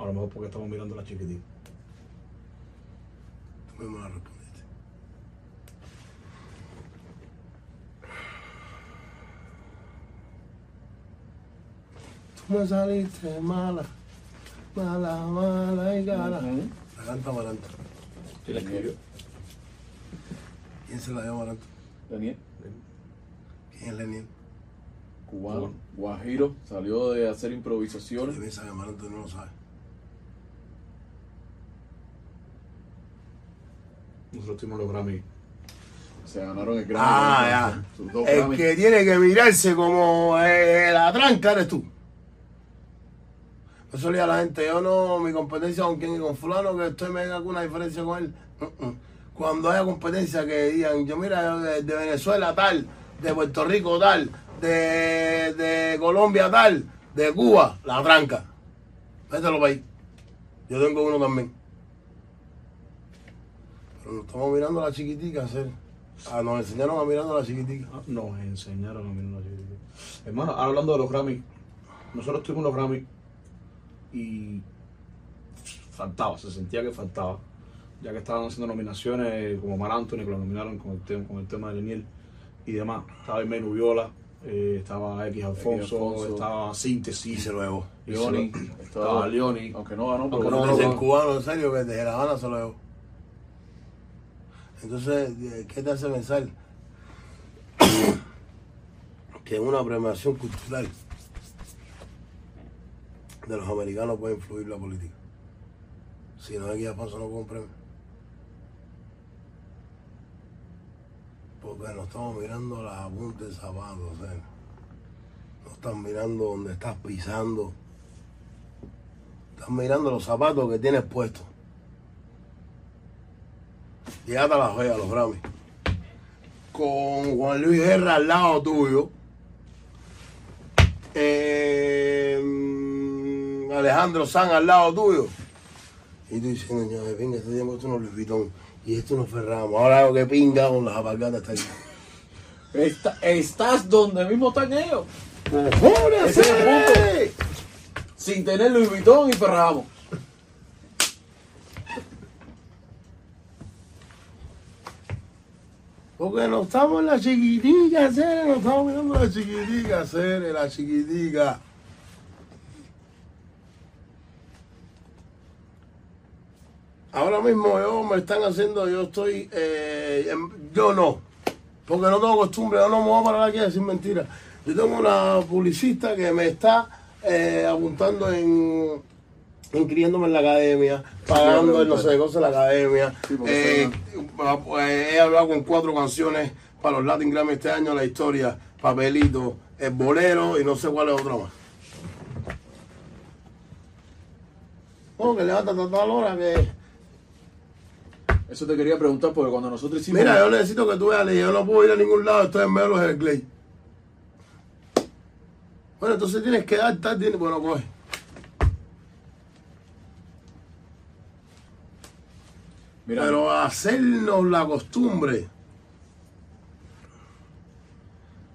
A lo mejor porque estamos mirando a la chiquitita. Tú mismo la respondiste. Tú me saliste mala, mala, mala y cara. Canta Maranta. ¿Quién la escribió? ¿Quién se la dio a Maranta? Daniel, ¿Quién es Leniel? cubano, guajiro, salió de hacer improvisaciones. Piensa que Maranta no lo sabe. Nosotros tuvimos los Grammy. Se ganaron el Grammy. Ah, ya. dos El Grammy. que tiene que mirarse como eh, la tranca eres tú. Eso le digo a la gente, yo no, mi competencia con quién y con fulano, que estoy me haga alguna diferencia con él. Mm, mm. Cuando haya competencia que digan, yo mira, yo de, de Venezuela tal, de Puerto Rico tal, de, de Colombia tal, de Cuba, la tranca. Mételo para ahí. Yo tengo uno también. Pero nos estamos mirando a la chiquitica hacer. Ah, nos enseñaron a mirando a la chiquitica. Ah, Nos enseñaron a mirar la chiquitita. Hermano, ahora hablando de los Grammy, nosotros tuvimos los Grammy y faltaba, se sentía que faltaba. Ya que estaban haciendo nominaciones como Mar Anthony, que lo nominaron con el, tema, con el tema de Leniel y demás. Estaba Aimee Nubiola, eh, estaba X Alfonso, Alfonso. estaba Y Síntesis, se lo llevó. Leoni, estaba Leoni. Aunque no ganó, Aunque pero no No, el cubano, en serio, que desde La Habana se lo llevó. Entonces, eh, ¿qué te hace pensar? que una premiación cultural de los americanos puede influir la política. Si no hay que paso no con premio. Porque no estamos mirando las puntas de zapatos, no están mirando donde estás pisando. Estás mirando los zapatos que tienes puestos. Llegaste a la joya, los Grammy. Con Juan Luis Guerra al lado tuyo. Eh, mm, Alejandro San al lado tuyo. Y tú diciendo, "Ño, venga, este tiempo esto no es Vuitton. Y esto no es Ferragamo. Ahora lo que pinga con las apargatas está aquí. Está- estás donde mismo están ellos. ¡Cojones! Ese es el! Sin tener Louis Vuitton y Ferragamo. Porque no estamos en la chiquitica, Cere, no estamos mirando la chiquitica, Cere, la chiquitica. Ahora mismo yo me están haciendo, yo estoy, eh, yo no, porque no tengo costumbre, yo no me voy a parar aquí a decir mentiras. Yo tengo una publicista que me está eh, apuntando en, inscribiéndome en la academia, pagando el no sé qué cosa en la academia. Sí, Eh, pues, he hablado con cuatro canciones para los Latin Grammy este año, la historia, Papelito, El Bolero y no sé cuál es otra más. Oh, que levanta a tal hora que... Eso te quería preguntar porque cuando nosotros hicimos. Mira, yo necesito que tú veas, yo no puedo ir a ningún lado, estoy en medio del Clay. Bueno, entonces tienes que dar, tal, tienes, bueno, coge. Mira, Pero hacernos la costumbre.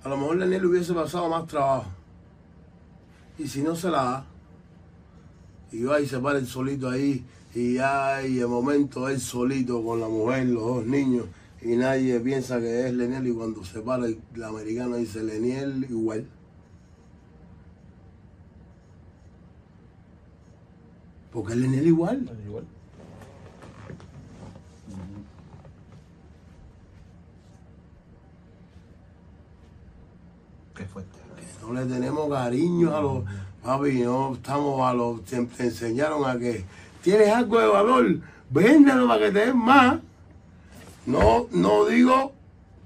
A lo mejor Daniel hubiese pasado más trabajo. Y si no se la da, y va y se para el solito ahí, y hay de momento él solito con la mujer, los dos niños, y nadie piensa que es Leniel, y cuando se para el, el americano dice Leniel igual. Porque es Leniel igual. Igual. Qué fuerte. No le tenemos cariño a los papi, no estamos a los siempre enseñaron a que tienes algo de valor, véndelo para que te den más. No, no digo,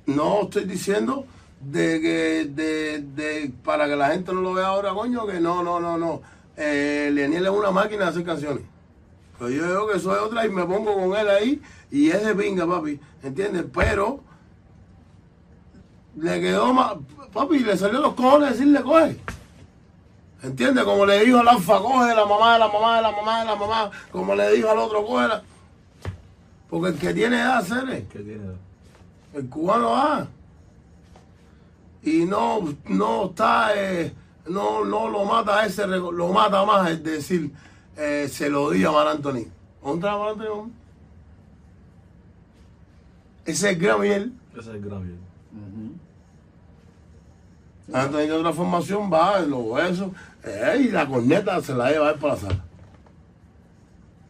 no estoy diciendo de que de, de- para que la gente no lo vea ahora, coño, que no, no, no, no. Eh, Leniel es una máquina de hacer canciones. Pero yo digo que soy otra y me pongo con él ahí y es de pinga, papi, ¿entiendes? Pero le quedó más, papi, le salió los cojones decirle coge. ¿Entiendes? Como le dijo al alfa, coge la mamá de la mamá de la mamá de la mamá, como le dijo al otro, coge la... Porque el que tiene edad, hacer ¿Qué tiene? El cubano va. Y no, no está, eh, no, no lo mata ese, lo mata más es decir, eh, se lo di a Mar Anthony. ¿Dónde está Mar Anthony? Ese es Gabriel. Ese es el Anthony de otra formación va, los huesos, eh, y la corneta se la lleva a él para la sala.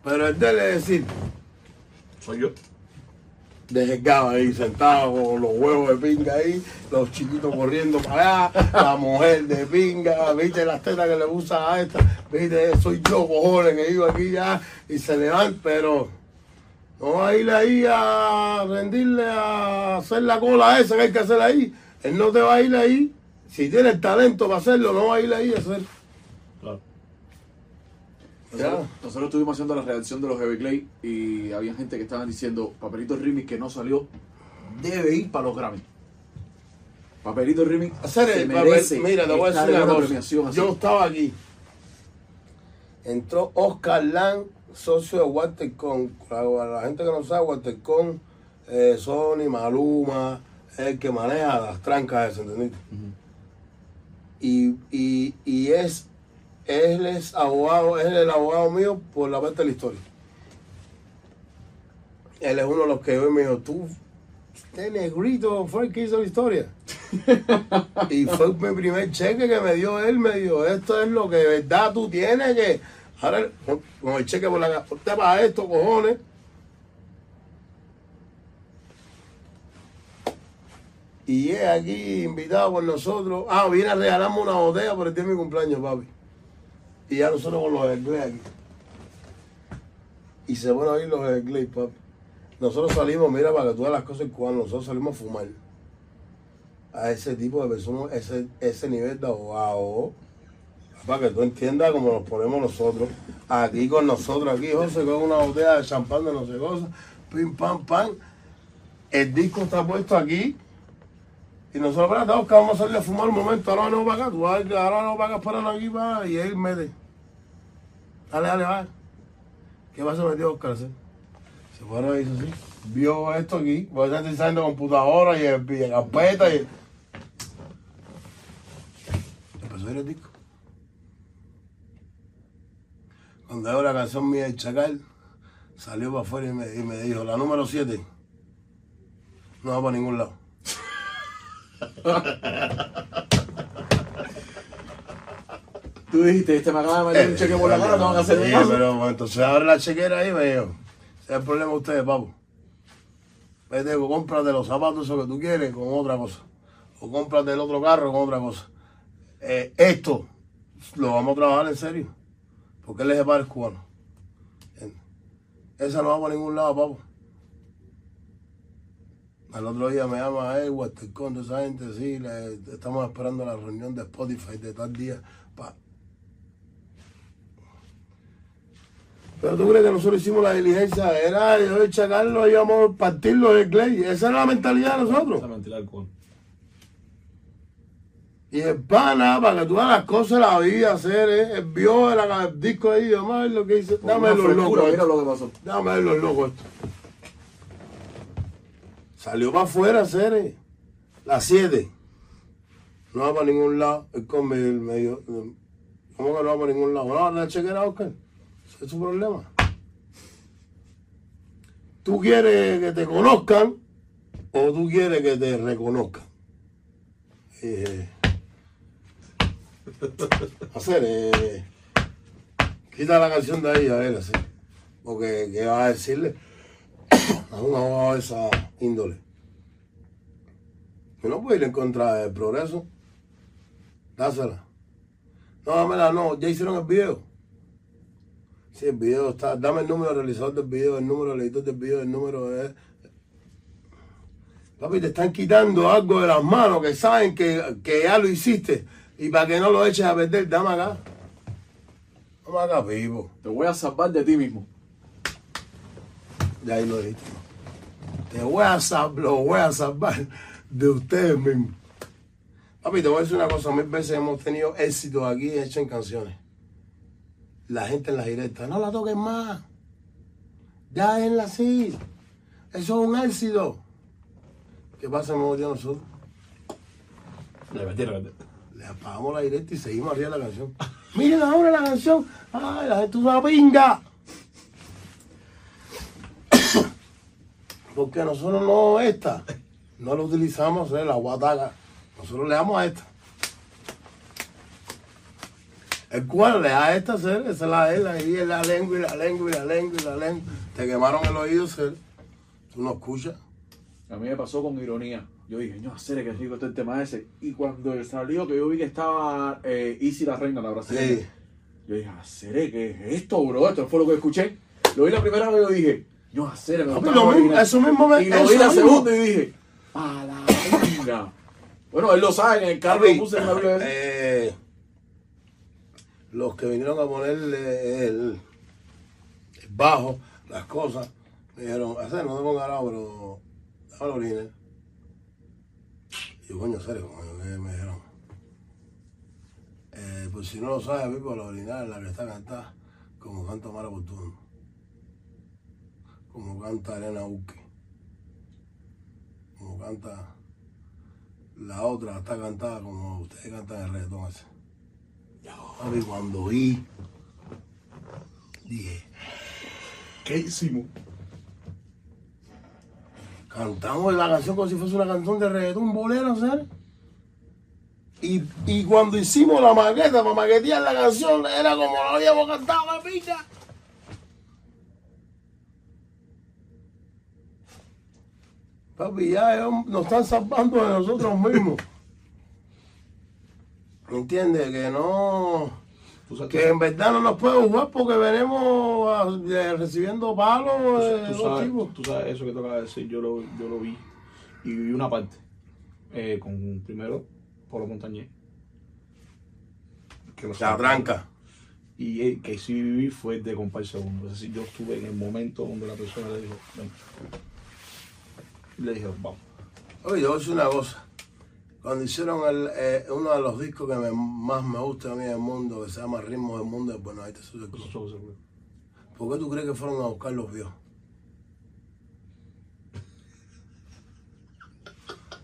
Pero el de él es decir, Soy yo. desgado ahí, sentado con los huevos de pinga ahí, los chiquitos corriendo para allá, la mujer de pinga, viste las tetas que le usa a esta, viste, soy yo, cojones, que iba aquí ya, y se levanta, pero no va a ir ahí a rendirle a hacer la cola esa que hay que hacer ahí. Él no te va a ir ahí. Si tiene el talento para hacerlo, no va a ir ahí a hacer. Claro. Nosotros, Ya. nosotros estuvimos haciendo la redacción de los Heavy Clay y había gente que estaban diciendo Papelito Remix que no salió debe ir para los Grammy. Papelito Remix Hacer el papel. Mira, te voy a decir una cosa. premiación así. Yo estaba aquí. Entró Oscar Lang, socio de Waltercon. Para la gente que no sabe, Waltercon, eh, Sony, Maluma, es el que maneja las trancas ¿entendiste? Y, y, y es, él es abogado, es el abogado mío por la parte de la historia. Él es uno de los que hoy me dijo, tú, este negrito fue el que hizo la historia. y fue mi primer cheque que me dio él, me dijo, esto es lo que de verdad tú tienes que... Ahora, con- con el cheque por la usted para esto, cojones. Y es aquí invitado por nosotros. Ah, viene a regalarme una botella por el día de mi cumpleaños, papi. Y ya nosotros con los inglés aquí. Y se van a ir los inglés, papi. Nosotros salimos, mira, para que tú veas las cosas cubanas, nosotros salimos a fumar. A ese tipo de personas, ese, ese nivel de abogado. Para que tú entiendas cómo nos ponemos nosotros. Aquí con nosotros, aquí José con una botella de champán de no sé cosa. Pim, pam, pam. El disco está puesto aquí. Y nosotros, Oscar, vamos a salir a fumar un momento, ahora no para acá, tú ahora no para acá, esperar aquí, para, y él mete. Dale, dale, va. ¿Qué pasa, metió Oscar? sí? Se fueron y hizo así. Vio esto aquí, porque está utilizando computadora y y carpeta y. Empezó a ir el disco. Cuando veo la canción mía, El Chacal, salió para afuera y me, y me dijo, la número 7 no va para ningún lado. Tú dijiste, este me acaba de meter un cheque por la cara, no van a hacer Sí, caso. pero bueno, entonces abre la chequera ahí, dijo. Ese es el problema de ustedes, papo. Vete, cómprate los zapatos esos que tú quieres con otra cosa. O cómprate el otro carro con otra cosa. Eh, esto lo vamos a trabajar en serio. Porque él es de padres cubanos. ¿Entiendes? Esa no va para ningún lado, papo. Al otro día me llama él, Waltercon, de esa gente, sí, le- estamos esperando la reunión de Spotify de tal día. Pa. Pero tú crees que nosotros hicimos la diligencia, era yo de chacarlo, íbamos a partirlo de Clay. Esa era la mentalidad de nosotros. Y el pana, para que tú veas las cosas la vida, hacer, eh, él vio el, el disco ahí, "Madre, lo que dice, dame los locos. Mira lo que pasó. Dame ver los locos esto. Salió para afuera, Cere. Las 7. No va para ningún lado. Es con mi medio. ¿Cómo que no va para ningún lado? No, la chequera, Oscar. Ese es su problema. ¿Tú quieres que te conozcan o tú quieres que te reconozcan? Eh, hacer, eh, quita la canción de ahí, a ver, así. Porque, ¿qué vas a decirle a un abogado de esa índole? Que no puede ir en contra del progreso. Dásela. No, dámela, no. Ya hicieron el video. Sí, el video está. Dame el número del realizador del video, el número del editor del video, el número de. Papi, te están quitando algo de las manos que saben que, que ya lo hiciste. Y para que no lo eches a perder, dame acá. Dame acá, vivo. Te voy a salvar de ti mismo. De ahí lo dijiste. Te voy a salvar, lo voy a salvar de ustedes mismos. Papi, te voy a decir una cosa. Mil veces hemos tenido éxito aquí hecho en canciones. La gente en las directas, no la toques más. Ya déjenla así. Eso es un éxito. ¿Qué pasa hemos metido nosotros? Repetí. Le apagamos la directa y seguimos arriba de la canción. Miren ahora la canción. Ay, la gente usa pinga. Porque nosotros no esta. No la utilizamos, eh, la guataca. Nosotros le damos a esta. El cual le da a esta, ser, esa es la ahí es la lengua y la lengua y la lengua y la lengua. Te quemaron el oído, ser. Tú no escuchas. A mí me pasó con ironía. Yo dije, no, hacer qué rico está el tema ese. Y cuando salió, que yo vi que estaba eh, Easy la reina, la brasileña. Sí. Yo dije, hacer ¿qué es esto, bro? Esto fue lo que escuché. Lo vi la primera vez y yo dije, no, hacer me Papi, gusta lo mismo- original. eso mismo me- Y lo vi la segunda y dije, a la venga. Bueno, él lo sabe, en el carro lo puse en la eh, los que vinieron a ponerle el, el bajo, las cosas, me dijeron, hacer, no te pongas pero dame la orina. Y yo, coño, serio, coño, ¿qué me dijeron? Eh, pues si no lo sabes, Pipo, la original la que está cantada, como canta Mara Fortuna, como canta Elena Uque, como canta la otra está cantada como ustedes cantan el reggaetón ese. Papi, cuando vi, dije, ¿Qué hicimos? cantamos la canción como si fuese una canción de reggaetón, bolero, ¿sabes? Y, y cuando hicimos la maqueta, para maquetear la canción, era como lo habíamos cantado, la picha. Papi, ya ellos nos están salvando de nosotros mismos. ¿Entiendes? Que no... Tú sabes, que en verdad no nos puede jugar porque venimos a- eh, recibiendo palos de tú los sabes, tipos. tú sabes eso que toca decir, yo lo, yo lo vi. Y vi una parte. eh, con primero Polo Montañés. Que La tranca. Y el que sí viví fue de Compay Segundo. Es decir, yo estuve en el momento donde la persona le dijo, ven. Y le dije, vamos. Oye, yo voy a decir una cosa. Cuando hicieron el, eh, uno de los discos que me- más me gusta a mí del mundo, que se llama Ritmo del Mundo, de Buenos Aires. ¿por qué tú crees que fueron a buscar los viejos?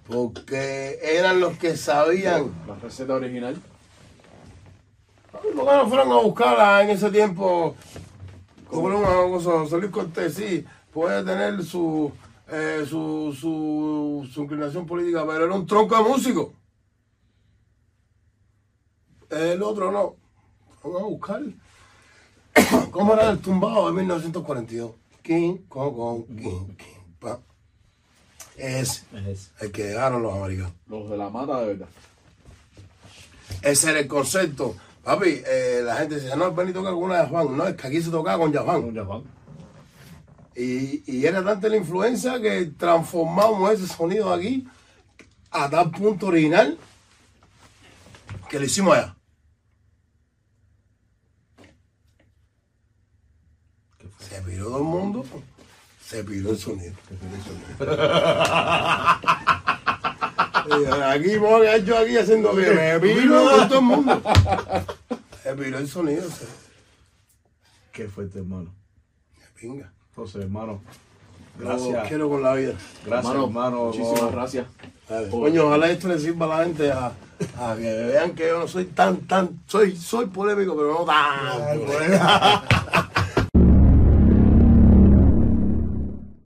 Porque eran los que sabían. La receta original. ¿Por qué no fueron a buscarla en ese tiempo? Como una cosa, José Luis Cortés, sí, puede tener su, eh, su, su, su inclinación política, pero era un tronco de músico. El otro no. Vamos a buscar. ¿Cómo era el tumbado de 1942? King, con, con, king, king, pa. Es Es ese. el que llegaron los americanos. Los de la mata de verdad. Ese era el concepto. Papi, eh, la gente dice, no, Benny toca con una Yafán. No, es que aquí se tocaba con Yafán. Un Japón. Y, y era tanta la influencia que transformamos ese sonido aquí a tal punto original que lo hicimos allá. Se piró todo el mundo, se piró el sonido. ¿Qué fue eso? Y aquí, porque yo aquí haciendo que me piro con todo el mundo. Se piró el sonido, se, ¿Qué fue este hermano? se pinga. Entonces, hermano, Yo gracias. quiero con la vida. Gracias, hermano. Muchísimas no. gracias. Coño, ojalá esto le sirva a la gente a, a que vean que yo no soy tan, tan, soy, soy polémico, pero no tan polémico.